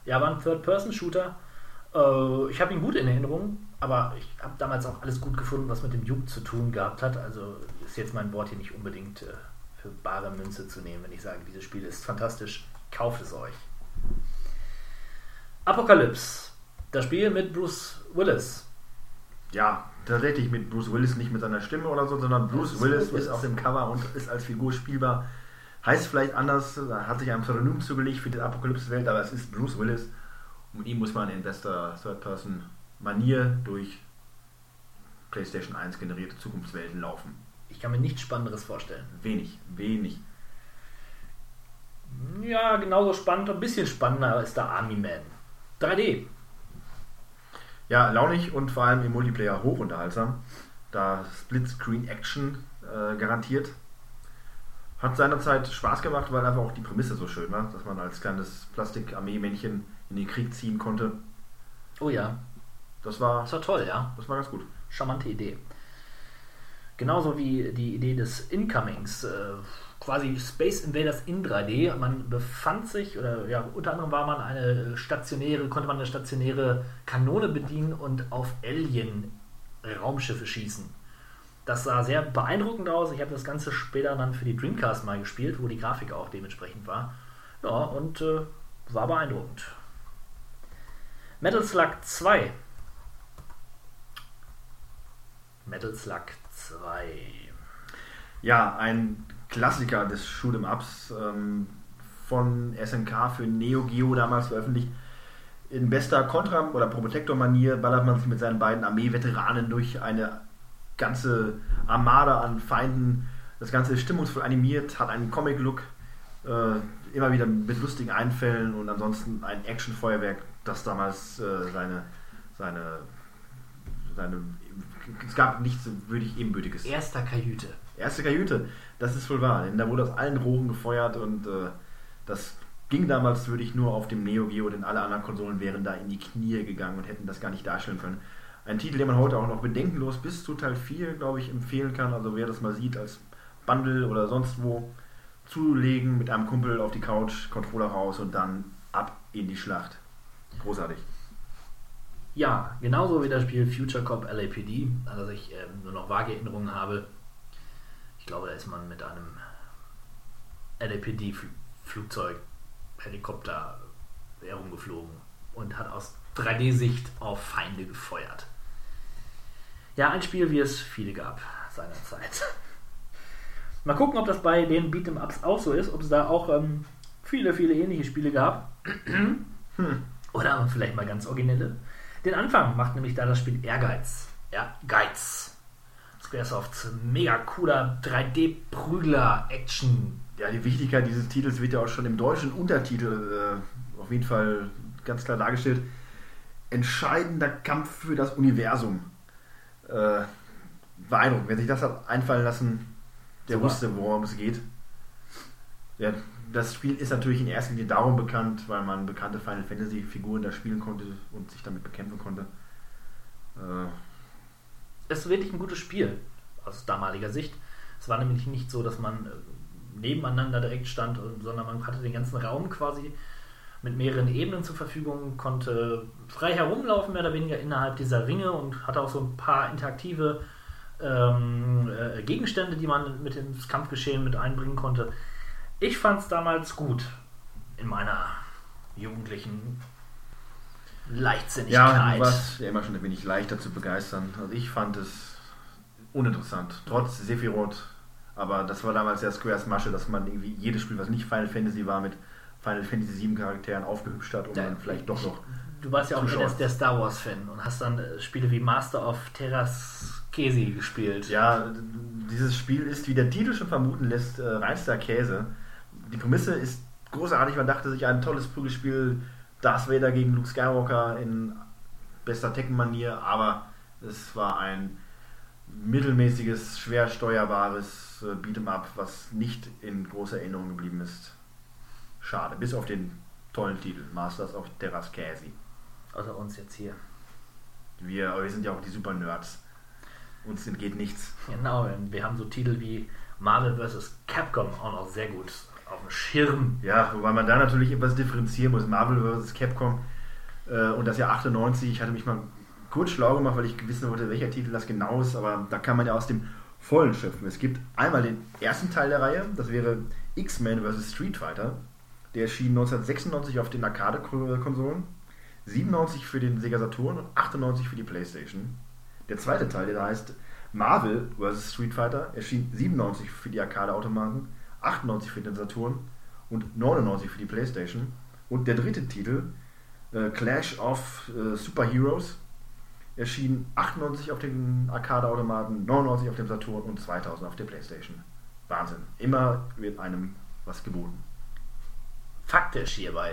Ja, war ein Third-Person-Shooter. Äh, ich habe ihn gut in Erinnerung, aber ich habe damals auch alles gut gefunden, was mit dem Duke zu tun gehabt hat. Also ist jetzt mein Wort hier nicht unbedingt äh, für bare Münze zu nehmen, wenn ich sage, dieses Spiel ist fantastisch. Kauft es euch. Apokalypse. Das Spiel mit Bruce Willis. Ja, tatsächlich mit Bruce Willis, nicht mit seiner Stimme oder so, sondern Bruce ist Willis Bruce Willis. ist auf dem Cover und ist als Figur spielbar. Heißt vielleicht anders, hat sich ein Pseudonym zugelegt für die Apokalypse-Welt, aber es ist Bruce Willis. Und mit ihm muss man in bester Third-Person-Manier durch PlayStation 1 generierte Zukunftswelten laufen. Ich kann mir nichts Spannenderes vorstellen. Wenig, wenig. Ja, genauso spannend, ein bisschen spannender ist der Army Man. 3D. Ja, launig und vor allem im Multiplayer hochunterhaltsam. Da Split-Screen-Action äh, garantiert. Hat seinerzeit Spaß gemacht, weil einfach auch die Prämisse so schön war, dass man als kleines Plastik-Armee-Männchen in den Krieg ziehen konnte. Oh ja, Das war, das war toll, ja. das war ganz gut. Charmante Idee. Genauso wie die Idee des Incomings. Äh, quasi Space Invaders in 3D. Man befand sich, oder ja, unter anderem war man eine stationäre, konnte man eine stationäre Kanone bedienen und auf Alien-Raumschiffe schießen. Das sah sehr beeindruckend aus. Ich habe das Ganze später dann für die Dreamcast mal gespielt, wo die Grafik auch dementsprechend war. Ja, und äh, war beeindruckend. Metal Slug 2. Metal Slug 2. Ja, ein Klassiker des Shoot'em Ups ähm, von SNK für Neo Geo damals veröffentlicht. In bester Contra- oder Probotector-Manier ballert man sich mit seinen beiden Armee-Veteranen durch eine ganze Armada an Feinden. Das Ganze ist stimmungsvoll animiert, hat einen Comic-Look, äh, immer wieder mit lustigen Einfällen und ansonsten ein Action-Feuerwerk, das damals äh, seine, seine, seine. Es gab nichts würdig ebenbürtiges. Erster Kajüte. Erste Kajüte, das ist wohl wahr. Denn da wurde aus allen Rohren gefeuert und äh, das ging damals wirklich nur auf dem Neo Geo, denn alle anderen Konsolen wären da in die Knie gegangen und hätten das gar nicht darstellen können. Ein Titel, den man heute auch noch bedenkenlos bis zu Teil 4, glaube ich, empfehlen kann. Also wer das mal sieht als Bundle oder sonst wo, zulegen mit einem Kumpel auf die Couch, Controller raus und dann ab in die Schlacht. Großartig. Ja, genauso wie das Spiel Future Cop LAPD, an das ich ähm, nur noch vage Erinnerungen habe. Ich glaube, da ist man mit einem LAPD-Flugzeug, Helikopter herumgeflogen und hat aus 3D-Sicht auf Feinde gefeuert. Ja, ein Spiel, wie es viele gab seinerzeit. <laughs> Mal gucken, ob das bei den Beat'em-Ups auch so ist, ob es da auch ähm, viele, viele ähnliche Spiele gab. <clears throat> Oder vielleicht mal ganz originelle. Den Anfang macht nämlich da das Spiel Ehrgeiz. Ehrgeiz. Squaresofts mega cooler 3D-Prügler-Action. Ja, die Wichtigkeit dieses Titels wird ja auch schon im deutschen Untertitel äh, auf jeden Fall ganz klar dargestellt. Entscheidender Kampf für das Universum. Äh, beeindruckend. Wer sich das hat einfallen lassen, der Super. wusste, worum es geht. Ja, das Spiel ist natürlich in erster Linie darum bekannt, weil man bekannte Final Fantasy Figuren da spielen konnte und sich damit bekämpfen konnte. Äh, Es ist wirklich ein gutes Spiel aus damaliger Sicht. Es war nämlich nicht so, dass man äh, nebeneinander direkt stand, sondern man hatte den ganzen Raum quasi mit mehreren Ebenen zur Verfügung, konnte frei herumlaufen, mehr oder weniger innerhalb dieser Ringe und hatte auch so ein paar interaktive ähm, äh, Gegenstände, die man mit ins Kampfgeschehen mit einbringen konnte. Ich fand es damals gut in meiner jugendlichen Ja, Leichtsinnigkeit. du warst ja immer schon ein wenig leichter zu begeistern. Also ich fand es uninteressant, trotz Sephiroth. Aber das war damals ja Squares Masche, dass man irgendwie jedes Spiel, was nicht Final Fantasy war, mit Final Fantasy 7 Charakteren aufgehübscht hat, um Ja, dann vielleicht doch noch. Du warst ja auch eher der Star Wars-Fan und hast dann äh, Spiele wie Master of Terras Kesi gespielt. Ja, dieses Spiel ist, wie der Titel schon vermuten lässt, äh, reinster Käse. Die Prämisse ist großartig. Man dachte sich, ein tolles Prügelspiel, Darth Vader gegen Luke Skywalker in bester Tekken-Manier, aber es war ein mittelmäßiges, schwer steuerbares äh, Beat'em-up, was nicht in großer Erinnerung geblieben ist. Schade, bis auf den tollen Titel, Masters of Terras Käse. Außer uns jetzt hier. Wir, wir sind ja auch die Super-Nerds. Uns entgeht nichts. Genau, wir haben so Titel wie Marvel vs. Capcom auch noch sehr gut auf dem Schirm. Ja, wobei man da natürlich etwas differenzieren muss. Marvel vs. Capcom äh, und das Jahr 98. Ich hatte mich mal kurz schlau gemacht, weil ich wissen wollte, welcher Titel das genau ist. Aber da kann man ja aus dem vollen Schöpfen. Es gibt einmal den ersten Teil der Reihe, das wäre X-Men vs. Street Fighter. Der erschien 1996 auf den Arcade-Konsolen, 97 für den Sega Saturn und 98 für die Playstation. Der zweite Teil, der heißt Marvel vs. Street Fighter, erschien 97 für die Arcade-Automaten, 98 für den Saturn und 99 für die Playstation. Und der dritte Titel, äh, Clash of äh, Superheroes, erschien 98 auf den Arcade-Automaten, 99 auf dem Saturn und 2000 auf der Playstation. Wahnsinn. Immer wird einem was geboten. Faktisch hier bei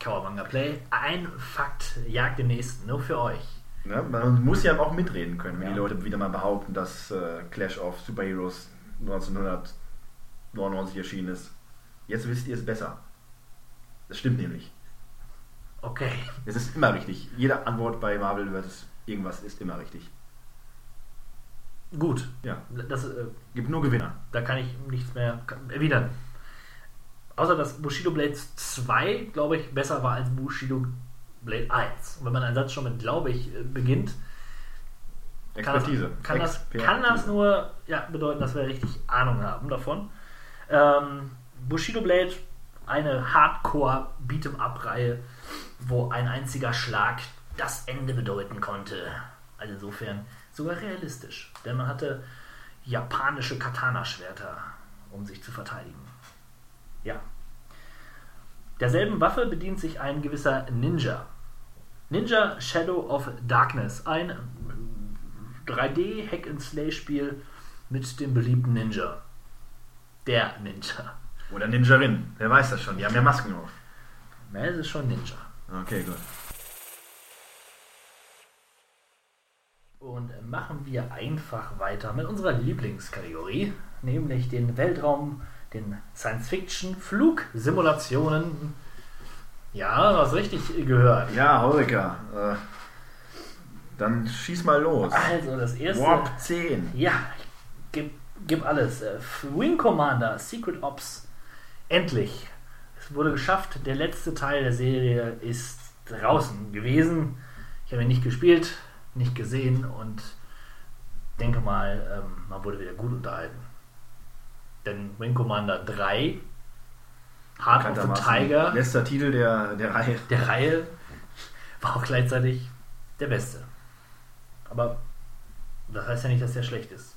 Kawabanga Play. Ein Fakt jagt den nächsten, nur für euch. Ne? Man muss ja auch mitreden können, wenn Ja. die Leute wieder mal behaupten, dass äh, Clash of Superheroes 1999 erschienen ist. Jetzt wisst ihr es besser. Das stimmt nämlich. Okay. Es ist immer richtig. Jede Antwort bei Marvel vs. irgendwas ist immer richtig. Gut. Ja. Das, äh, Gibt nur Gewinner. da kann ich nichts mehr erwidern. Außer dass Bushido Blade 2, glaube ich, besser war als Bushido Blade 1. Und wenn man einen Satz schon mit glaube ich äh, beginnt, kann das, Expertise. kann, das, Expertise. kann das nur ja, bedeuten, dass wir richtig Ahnung haben davon. Ähm, Bushido Blade, eine Hardcore Beat'em Up Reihe, wo ein einziger Schlag das Ende bedeuten konnte. Also insofern sogar realistisch, denn man hatte japanische Katana-Schwerter, um sich zu verteidigen. Ja. Derselben Waffe bedient sich ein gewisser Ninja. Ninja Shadow of Darkness, ein 3D-Hack-and-Slay-Spiel mit dem beliebten Ninja. Der Ninja. Oder Ninjarin. Wer weiß das schon. Die haben ja Masken auf. Na, es ist schon Ninja. Okay, gut. Und machen wir einfach weiter mit unserer Lieblingskategorie, nämlich den Weltraum, den Science-Fiction-Flugsimulationen. Ja, du hast richtig gehört. Ja, Holger. Äh, dann schieß mal los. Also, das erste. Warp 10. Ja, gib, alles. Äh, Wing Commander, Secret Ops. Endlich. Es wurde geschafft. Der letzte Teil der Serie ist draußen gewesen. Ich habe ihn nicht gespielt, nicht gesehen und denke mal, ähm, man wurde wieder gut unterhalten. Denn Wing Commander 3, Heart of the Tiger, Letzter Titel der, der Reihe. der Reihe, war auch gleichzeitig der beste. Aber das heißt ja nicht, dass der schlecht ist.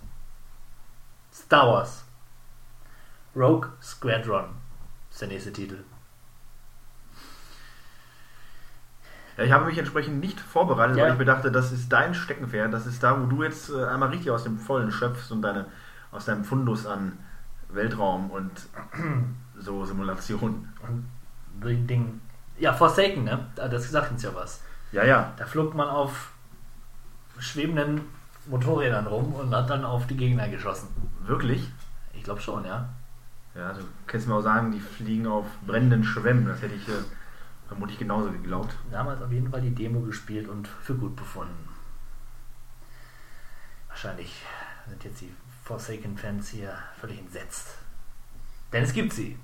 Star Wars. Rogue Squadron ist der nächste Titel. Ja, ich habe mich entsprechend nicht vorbereitet, Ja. weil ich mir dachte, das ist dein Steckenpferd. Das ist da, wo du jetzt äh, einmal richtig aus dem Vollen schöpfst und deine, aus deinem Fundus an Weltraum und <clears throat> so Simulationen. Ding, Ding. Ja, Forsaken, ne? Das sagt uns ja was. Ja, ja. Da flog man auf schwebenden Motorrädern rum und hat dann auf die Gegner geschossen. Wirklich? Ich glaube schon, ja. Ja, du kannst mir auch sagen, die fliegen auf brennenden Schwämmen. Das hätte ich äh, vermutlich genauso geglaubt. Damals auf jeden Fall die Demo gespielt und für gut befunden. Wahrscheinlich sind jetzt die Forsaken-Fans hier völlig entsetzt. Denn es gibt sie.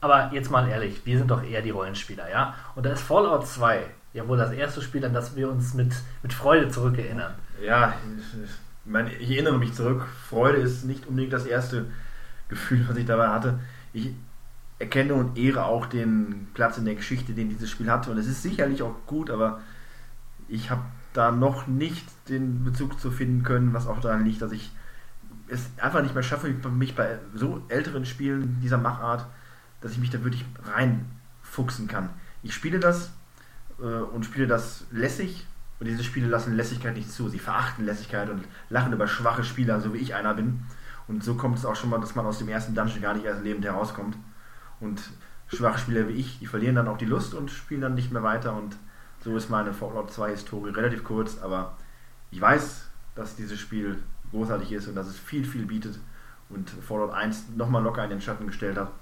Aber jetzt mal ehrlich, wir sind doch eher die Rollenspieler, ja? Und da ist Fallout 2 ja wohl das erste Spiel, an das wir uns mit, mit Freude zurückerinnern. Ja, ich, meine, ich erinnere mich zurück. Freude ist nicht unbedingt das erste Gefühl, was ich dabei hatte. Ich erkenne und ehre auch den Platz in der Geschichte, den dieses Spiel hatte. Und es ist sicherlich auch gut, aber ich habe da noch nicht den Bezug zu finden können, was auch daran liegt, dass ich es einfach nicht mehr schaffe, mich bei so älteren Spielen dieser Machart, dass ich mich da wirklich reinfuchsen kann. Ich spiele das äh, und spiele das lässig und diese Spiele lassen Lässigkeit nicht zu. Sie verachten Lässigkeit und lachen über schwache Spieler, so wie ich einer bin. Und so kommt es auch schon mal, dass man aus dem ersten Dungeon gar nicht erst lebend herauskommt. Und schwache Spieler wie ich, die verlieren dann auch die Lust und spielen dann nicht mehr weiter. Und so ist meine Fallout 2 Historie relativ kurz, aber ich weiß, dass dieses Spiel großartig ist und dass es viel, viel bietet und Fallout 1 nochmal locker in den Schatten gestellt hat.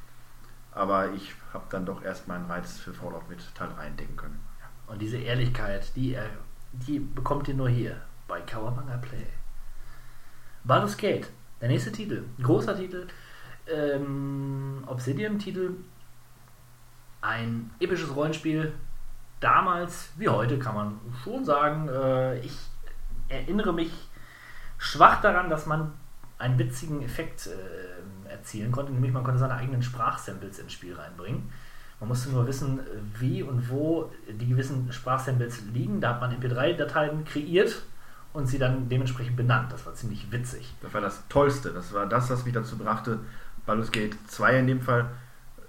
Aber ich habe dann doch erst meinen Reiz für Fallout mit Teil 3 entdecken können. Und diese Ehrlichkeit, die, er- die bekommt ihr nur hier bei Kawabanga Play. Baldur's Gate, der nächste Titel, großer Titel, ähm, Obsidian-Titel, ein episches Rollenspiel. Damals wie heute kann man schon sagen, äh, ich erinnere mich Schwach daran, dass man einen witzigen Effekt äh, erzielen konnte, nämlich man konnte seine eigenen Sprachsamples ins Spiel reinbringen. Man musste nur wissen, wie und wo die gewissen Sprachsamples liegen. Da hat man MP3-Dateien kreiert und sie dann dementsprechend benannt. Das war ziemlich witzig. Das war das Tollste. Das war das, was mich dazu brachte, Baldur's Gate 2 in dem Fall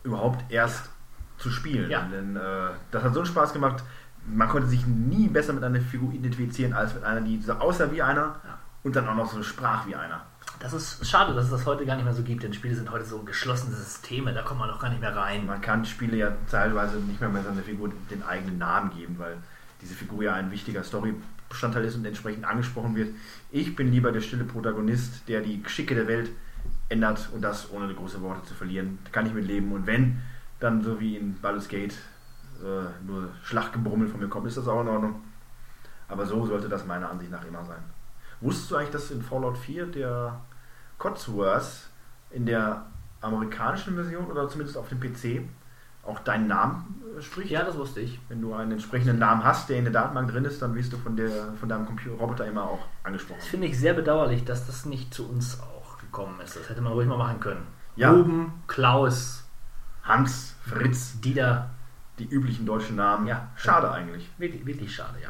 überhaupt erst zu spielen. Ja. Denn äh, das hat so einen Spaß gemacht. Man konnte sich nie besser mit einer Figur identifizieren als mit einer, die so aussah wie einer Ja. und dann auch noch so sprach wie einer. Das ist schade, dass es das heute gar nicht mehr so gibt, denn Spiele sind heute so geschlossene Systeme, da kommt man auch gar nicht mehr rein. Man kann Spiele ja teilweise nicht mehr mit seiner Figur den eigenen Namen geben, weil diese Figur ja ein wichtiger Storybestandteil ist und entsprechend angesprochen wird. Ich bin lieber der stille Protagonist, der die Geschicke der Welt ändert und das ohne große Worte zu verlieren. Da kann ich mit leben. Und wenn dann so wie in Baldur's Gate äh, nur Schlachtgebrummel von mir kommt, ist das auch in Ordnung. Aber so sollte das meiner Ansicht nach immer sein. Wusstest du eigentlich, dass in Fallout 4 der Codsworth in der amerikanischen Version oder zumindest auf dem PC auch deinen Namen äh, spricht? Ja, das wusste ich. Wenn du einen entsprechenden Namen hast, der in der Datenbank drin ist, dann wirst du von, der, von deinem Computerroboter immer auch angesprochen. Das finde ich sehr bedauerlich, dass das nicht zu uns auch gekommen ist. Das hätte man ruhig mal machen können. Ja. Ruben, Klaus, Hans, Fritz, Dieter. die üblichen deutschen Namen. Ja. Schade eigentlich. Wirklich, wirklich schade, ja.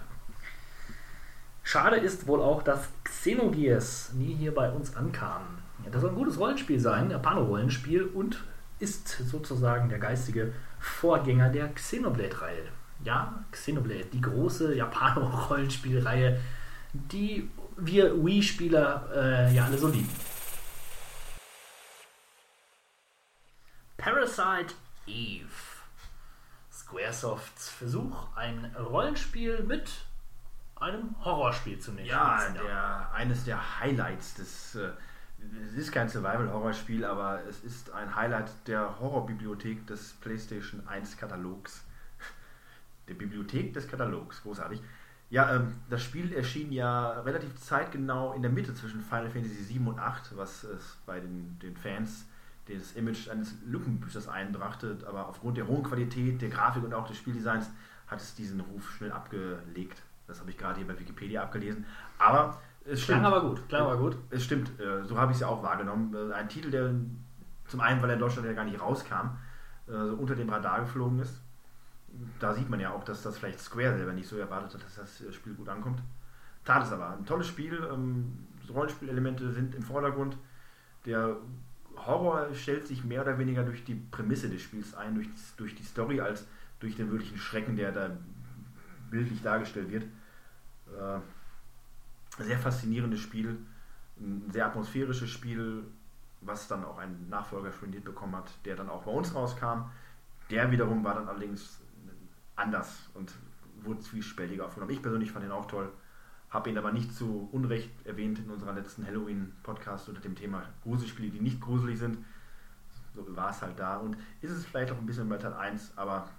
Schade ist wohl auch, dass Xenogears nie hier bei uns ankam. Das soll ein gutes Rollenspiel sein, ein Pano-Rollenspiel und ist sozusagen der geistige Vorgänger der Xenoblade-Reihe. Ja, Xenoblade, die große Japano-Rollenspielreihe, die wir Wii-Spieler äh, ja alle so lieben. Parasite Eve. Squaresofts Versuch, ein Rollenspiel mit einem Horrorspiel zu nehmen. Ja, der, eines der Highlights des. Äh, es ist kein Survival-Horror-Spiel, aber es ist ein Highlight der Horrorbibliothek des PlayStation 1 Katalogs. <laughs> Der Bibliothek des Katalogs, großartig. Ja, ähm, das Spiel erschien ja relativ zeitgenau in der Mitte zwischen Final Fantasy 7 und 8, was es bei den, den Fans das Image eines Lückenbüchers einbrachte, aber aufgrund der hohen Qualität der Grafik und auch des Spieldesigns hat es diesen Ruf schnell abgelegt. Das habe ich gerade hier bei Wikipedia abgelesen. Aber es Klang stimmt. aber gut, klang aber gut. Es stimmt, äh, so habe ich es ja auch wahrgenommen. Äh, Ein Titel, der zum einen, weil er in Deutschland ja gar nicht rauskam, äh, so unter dem Radar geflogen ist. Da sieht man ja auch, dass das vielleicht Square selber nicht so erwartet hat, dass das äh, Spiel gut ankommt. Tat es aber. Ein tolles Spiel. ähm, Rollenspielelemente sind im Vordergrund. Der Horror stellt sich mehr oder weniger durch die Prämisse des Spiels ein, durch, durch die Story, als durch den wirklichen Schrecken, der da bildlich dargestellt wird. Sehr faszinierendes Spiel, ein sehr atmosphärisches Spiel, was dann auch einen Nachfolger spendiert bekommen hat, der dann auch bei uns rauskam. Der wiederum war dann allerdings anders und wurde zwiespältiger aufgenommen. Ich persönlich fand ihn auch toll, habe ihn aber nicht zu Unrecht erwähnt in unserer letzten Halloween-Podcast unter dem Thema Gruselspiele, die nicht gruselig sind. So war es halt da und ist es vielleicht auch ein bisschen bei Teil 1, aber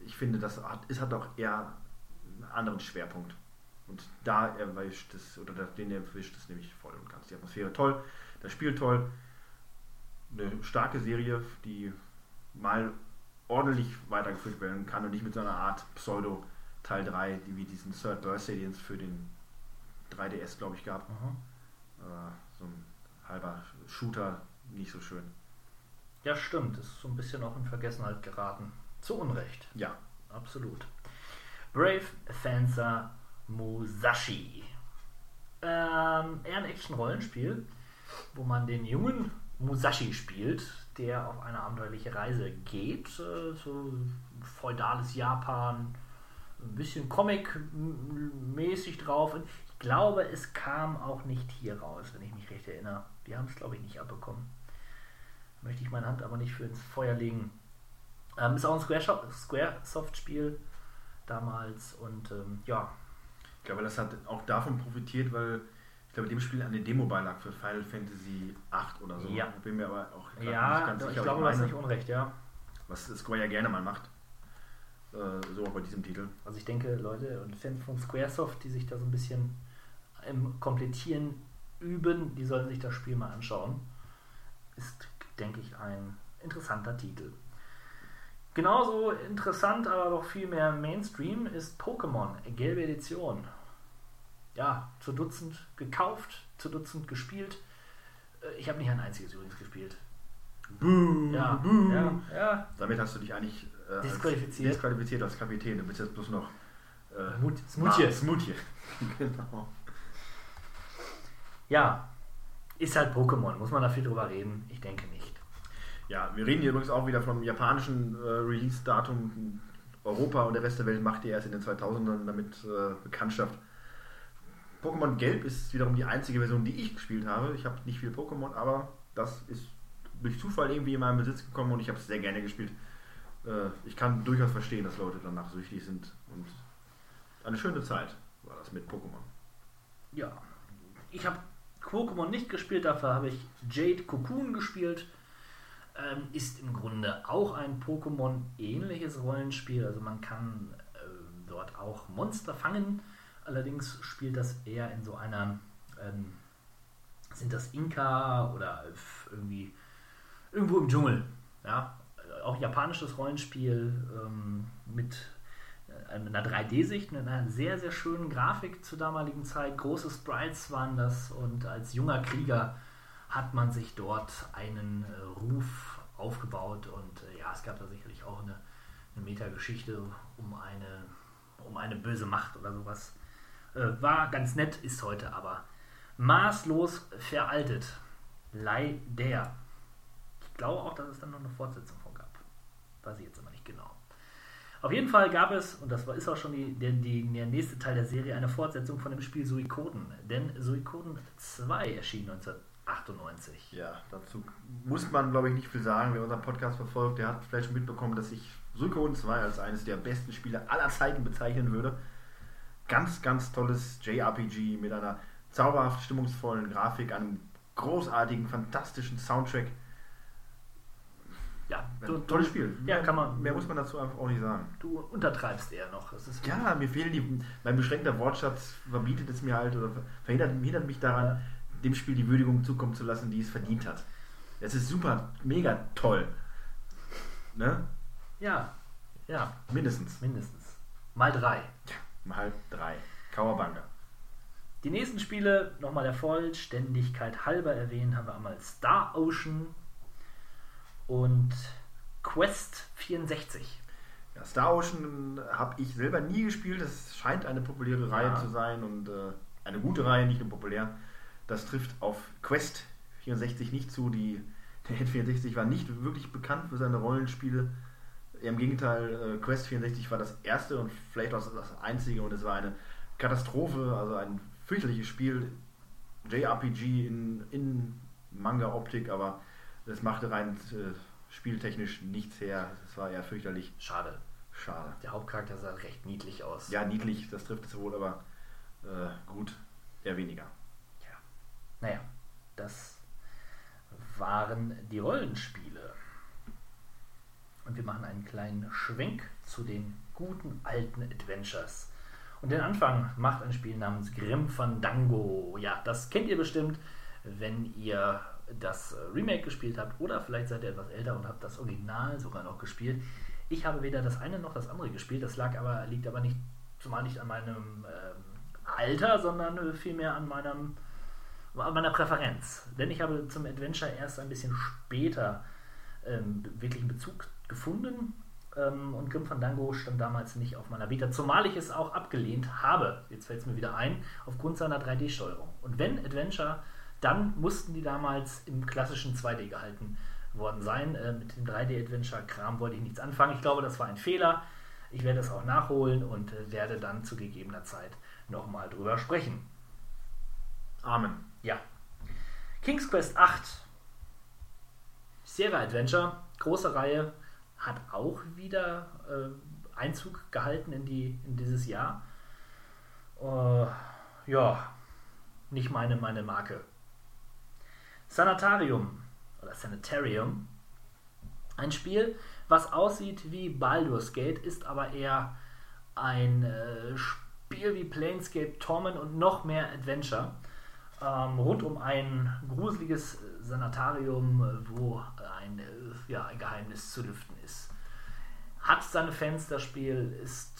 ich finde, das hat, es hat auch eher einen anderen Schwerpunkt. Und da erwischt es, oder den erwischt es nämlich voll und ganz. Die Atmosphäre toll, das Spiel toll, eine starke Serie, die mal ordentlich weitergeführt werden kann und nicht mit so einer Art Pseudo Teil 3, die wie diesen Third Birthday, den es für den 3DS, glaube ich, gab. Äh, so ein halber Shooter, nicht so schön. Ja, stimmt. Ist so ein bisschen auch in Vergessenheit geraten. Zu Unrecht. Ja, Absolut. Brave Fencer Musashi. Ähm, eher ein Action-Rollenspiel, wo man den jungen Musashi spielt, der auf eine abenteuerliche Reise geht. Äh, so feudales Japan, ein bisschen Comic-mäßig drauf. Ich glaube, es kam auch nicht hier raus, wenn ich mich recht erinnere. Wir haben es, glaube ich, nicht abbekommen. Möchte ich meine Hand aber nicht für ins Feuer legen. Ähm, ist auch ein Square- Squaresoft-Spiel damals und ähm, ja, ich glaube, das hat auch davon profitiert, weil ich glaube, dem Spiel eine Demo beilag für Final Fantasy 8 oder so. Ja. Bin mir aber auch ja, nicht ganz ich sicher. glaube, aber du hast meine, nicht unrecht, ja. was Square ja gerne mal macht. Äh, so auch bei diesem Titel. Also ich denke, Leute und Fans von Squaresoft, die sich da so ein bisschen im Komplettieren üben, die sollten sich das Spiel mal anschauen. Ist, denke ich, ein interessanter Titel. Genauso interessant, aber doch viel mehr Mainstream ist Pokémon, gelbe Edition. Ja, zu Dutzend gekauft, zu Dutzend gespielt. Äh, Ich habe nicht ein einziges übrigens gespielt. Ja, ja, ja. Damit hast du dich eigentlich äh, als Disqualifiziert. disqualifiziert als Kapitän. Du bist jetzt bloß noch äh, Smut- Smutje. Smutje. <laughs> genau. Ja, ist halt Pokémon. Muss man da viel drüber reden? Ich denke nicht. Ja, wir reden hier übrigens auch wieder vom japanischen äh, Release-Datum. Europa und der Rest der Welt machte erst in den 2000ern damit äh, Bekanntschaft. Pokémon Gelb ist wiederum die einzige Version, die ich gespielt habe. Ich habe nicht viel Pokémon, aber das ist durch Zufall irgendwie in meinen Besitz gekommen und ich habe es sehr gerne gespielt. Äh, ich kann durchaus verstehen, dass Leute danach süchtig sind und eine schöne Zeit war das mit Pokémon. Ja, ich habe Pokémon nicht gespielt, dafür habe ich Jade Cocoon gespielt. Ähm, ist im Grunde auch ein Pokémon-ähnliches Rollenspiel. Also man kann ähm, dort auch Monster fangen. Allerdings spielt das eher in so einer, ähm, sind das Inka oder irgendwie irgendwo im Dschungel. Ja, auch japanisches Rollenspiel ähm, mit äh, einer 3D-Sicht, mit einer sehr, sehr schönen Grafik zur damaligen Zeit. Große Sprites waren das und als junger Krieger hat man sich dort einen äh, Ruf aufgebaut und äh, ja, es gab da sicherlich auch eine, eine Metageschichte um eine, um eine böse Macht oder sowas. Äh, war ganz nett, ist heute aber maßlos veraltet. Leider. Ich glaube auch, dass es dann noch eine Fortsetzung von gab. Weiß ich jetzt aber nicht genau. Auf jeden Fall gab es, und das ist auch schon die, der, die, der nächste Teil der Serie, eine Fortsetzung von dem Spiel Suikoden. Denn Suikoden 2 erschien 1998. Ja, dazu muss man, glaube ich, nicht viel sagen. Wer unseren Podcast verfolgt, der hat vielleicht schon mitbekommen, dass ich Suikoden 2 als eines der besten Spiele aller Zeiten bezeichnen würde. Ganz, ganz tolles JRPG mit einer zauberhaft stimmungsvollen Grafik, einem großartigen, fantastischen Soundtrack. Ja, Ein tolles Spiel. Ja, kann man. Mehr muss man dazu einfach auch nicht sagen. Du untertreibst eher noch. Ja, mir fehlen die. Mein beschränkter Wortschatz verbietet es mir halt oder verhindert, hindert mich daran, Ja. dem Spiel die Würdigung zukommen zu lassen, die es verdient hat. Es ist super, mega toll. Ne? Ja, ja, Mindestens. mindestens. Mal drei. Mal drei. Kawabanga. Die nächsten Spiele, nochmal der Vollständigkeit halber erwähnt, haben wir einmal Star Ocean und Quest 64. Ja, Star Ocean habe ich selber nie gespielt. Das scheint eine populäre Reihe Ja. zu sein und äh, eine gute Reihe, nicht nur populär. Das trifft auf Quest 64 nicht zu. Die, <laughs> der N64 war nicht wirklich bekannt für seine Rollenspiele. Im Gegenteil, äh, Quest 64 war das erste und vielleicht auch das einzige und es war eine Katastrophe, also ein fürchterliches Spiel. JRPG in, in Manga-Optik, aber das machte rein äh, spieltechnisch nichts her. Es war eher fürchterlich. Schade. Schade. Der Hauptcharakter sah recht niedlich aus. Ja, niedlich, das trifft es wohl, aber äh, gut, eher weniger. Ja. Naja, das waren die Rollenspiele. Und wir machen einen kleinen Schwenk zu den guten alten Adventures. Und den Anfang macht ein Spiel namens Grim Fandango. Ja, das kennt ihr bestimmt, wenn ihr das äh, Remake gespielt habt oder vielleicht seid ihr etwas älter und habt das Original sogar noch gespielt. Ich habe weder das eine noch das andere gespielt. Das lag aber, liegt aber nicht, zumal nicht an meinem ähm, Alter, sondern äh, vielmehr an meinem an meiner Präferenz. Denn ich habe zum Adventure erst ein bisschen später ähm, wirklich einen Bezug gefunden. Ähm, und Grim Fandango stand damals nicht auf meiner Vita, zumal ich es auch abgelehnt habe. Jetzt fällt es mir wieder ein, aufgrund seiner 3D-Steuerung. Und wenn Adventure, dann mussten die damals im klassischen 2D gehalten worden sein. Äh, mit dem 3D-Adventure-Kram wollte ich nichts anfangen. Ich glaube, das war ein Fehler. Ich werde es auch nachholen und äh, werde dann zu gegebener Zeit nochmal drüber sprechen. Amen. Ja. King's Quest 8. Sierra Adventure, große Reihe, hat auch wieder äh, Einzug gehalten in, die, in dieses Jahr. Äh, ja, nicht meine, meine Marke. Sanatarium oder Sanitarium. Ein Spiel, was aussieht wie Baldur's Gate, ist aber eher ein äh, Spiel wie Planescape Torment und noch mehr Adventure. Ähm, rund um ein gruseliges Sanatarium, äh, wo ein, äh, ja, ein Geheimnis zu lüften ist. Hat seine Fans, das Spiel ist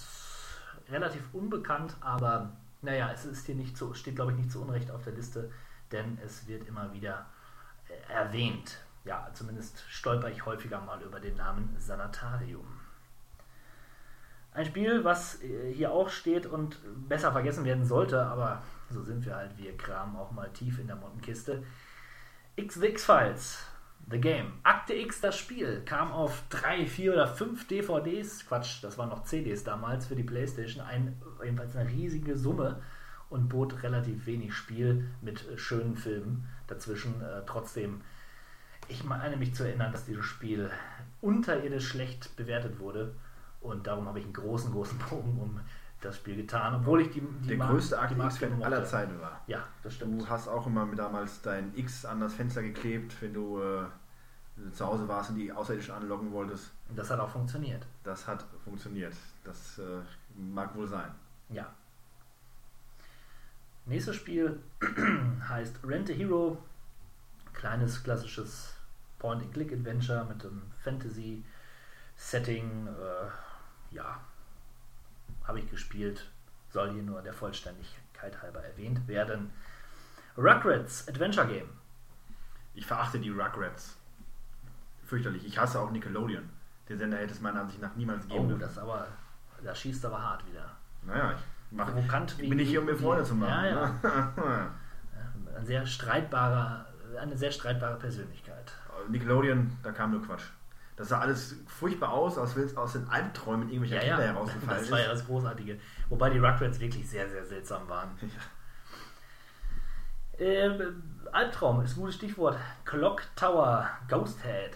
relativ unbekannt, aber Naja, es ist hier nicht so, steht glaube ich nicht zu Unrecht auf der Liste, denn es wird immer wieder äh, erwähnt. Ja, zumindest stolper ich häufiger mal über den Namen Sanatarium. Ein Spiel, was äh, hier auch steht und besser vergessen werden sollte, aber so sind wir halt, wir kramen auch mal tief in der Mottenkiste. X The X-Files, The Game. Akte X, das Spiel, kam auf drei, vier oder fünf DVDs, Quatsch, das waren noch CDs damals für die Playstation, ein, jedenfalls eine riesige Summe und bot relativ wenig Spiel mit äh, schönen Filmen dazwischen. Äh, trotzdem, ich meine mich zu erinnern, dass dieses Spiel unterirdisch schlecht bewertet wurde und darum habe ich einen großen, großen Bogen um das Spiel getan, obwohl ich die, die Der Mar- größte die Akte Marke X-Fan aller. Zeiten war. Ja, das stimmt. Du hast auch immer mit damals dein X an das Fenster geklebt, wenn du äh, zu Hause warst und die Außerirdischen anlocken wolltest. Und das hat auch funktioniert. Das hat funktioniert. Das äh, mag wohl sein. Ja. Nächstes Spiel <clears throat> heißt Rent a Hero. Kleines klassisches Point-and-Click-Adventure mit einem Fantasy-Setting. Äh, ja, habe ich gespielt. Soll hier nur der Vollständigkeit halber erwähnt werden. Rugrats Adventure Game. Ich verachte die Rugrats. Fürchterlich. Ich hasse auch Nickelodeon. Den Sender hätte es meiner Ansicht nach niemals geben Oh, dürfen. das aber, da schießt aber hart wieder. Naja, ich mach, Provokant bin ich hier, um mir Freunde zu machen. Ja, ja. ne? Ein sehr streitbarer, eine sehr streitbare Persönlichkeit. Nickelodeon, da kam nur Quatsch. Das sah alles furchtbar aus, als wenn es aus den Albträumen irgendwelcher Ja, Kinder ja, herausgefallen das war ja das Großartige. Wobei die Rugrats wirklich sehr, sehr seltsam waren. Ähm, Albtraum ist ein gutes Stichwort. Clock Tower Ghost Head,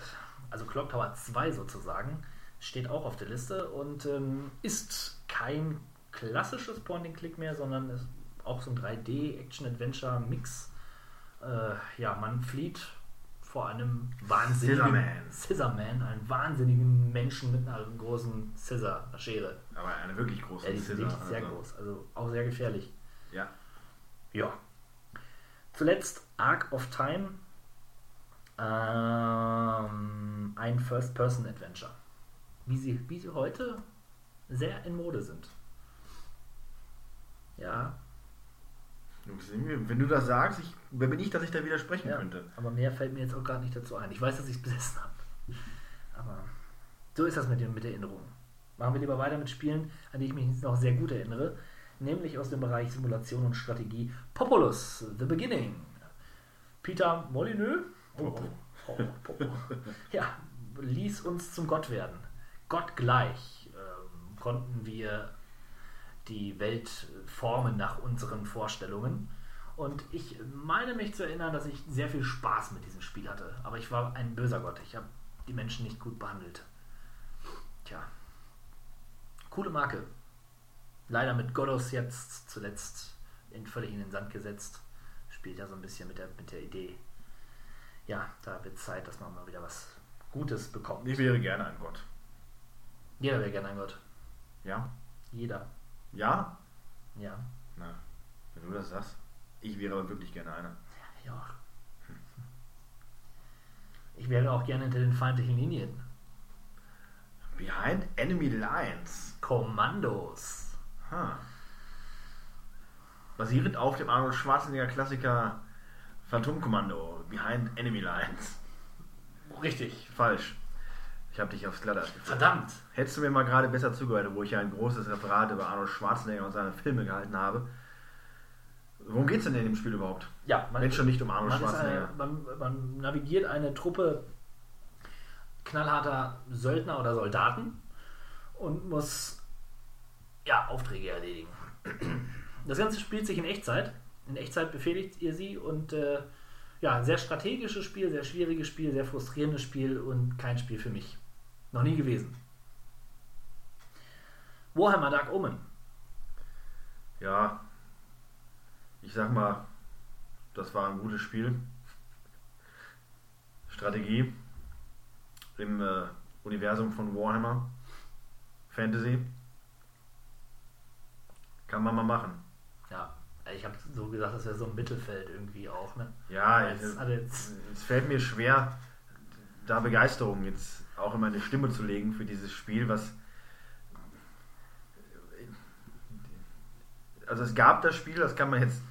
also Clock Tower 2 sozusagen, steht auch auf der Liste und ähm, ist kein klassisches Point-and-Click mehr, sondern ist auch so ein 3D-Action-Adventure-Mix. Äh, ja, man flieht vor einem wahnsinnigen Scissorman. Scissorman, einen wahnsinnigen Menschen mit einer großen Scissor, einer Schere. Aber eine wirklich große Ja, die wirklich sehr also. groß, also auch sehr gefährlich. Ja. Ja. Zuletzt Arc of Time. Ähm, ein First-Person-Adventure. Wie sie, wie sie heute sehr in Mode sind. Ja, Wenn du das sagst, ich, wer bin ich, dass ich da widersprechen ja. könnte? aber mehr fällt mir jetzt auch gerade nicht dazu ein. Ich weiß, dass ich es besessen habe. Aber so ist das mit, den, mit der Erinnerung. Machen wir lieber weiter mit Spielen, an die ich mich noch sehr gut erinnere. Nämlich aus dem Bereich Simulation und Strategie. Populous, The Beginning. Peter Molyneux oh, oh, <laughs> oh. ja, ließ uns zum Gott werden. Gottgleich ähm, konnten wir die Welt formen nach unseren Vorstellungen. Und ich meine mich zu erinnern, dass ich sehr viel Spaß mit diesem Spiel hatte. Aber ich war ein böser Gott. Ich habe die Menschen nicht gut behandelt. Tja. Coole Marke. Leider mit Godos jetzt zuletzt in, völlig in den Sand gesetzt. Spielt ja so ein bisschen mit der, mit der Idee. Ja, da wird Zeit, dass man mal wieder was Gutes bekommt. Ich wäre gerne ein Gott. Jeder wäre gerne ein Gott. Ja? Jeder. Ja? Ja. Na, wenn du das sagst. Ich wäre aber wirklich gerne einer. Ja. Ich wäre auch gerne hinter den feindlichen Linien. Behind Enemy Lines. Kommandos. Ha. Basierend auf dem Arnold Schwarzenegger Klassiker Phantomkommando. Behind Enemy Lines. Richtig. Falsch. Ich habe dich aufs Glatteis geführt. Verdammt. Hättest du mir mal gerade besser zugehört, wo ich ja ein großes Referat über Arnold Schwarzenegger und seine Filme gehalten habe. Worum geht es denn in dem Spiel überhaupt? Ja, man, Wenn schon nicht um Arnold man, Schwarzenegger. eine, man, man navigiert eine Truppe knallharter Söldner oder Soldaten und muss ja, Aufträge erledigen. Das Ganze spielt sich in Echtzeit. In Echtzeit befehligt ihr sie und äh, ja, sehr strategisches Spiel, sehr schwieriges Spiel, sehr frustrierendes Spiel und kein Spiel für mich. Noch nie gewesen. Warhammer Dark Omen. Ja, ich sag mal, das war ein gutes Spiel. Strategie im äh, Universum von Warhammer. Fantasy. Kann man mal machen. Ja, ich habe so gesagt, das wäre so ein Mittelfeld irgendwie auch. Ne? Ja, es, es fällt mir schwer, da Begeisterung jetzt auch in meine Stimme zu legen für dieses Spiel, was also es gab das Spiel, das kann man jetzt,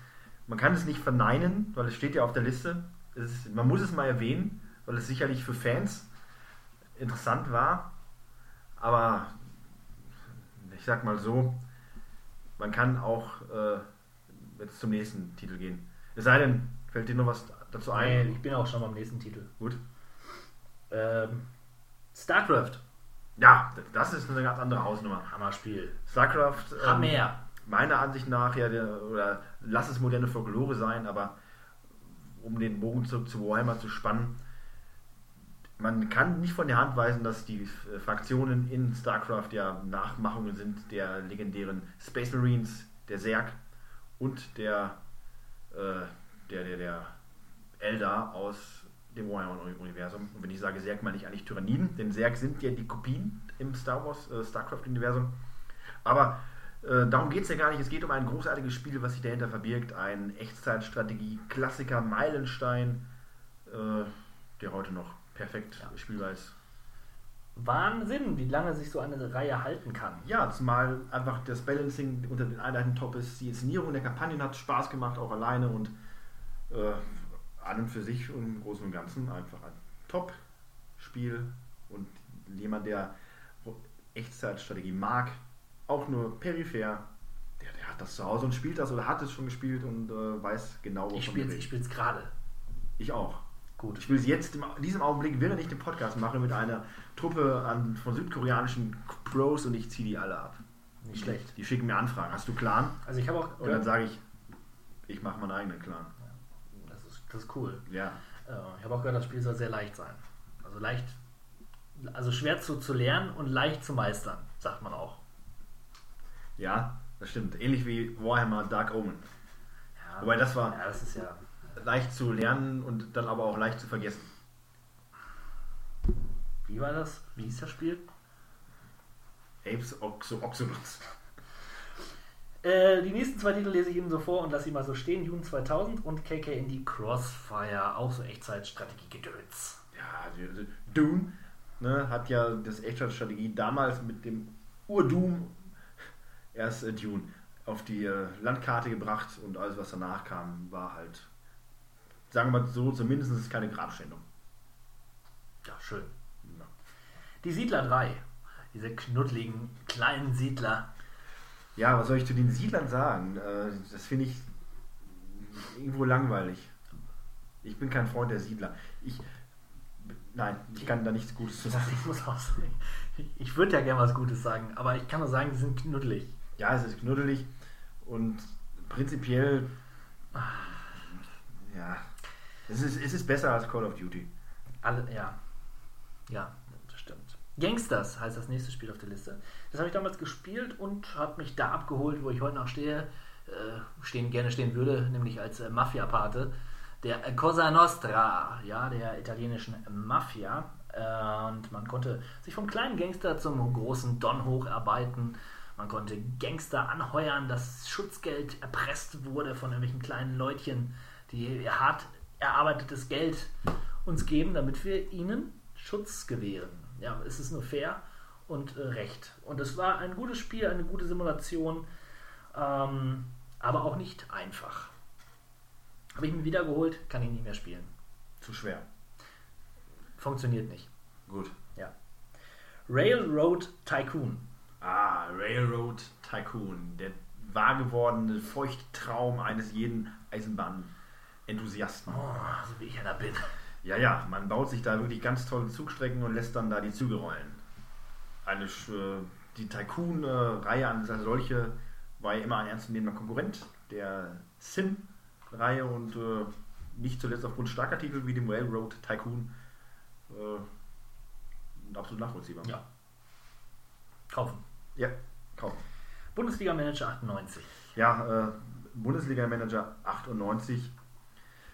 man kann es nicht verneinen, weil es steht ja auf der Liste. Ist, man muss es mal erwähnen, weil es sicherlich für Fans interessant war. Aber ich sag mal so, man kann auch äh, jetzt zum nächsten Titel gehen. Es sei denn, fällt dir noch was dazu Nee, ein? ich bin auch schon beim nächsten Titel. Gut. Ähm, StarCraft. Ja, das ist eine ganz andere Hausnummer. Hammerspiel. StarCraft, ähm, Hammer. meiner Ansicht nach, ja, der, oder lass es moderne Folklore sein, aber um den Bogen zurück zu Warhammer zu spannen, man kann nicht von der Hand weisen, dass die äh, Fraktionen in StarCraft ja Nachmachungen sind der legendären Space Marines, der Zerg und der, äh, der, der, der Eldar aus dem Warhammer-Universum. Und wenn ich sage Zerg, meine ich eigentlich Tyranniden, denn Zerg sind ja die Kopien im Star Wars, äh, StarCraft-Universum. Aber äh, darum geht es ja gar nicht. Es geht um ein großartiges Spiel, was sich dahinter verbirgt. Ein Echtzeitstrategie-Klassiker, Meilenstein, äh, der heute noch perfekt spielbar ist. Wahnsinn, wie lange sich so eine Reihe halten kann. Ja, zumal einfach das Balancing unter den Einheiten top ist. Die Inszenierung der Kampagnen hat Spaß gemacht, auch alleine und äh, an und für sich und im Großen und Ganzen einfach ein Top-Spiel. Und jemand, der Echtzeitstrategie mag, auch nur peripher, der, der hat das zu Hause und spielt das oder hat es schon gespielt und äh, weiß genau, wovon Ich spiele reden. ich spiel's gerade. Ich auch. Gut. Ich spiele es jetzt in diesem Augenblick, während ich den Podcast mache, mit einer Truppe an, von südkoreanischen Pros und ich ziehe die alle ab. Nicht schlecht. Die schicken mir Anfragen. Hast du Clan? Also ich habe auch Und dann sage ich, ich mache meinen eigenen Clan. Das ist, cool. Ja. Äh, Ich habe auch gehört, das Spiel soll sehr leicht sein. Also leicht, also schwer zu, zu lernen und leicht zu meistern, sagt man auch. Ja, das stimmt. Ähnlich wie Warhammer Dark Omen. Ja, Wobei das war ja, das ist ja. leicht zu lernen und dann aber auch leicht zu vergessen. Wie war das? Wie hieß das Spiel? Apes Oxo Oxolots. Äh, die nächsten zwei Titel lese ich Ihnen so vor und lasse sie mal so stehen. June 2000 und KK Indie Crossfire, auch so Echtzeitstrategie-Gedöns. Ja, die- die- Doom ne, hat ja das Echtzeitstrategie damals mit dem Ur-Doom erst äh, Dune auf die äh, Landkarte gebracht und alles, was danach kam, war halt, sagen wir mal so, zumindest keine Grabschändung. Ja, schön. Ja. Die Siedler 3. Diese knuddeligen kleinen Siedler. Ja, was soll ich zu den Siedlern sagen? Äh, das finde ich irgendwo langweilig. Ich bin kein Freund der Siedler. Ich, nein, ich kann da nichts Gutes zu sagen. Ich muss auch sagen, ich- ich würde ja gerne was Gutes sagen, aber ich kann nur sagen, die sind knuddelig. Ja, es ist knuddelig und prinzipiell, ja, es ist, es ist besser als Call of Duty. Alle, ja. Ja, das stimmt. Gangsters heißt das nächste Spiel auf der Liste. Das habe ich damals gespielt und hat mich da abgeholt, wo ich heute noch stehe, äh, stehen, gerne stehen würde, nämlich als äh, Mafia-Pate der äh, Cosa Nostra, ja, der italienischen Mafia. Äh, und man konnte sich vom kleinen Gangster zum großen Don hocharbeiten. Man konnte Gangster anheuern, dass Schutzgeld erpresst wurde von irgendwelchen kleinen Leutchen, die hart erarbeitetes Geld uns geben, damit wir ihnen Schutz gewähren. Ja, es ist nur fair und äh, recht. Und es war ein gutes Spiel, eine gute Simulation, ähm, aber auch nicht einfach. Habe ich mir wiedergeholt, kann ich nicht mehr spielen. Zu schwer. Funktioniert nicht. Gut. Ja. Railroad Tycoon. Ah, Railroad Tycoon, der wahr gewordene Feuchttraum eines jeden Eisenbahnenthusiasten. Oh, so wie ich einer bin. Ja, ja, man baut sich da wirklich ganz tolle Zugstrecken und lässt dann da die Züge rollen. Eine, die Tycoon-Reihe an als solche war ja immer ein ernstzunehmender Konkurrent der Sim-Reihe und äh, nicht zuletzt aufgrund starker Titel wie dem Railroad Tycoon äh, absolut nachvollziehbar. Ja. Kaufen. Ja, kaufen. Bundesliga Manager 98. Ja, äh, Bundesliga-Manager 98.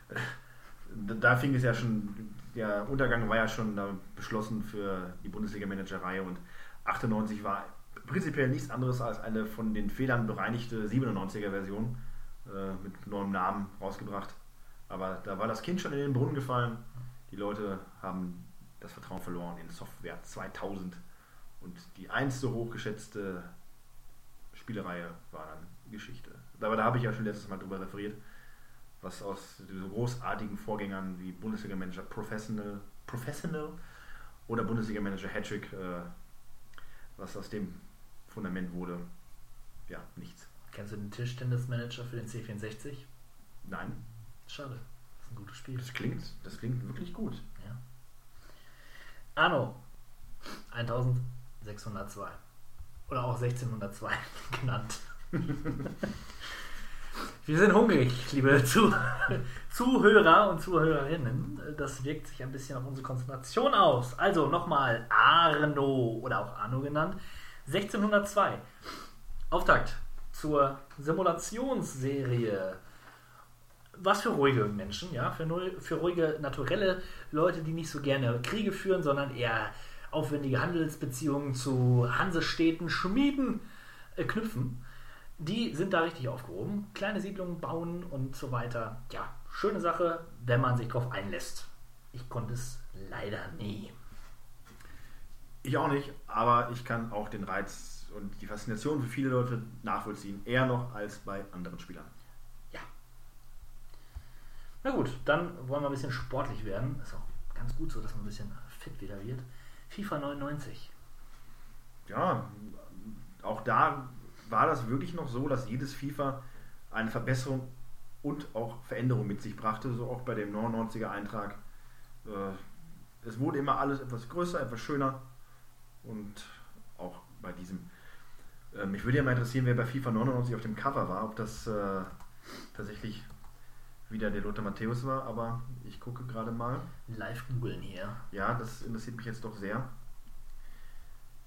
Äh, Da fing es ja schon, der Untergang war ja schon beschlossen für die Bundesliga-Manager-Reihe und 98 war prinzipiell nichts anderes als eine von den Fehlern bereinigte 97er-Version äh, mit neuem Namen rausgebracht. Aber da war das Kind schon in den Brunnen gefallen. Die Leute haben das Vertrauen verloren in Software 2000 und die einst so hochgeschätzte Spielereihe war dann Geschichte. aber da habe ich ja schon letztes Mal drüber referiert, was aus so großartigen Vorgängern wie Bundesliga-Manager Professional, Professional oder Bundesliga-Manager Hattrick, äh, was aus dem Fundament wurde, ja, nichts. Kennst du den Tischtennismanager für den C64? Nein, Schade. Das ist ein gutes Spiel. das klingt, das klingt wirklich gut. Ja. Anno 1602. Oder auch 1602 <laughs> genannt. <laughs> Wir sind hungrig, liebe Zu Zuhörer und Zuhörerinnen. Das wirkt sich ein bisschen auf unsere Konzentration aus. Also nochmal Arno oder auch Arno genannt. 1602. Auftakt zur Simulationsserie. Was für ruhige Menschen, ja, für, für ruhige, naturelle Leute, die nicht so gerne Kriege führen, sondern eher aufwendige Handelsbeziehungen zu Hansestädten, Schmieden äh, knüpfen. Die sind da richtig aufgehoben. Kleine Siedlungen bauen und so weiter. Ja, schöne Sache, wenn man sich drauf einlässt. Ich konnte es leider nie. Ich auch nicht, aber ich kann auch den Reiz und die Faszination für viele Leute nachvollziehen. Eher noch als bei anderen Spielern. Ja. Na gut, dann wollen wir ein bisschen sportlich werden. Ist auch ganz gut so, dass man ein bisschen fit wieder wird. FIFA 99. Ja, auch da war das wirklich noch so, dass jedes FIFA eine Verbesserung und auch Veränderung mit sich brachte. So auch bei dem 99er Eintrag. Äh, es wurde immer alles etwas größer, etwas schöner. Und auch bei diesem. Äh, mich würde ja mal interessieren, wer bei FIFA 99 auf dem Cover war, ob das äh, tatsächlich wieder der Lothar Matthäus war, aber ich gucke gerade mal. Live googeln hier. Ja, das interessiert mich jetzt doch sehr.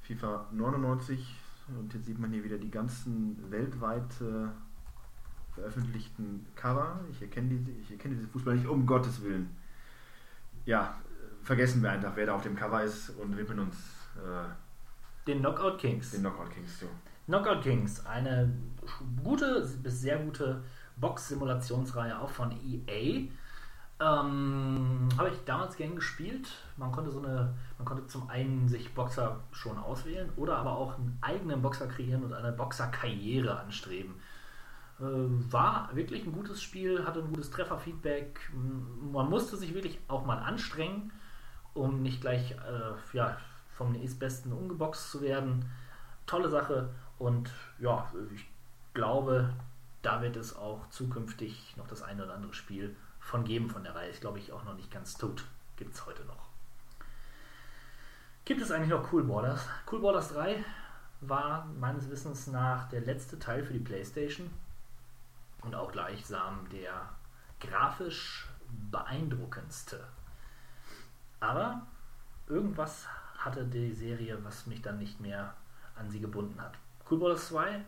FIFA 99 und jetzt sieht man hier wieder die ganzen weltweit äh, veröffentlichten Cover. Ich erkenne diese, ich erkenne diese Fußballer nicht, um Gottes Willen. Ja, vergessen wir einfach, wer da auf dem Cover ist und widmen uns äh, Den Knockout Kings. den Knockout Kings zu. Knockout Kings, eine gute bis sehr gute Box-Simulationsreihe auch von EA. Ähm, Habe ich damals gern gespielt. Man konnte so eine, man konnte zum einen sich Boxer schon auswählen oder aber auch einen eigenen Boxer kreieren und eine Boxerkarriere anstreben. Äh, war wirklich ein gutes Spiel, hatte ein gutes Trefferfeedback. Man musste sich wirklich auch mal anstrengen, um nicht gleich äh, ja, vom nächstbesten umgeboxt zu werden. Tolle Sache und ja, ich glaube, da wird es auch zukünftig noch das eine oder andere Spiel von geben von der Reihe. Ist glaube ich auch noch nicht ganz tot. Gibt es heute noch. Gibt es eigentlich noch Cool Borders? Cool Borders 3 war meines Wissens nach der letzte Teil für die PlayStation und auch gleichsam der grafisch beeindruckendste. Aber irgendwas hatte die Serie, was mich dann nicht mehr an sie gebunden hat. Cool Borders 2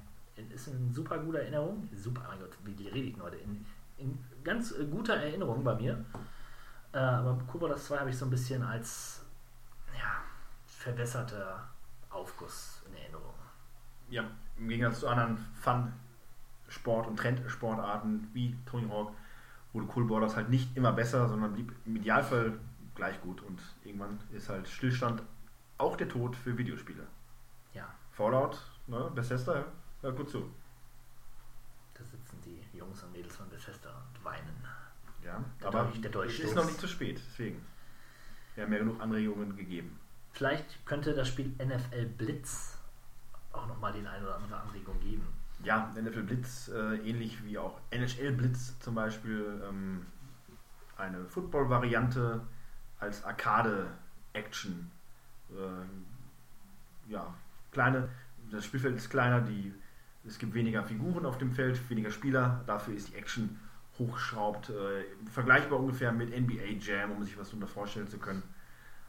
ist in super guter Erinnerung. Super, mein Gott, wie rede ich heute? In, in ganz äh, guter Erinnerung bei mir. Äh, aber Cool Borders 2 habe ich so ein bisschen als ja, verbesserter Aufguss in Erinnerung. Ja, im Gegensatz zu anderen Fun, Sport und Trendsportarten wie Tony Hawk wurde Cool Borders halt nicht immer besser, sondern blieb im Idealfall gleich gut. Und irgendwann ist halt Stillstand auch der Tod für Videospiele. Ja, Fallout, ne, Bethesda, hört gut zu. da sitzen die Jungs und Mädels von Bethesda und weinen. Ja, Der aber Dolch- der es Dolchstoß. ist noch nicht zu spät, deswegen. Wir haben ja genug Anregungen gegeben. Vielleicht könnte das Spiel NFL Blitz auch nochmal den ein oder andere Anregung geben. Ja, NFL Blitz, äh, ähnlich wie auch NHL Blitz zum Beispiel, ähm, eine Football-Variante als Arcade-Action. Ähm, ja, kleine, das Spielfeld ist kleiner, die, es gibt weniger Figuren auf dem Feld, weniger Spieler, dafür ist die Action hochgeschraubt, äh, vergleichbar ungefähr mit NBA Jam, um sich was darunter vorstellen zu können.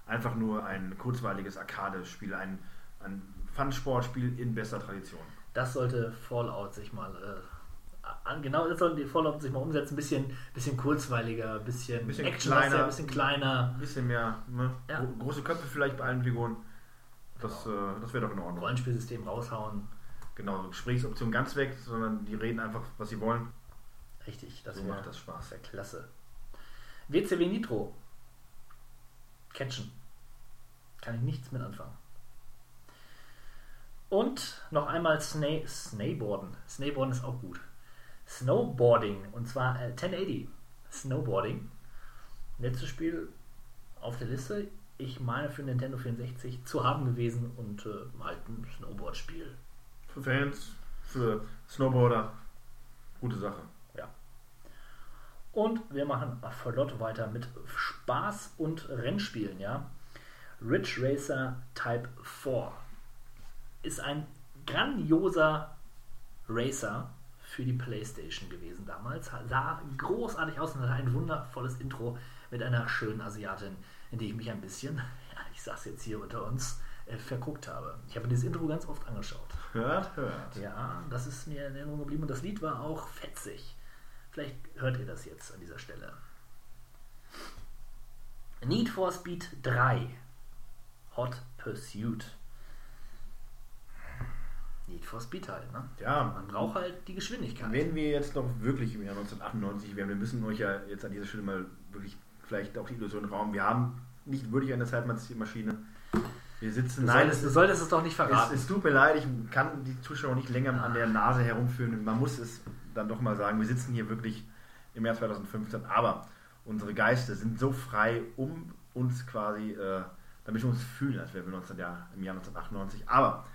Einfach nur ein kurzweiliges Arcade-Spiel, ein, ein Fun-Sportspiel in bester Tradition. Das sollte Fallout sich mal äh, an, genau das sollten die Fallout sich mal umsetzen. Bisschen, bisschen kurzweiliger, bisschen, Bisschen actionlastiger, kleiner. bisschen kleiner. Ein bisschen mehr, ne? Ja. Gro- große Köpfe vielleicht bei allen Figuren. Das, Genau. äh, das wäre doch in Ordnung. Rollenspielsystem raushauen. Genau, Gesprächsoption ganz weg, sondern die reden einfach, was sie wollen. Richtig, das wär- macht das Spaß. Wäre klasse. WCW Nitro. Catchen. Kann ich nichts mit anfangen. Und noch einmal Sna Snowboarden. Snowboarden ist auch gut. Snowboarding und zwar äh, 1080 Snowboarding. Letztes Spiel auf der Liste. Ich meine für Nintendo 64 zu haben gewesen und äh, halt ein Snowboard-Spiel. Für Fans, für Snowboarder. Gute Sache. Und wir machen flott weiter mit Spaß und Rennspielen, ja. Ridge Racer Type 4 ist ein grandioser Racer für die Playstation gewesen damals. Sah großartig aus und hatte ein wundervolles Intro mit einer schönen Asiatin, in die ich mich ein bisschen, ja, ich sag's jetzt hier unter uns, äh, verguckt habe. Ich habe mir dieses Intro ganz oft angeschaut. Hört, hört. Ja, das ist mir in Erinnerung geblieben und das Lied war auch fetzig. Vielleicht hört ihr das jetzt an dieser Stelle. Need for Speed 3 Hot Pursuit. Need for Speed halt, ne? Ja, Man braucht halt die Geschwindigkeit. Wenn wir jetzt noch wirklich im Jahr 1998 wären, wir müssen euch ja jetzt an dieser Stelle mal wirklich vielleicht auch die Illusion rauben. Wir haben nicht wirklich eine Zeitmaschine. Wir sitzen. Du solltest, du solltest es doch nicht es, verraten. es tut mir leid, ich kann die Zuschauer nicht länger an der Nase herumführen. Man muss es dann doch mal sagen. Wir sitzen hier wirklich im Jahr 2015, aber unsere Geister sind so frei, um uns quasi, äh, damit wir uns fühlen, als wären wir 19, Jahr, im Jahr 1998. Aber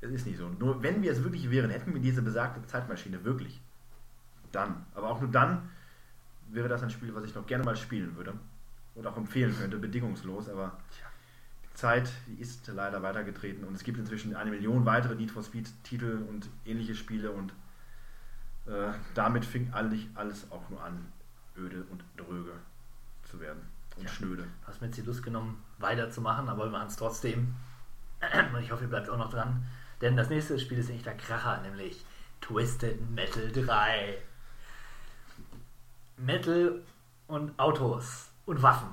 es ist nicht so. Nur wenn wir es wirklich wären, hätten wir diese besagte Zeitmaschine wirklich. Dann. Aber auch nur dann wäre das ein Spiel, was ich noch gerne mal spielen würde. Und auch empfehlen könnte, bedingungslos. Aber die Zeit die ist leider weitergetreten. Und es gibt inzwischen eine Million weitere Need for Speed-Titel und ähnliche Spiele. Und äh, damit fing alles, alles auch nur an, öde und dröge zu werden. Und schnöde. Du hast mir jetzt die Lust genommen, weiterzumachen, aber wir machen es trotzdem. <clears throat> Und ich hoffe, ihr bleibt auch noch dran. Denn das nächste Spiel ist nicht der Kracher, nämlich Twisted Metal 3. Metal und Autos und Waffen.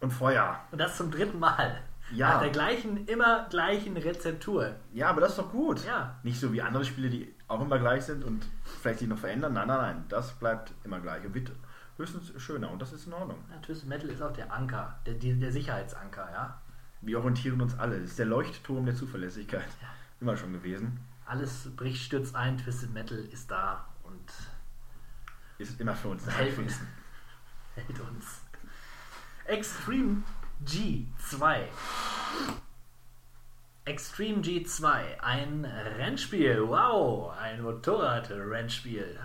Und Feuer. Und das zum dritten Mal. Ja. Nach der gleichen, immer gleichen Rezeptur. Ja, aber das ist doch gut. Ja. Nicht so wie andere Spiele, die auch immer gleich sind und vielleicht sich noch verändern. Nein, nein, nein. Das bleibt immer gleich und wird höchstens schöner und das ist in Ordnung. Ja, Twisted Metal ist auch der Anker, der, der Sicherheitsanker, ja. Wir orientieren uns alle. Das ist der Leuchtturm der Zuverlässigkeit. Immer schon gewesen. Alles bricht, stürzt ein, Twisted Metal ist da und Ist immer für uns da hält uns. <laughs> Hält uns. Extreme G2. Extreme G2, ein Rennspiel. Wow, ein Motorrad-Rennspiel.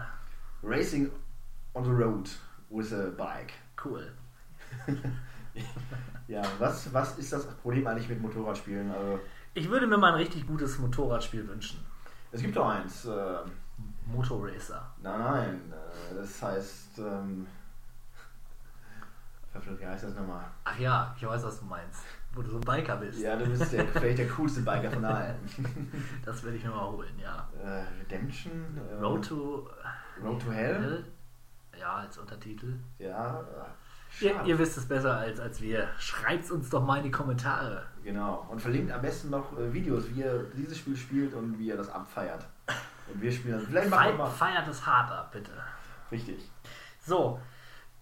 Racing on the road with a bike. Cool. <laughs> Ja, was, was ist das Problem eigentlich mit Motorradspielen? Also, Ich würde mir mal ein richtig gutes Motorradspiel wünschen. es gibt doch eins. Äh, Motorracer. nein, nein. Äh, das heißt. Ähm, <laughs> verflucht, wie heißt das nochmal? Ach ja, ich weiß, was du meinst. Wo du so ein Biker bist. Ja, du bist der, vielleicht der coolste Biker von allen. <laughs> Das werde ich mir mal holen, ja. äh, Redemption? Äh, Road to Road to Hell? Hell. Ja, als Untertitel. Ja, äh, Ihr, ihr wisst es besser als, als wir. Schreibt's uns doch mal in die Kommentare. Genau. Und verlinkt am besten noch äh, Videos, wie ihr dieses Spiel spielt und wie ihr das abfeiert. Und wir spielen dann. Vielleicht machen wir mal. feiert es hart ab, bitte. Richtig. So,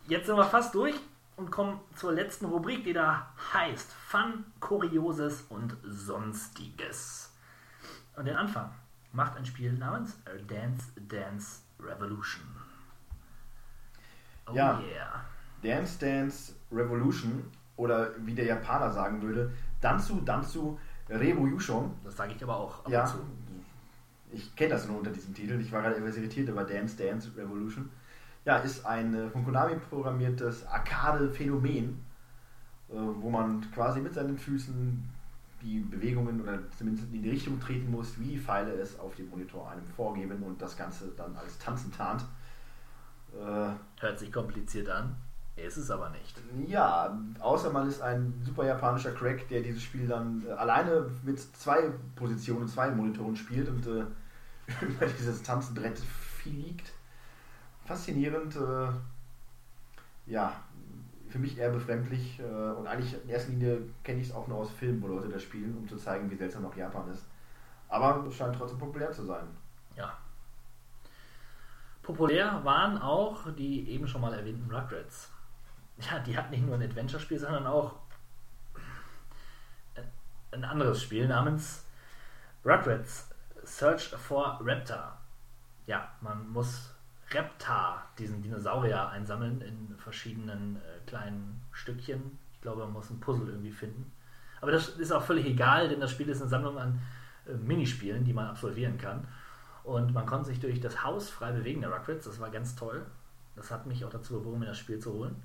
jetzt sind wir fast durch und kommen zur letzten Rubrik, die da heißt Fun, Kurioses und Sonstiges. Und den Anfang macht ein Spiel namens Dance Dance Revolution. Oh Ja. yeah. Dance Dance Revolution oder wie der Japaner sagen würde, Danzu Danzu Revolution. Das sage ich aber auch Ja, ich kenne das nur unter diesem Titel. Ich war gerade etwas irritiert über Dance Dance Revolution. Ja, ist ein äh, von Konami programmiertes Arcade-Phänomen, äh, wo man quasi mit seinen Füßen die Bewegungen oder zumindest in die Richtung treten muss, wie die Pfeile es auf dem Monitor einem vorgeben und das Ganze dann als Tanzen tarnt. Äh, Hört sich kompliziert an, ist es aber nicht. ja, außer man ist ein super japanischer Crack, der dieses Spiel dann alleine mit zwei Positionen, zwei Monitoren spielt und äh, <laughs> über dieses Tanzenbrett fliegt. Faszinierend, äh, ja, für mich eher befremdlich äh, und eigentlich in erster Linie kenne ich es auch nur aus Filmen, wo Leute das spielen, um zu zeigen, wie seltsam auch Japan ist. Aber es scheint trotzdem populär zu sein. Ja. Populär waren auch die eben schon mal erwähnten Rugrats. Ja, die hatten nicht nur ein Adventure-Spiel, sondern auch ein anderes Spiel namens Rugrats Search for Raptor. Ja, man muss Reptar, diesen Dinosaurier, einsammeln in verschiedenen äh, kleinen Stückchen. Ich glaube, man muss ein Puzzle irgendwie finden. Aber das ist auch völlig egal, denn das Spiel ist eine Sammlung an äh, Minispielen, die man absolvieren kann. Und man konnte sich durch das Haus frei bewegen, der Rugrats. Das war ganz toll. Das hat mich auch dazu bewogen, mir das Spiel zu holen.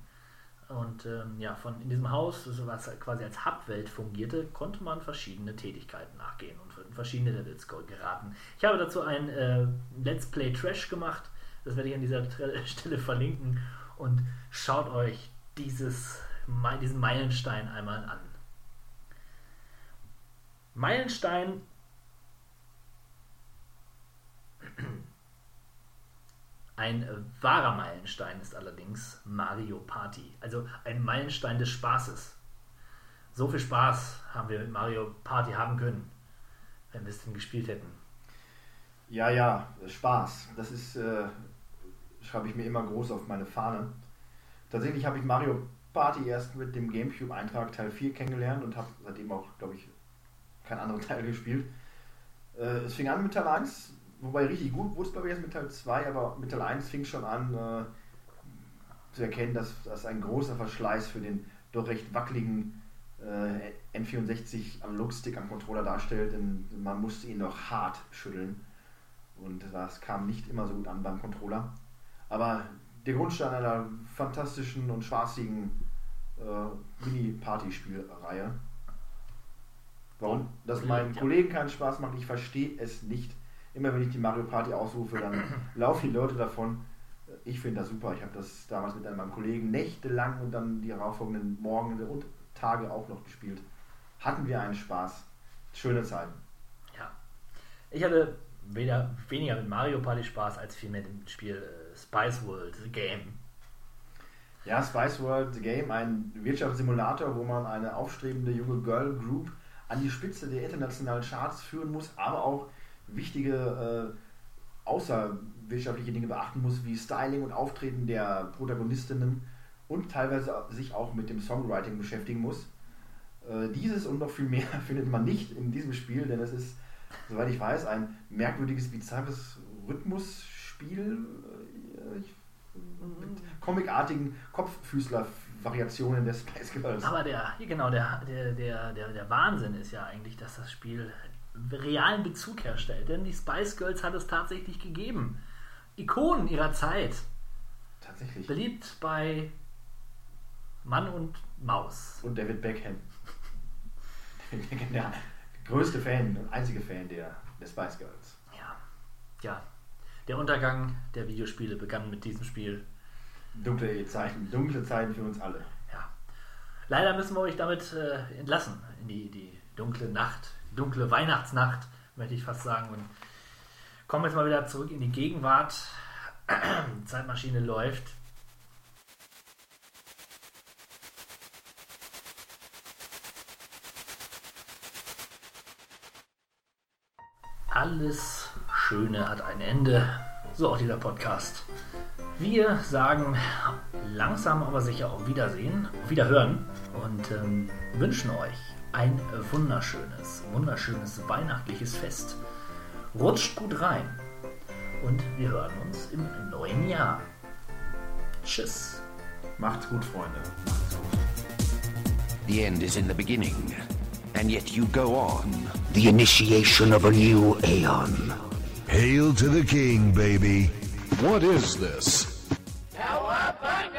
Und ähm, ja, von in diesem Haus, was quasi als Hubwelt fungierte, konnte man verschiedene Tätigkeiten nachgehen und in verschiedene Levels geraten. Ich habe dazu ein äh, Let's Play Trash gemacht. Das werde ich an dieser <laughs> Stelle verlinken. Und schaut euch dieses, diesen Meilenstein einmal an. Meilenstein <clears throat> Ein wahrer Meilenstein ist allerdings Mario Party, also ein Meilenstein des Spaßes. So viel Spaß haben wir mit Mario Party haben können, wenn wir es denn gespielt hätten. Ja, ja, Spaß. Das ist, äh, schreibe ich mir immer groß auf meine Fahne. Tatsächlich habe ich Mario Party erst mit dem GameCube-Eintrag Teil 4 kennengelernt und habe seitdem auch, glaube ich, keinen anderen <laughs> Teil gespielt. Äh, es fing an mit Teil 1, wobei richtig gut wurde es glaube ich erst mit Teil 2, aber mit Teil 1 fing schon an äh, zu erkennen, dass das ein großer Verschleiß für den doch recht wackeligen äh, N64 am Lookstick am Controller darstellt, denn man musste ihn noch hart schütteln und das kam nicht immer so gut an beim Controller. Aber der Grundstein einer fantastischen und spaßigen äh, Mini-Party-Spielreihe. Warum das meinen Kollegen keinen Spaß macht, ich verstehe es nicht immer wenn ich die Mario Party ausrufe, dann <clears throat> laufen die Leute davon. Ich finde das super. Ich habe das damals mit meinem Kollegen nächtelang und dann die darauffolgenden Morgen und Tage auch noch gespielt. Hatten wir einen Spaß. Schöne Zeiten. Ja. Ich hatte weder, weniger mit Mario Party Spaß als vielmehr mit dem Spiel äh, Spice World The Game. Ja, Spice World The Game, ein Wirtschaftssimulator, wo man eine aufstrebende junge Girl Group an die Spitze der internationalen Charts führen muss, aber auch wichtige äh, außerwirtschaftliche Dinge beachten muss, wie Styling und Auftreten der Protagonistinnen und teilweise sich auch mit dem Songwriting beschäftigen muss. Äh, dieses und noch viel mehr <laughs> findet man nicht in diesem Spiel, denn es ist, soweit ich weiß, ein merkwürdiges, bizarres Rhythmusspiel comicartigen Kopffüßler-Variationen der Spice Girls. Aber der, genau, der, der, der, der, Wahnsinn ist ja eigentlich, dass das Spiel realen Bezug herstellt. Denn die Spice Girls hat es tatsächlich gegeben. Ikonen ihrer Zeit. Tatsächlich. Beliebt bei Mann und Maus. Und David Beckham. David Beckham, der größte Fan und einzige Fan der, der Spice Girls. Ja. Ja. Der Untergang der Videospiele begann mit diesem Spiel. Dunkle Zeiten, dunkle Zeiten für uns alle. Ja. Leider müssen wir euch damit äh, entlassen in die, die dunkle Nacht dunkle Weihnachtsnacht, möchte ich fast sagen. Und kommen jetzt mal wieder zurück in die Gegenwart. <clears throat> Die Zeitmaschine läuft. Alles Schöne hat ein Ende. So auch dieser Podcast. Wir sagen langsam aber sicher auf Wiedersehen, auf Wiederhören und ähm, wünschen euch ein wunderschönes, wunderschönes weihnachtliches Fest. Rutscht gut rein und wir hören uns im neuen Jahr. Tschüss. Macht's gut, Freunde. The end is in the beginning, and yet you go on. The initiation of a new aeon. Hail to the king, baby. What is this? Cowabunga!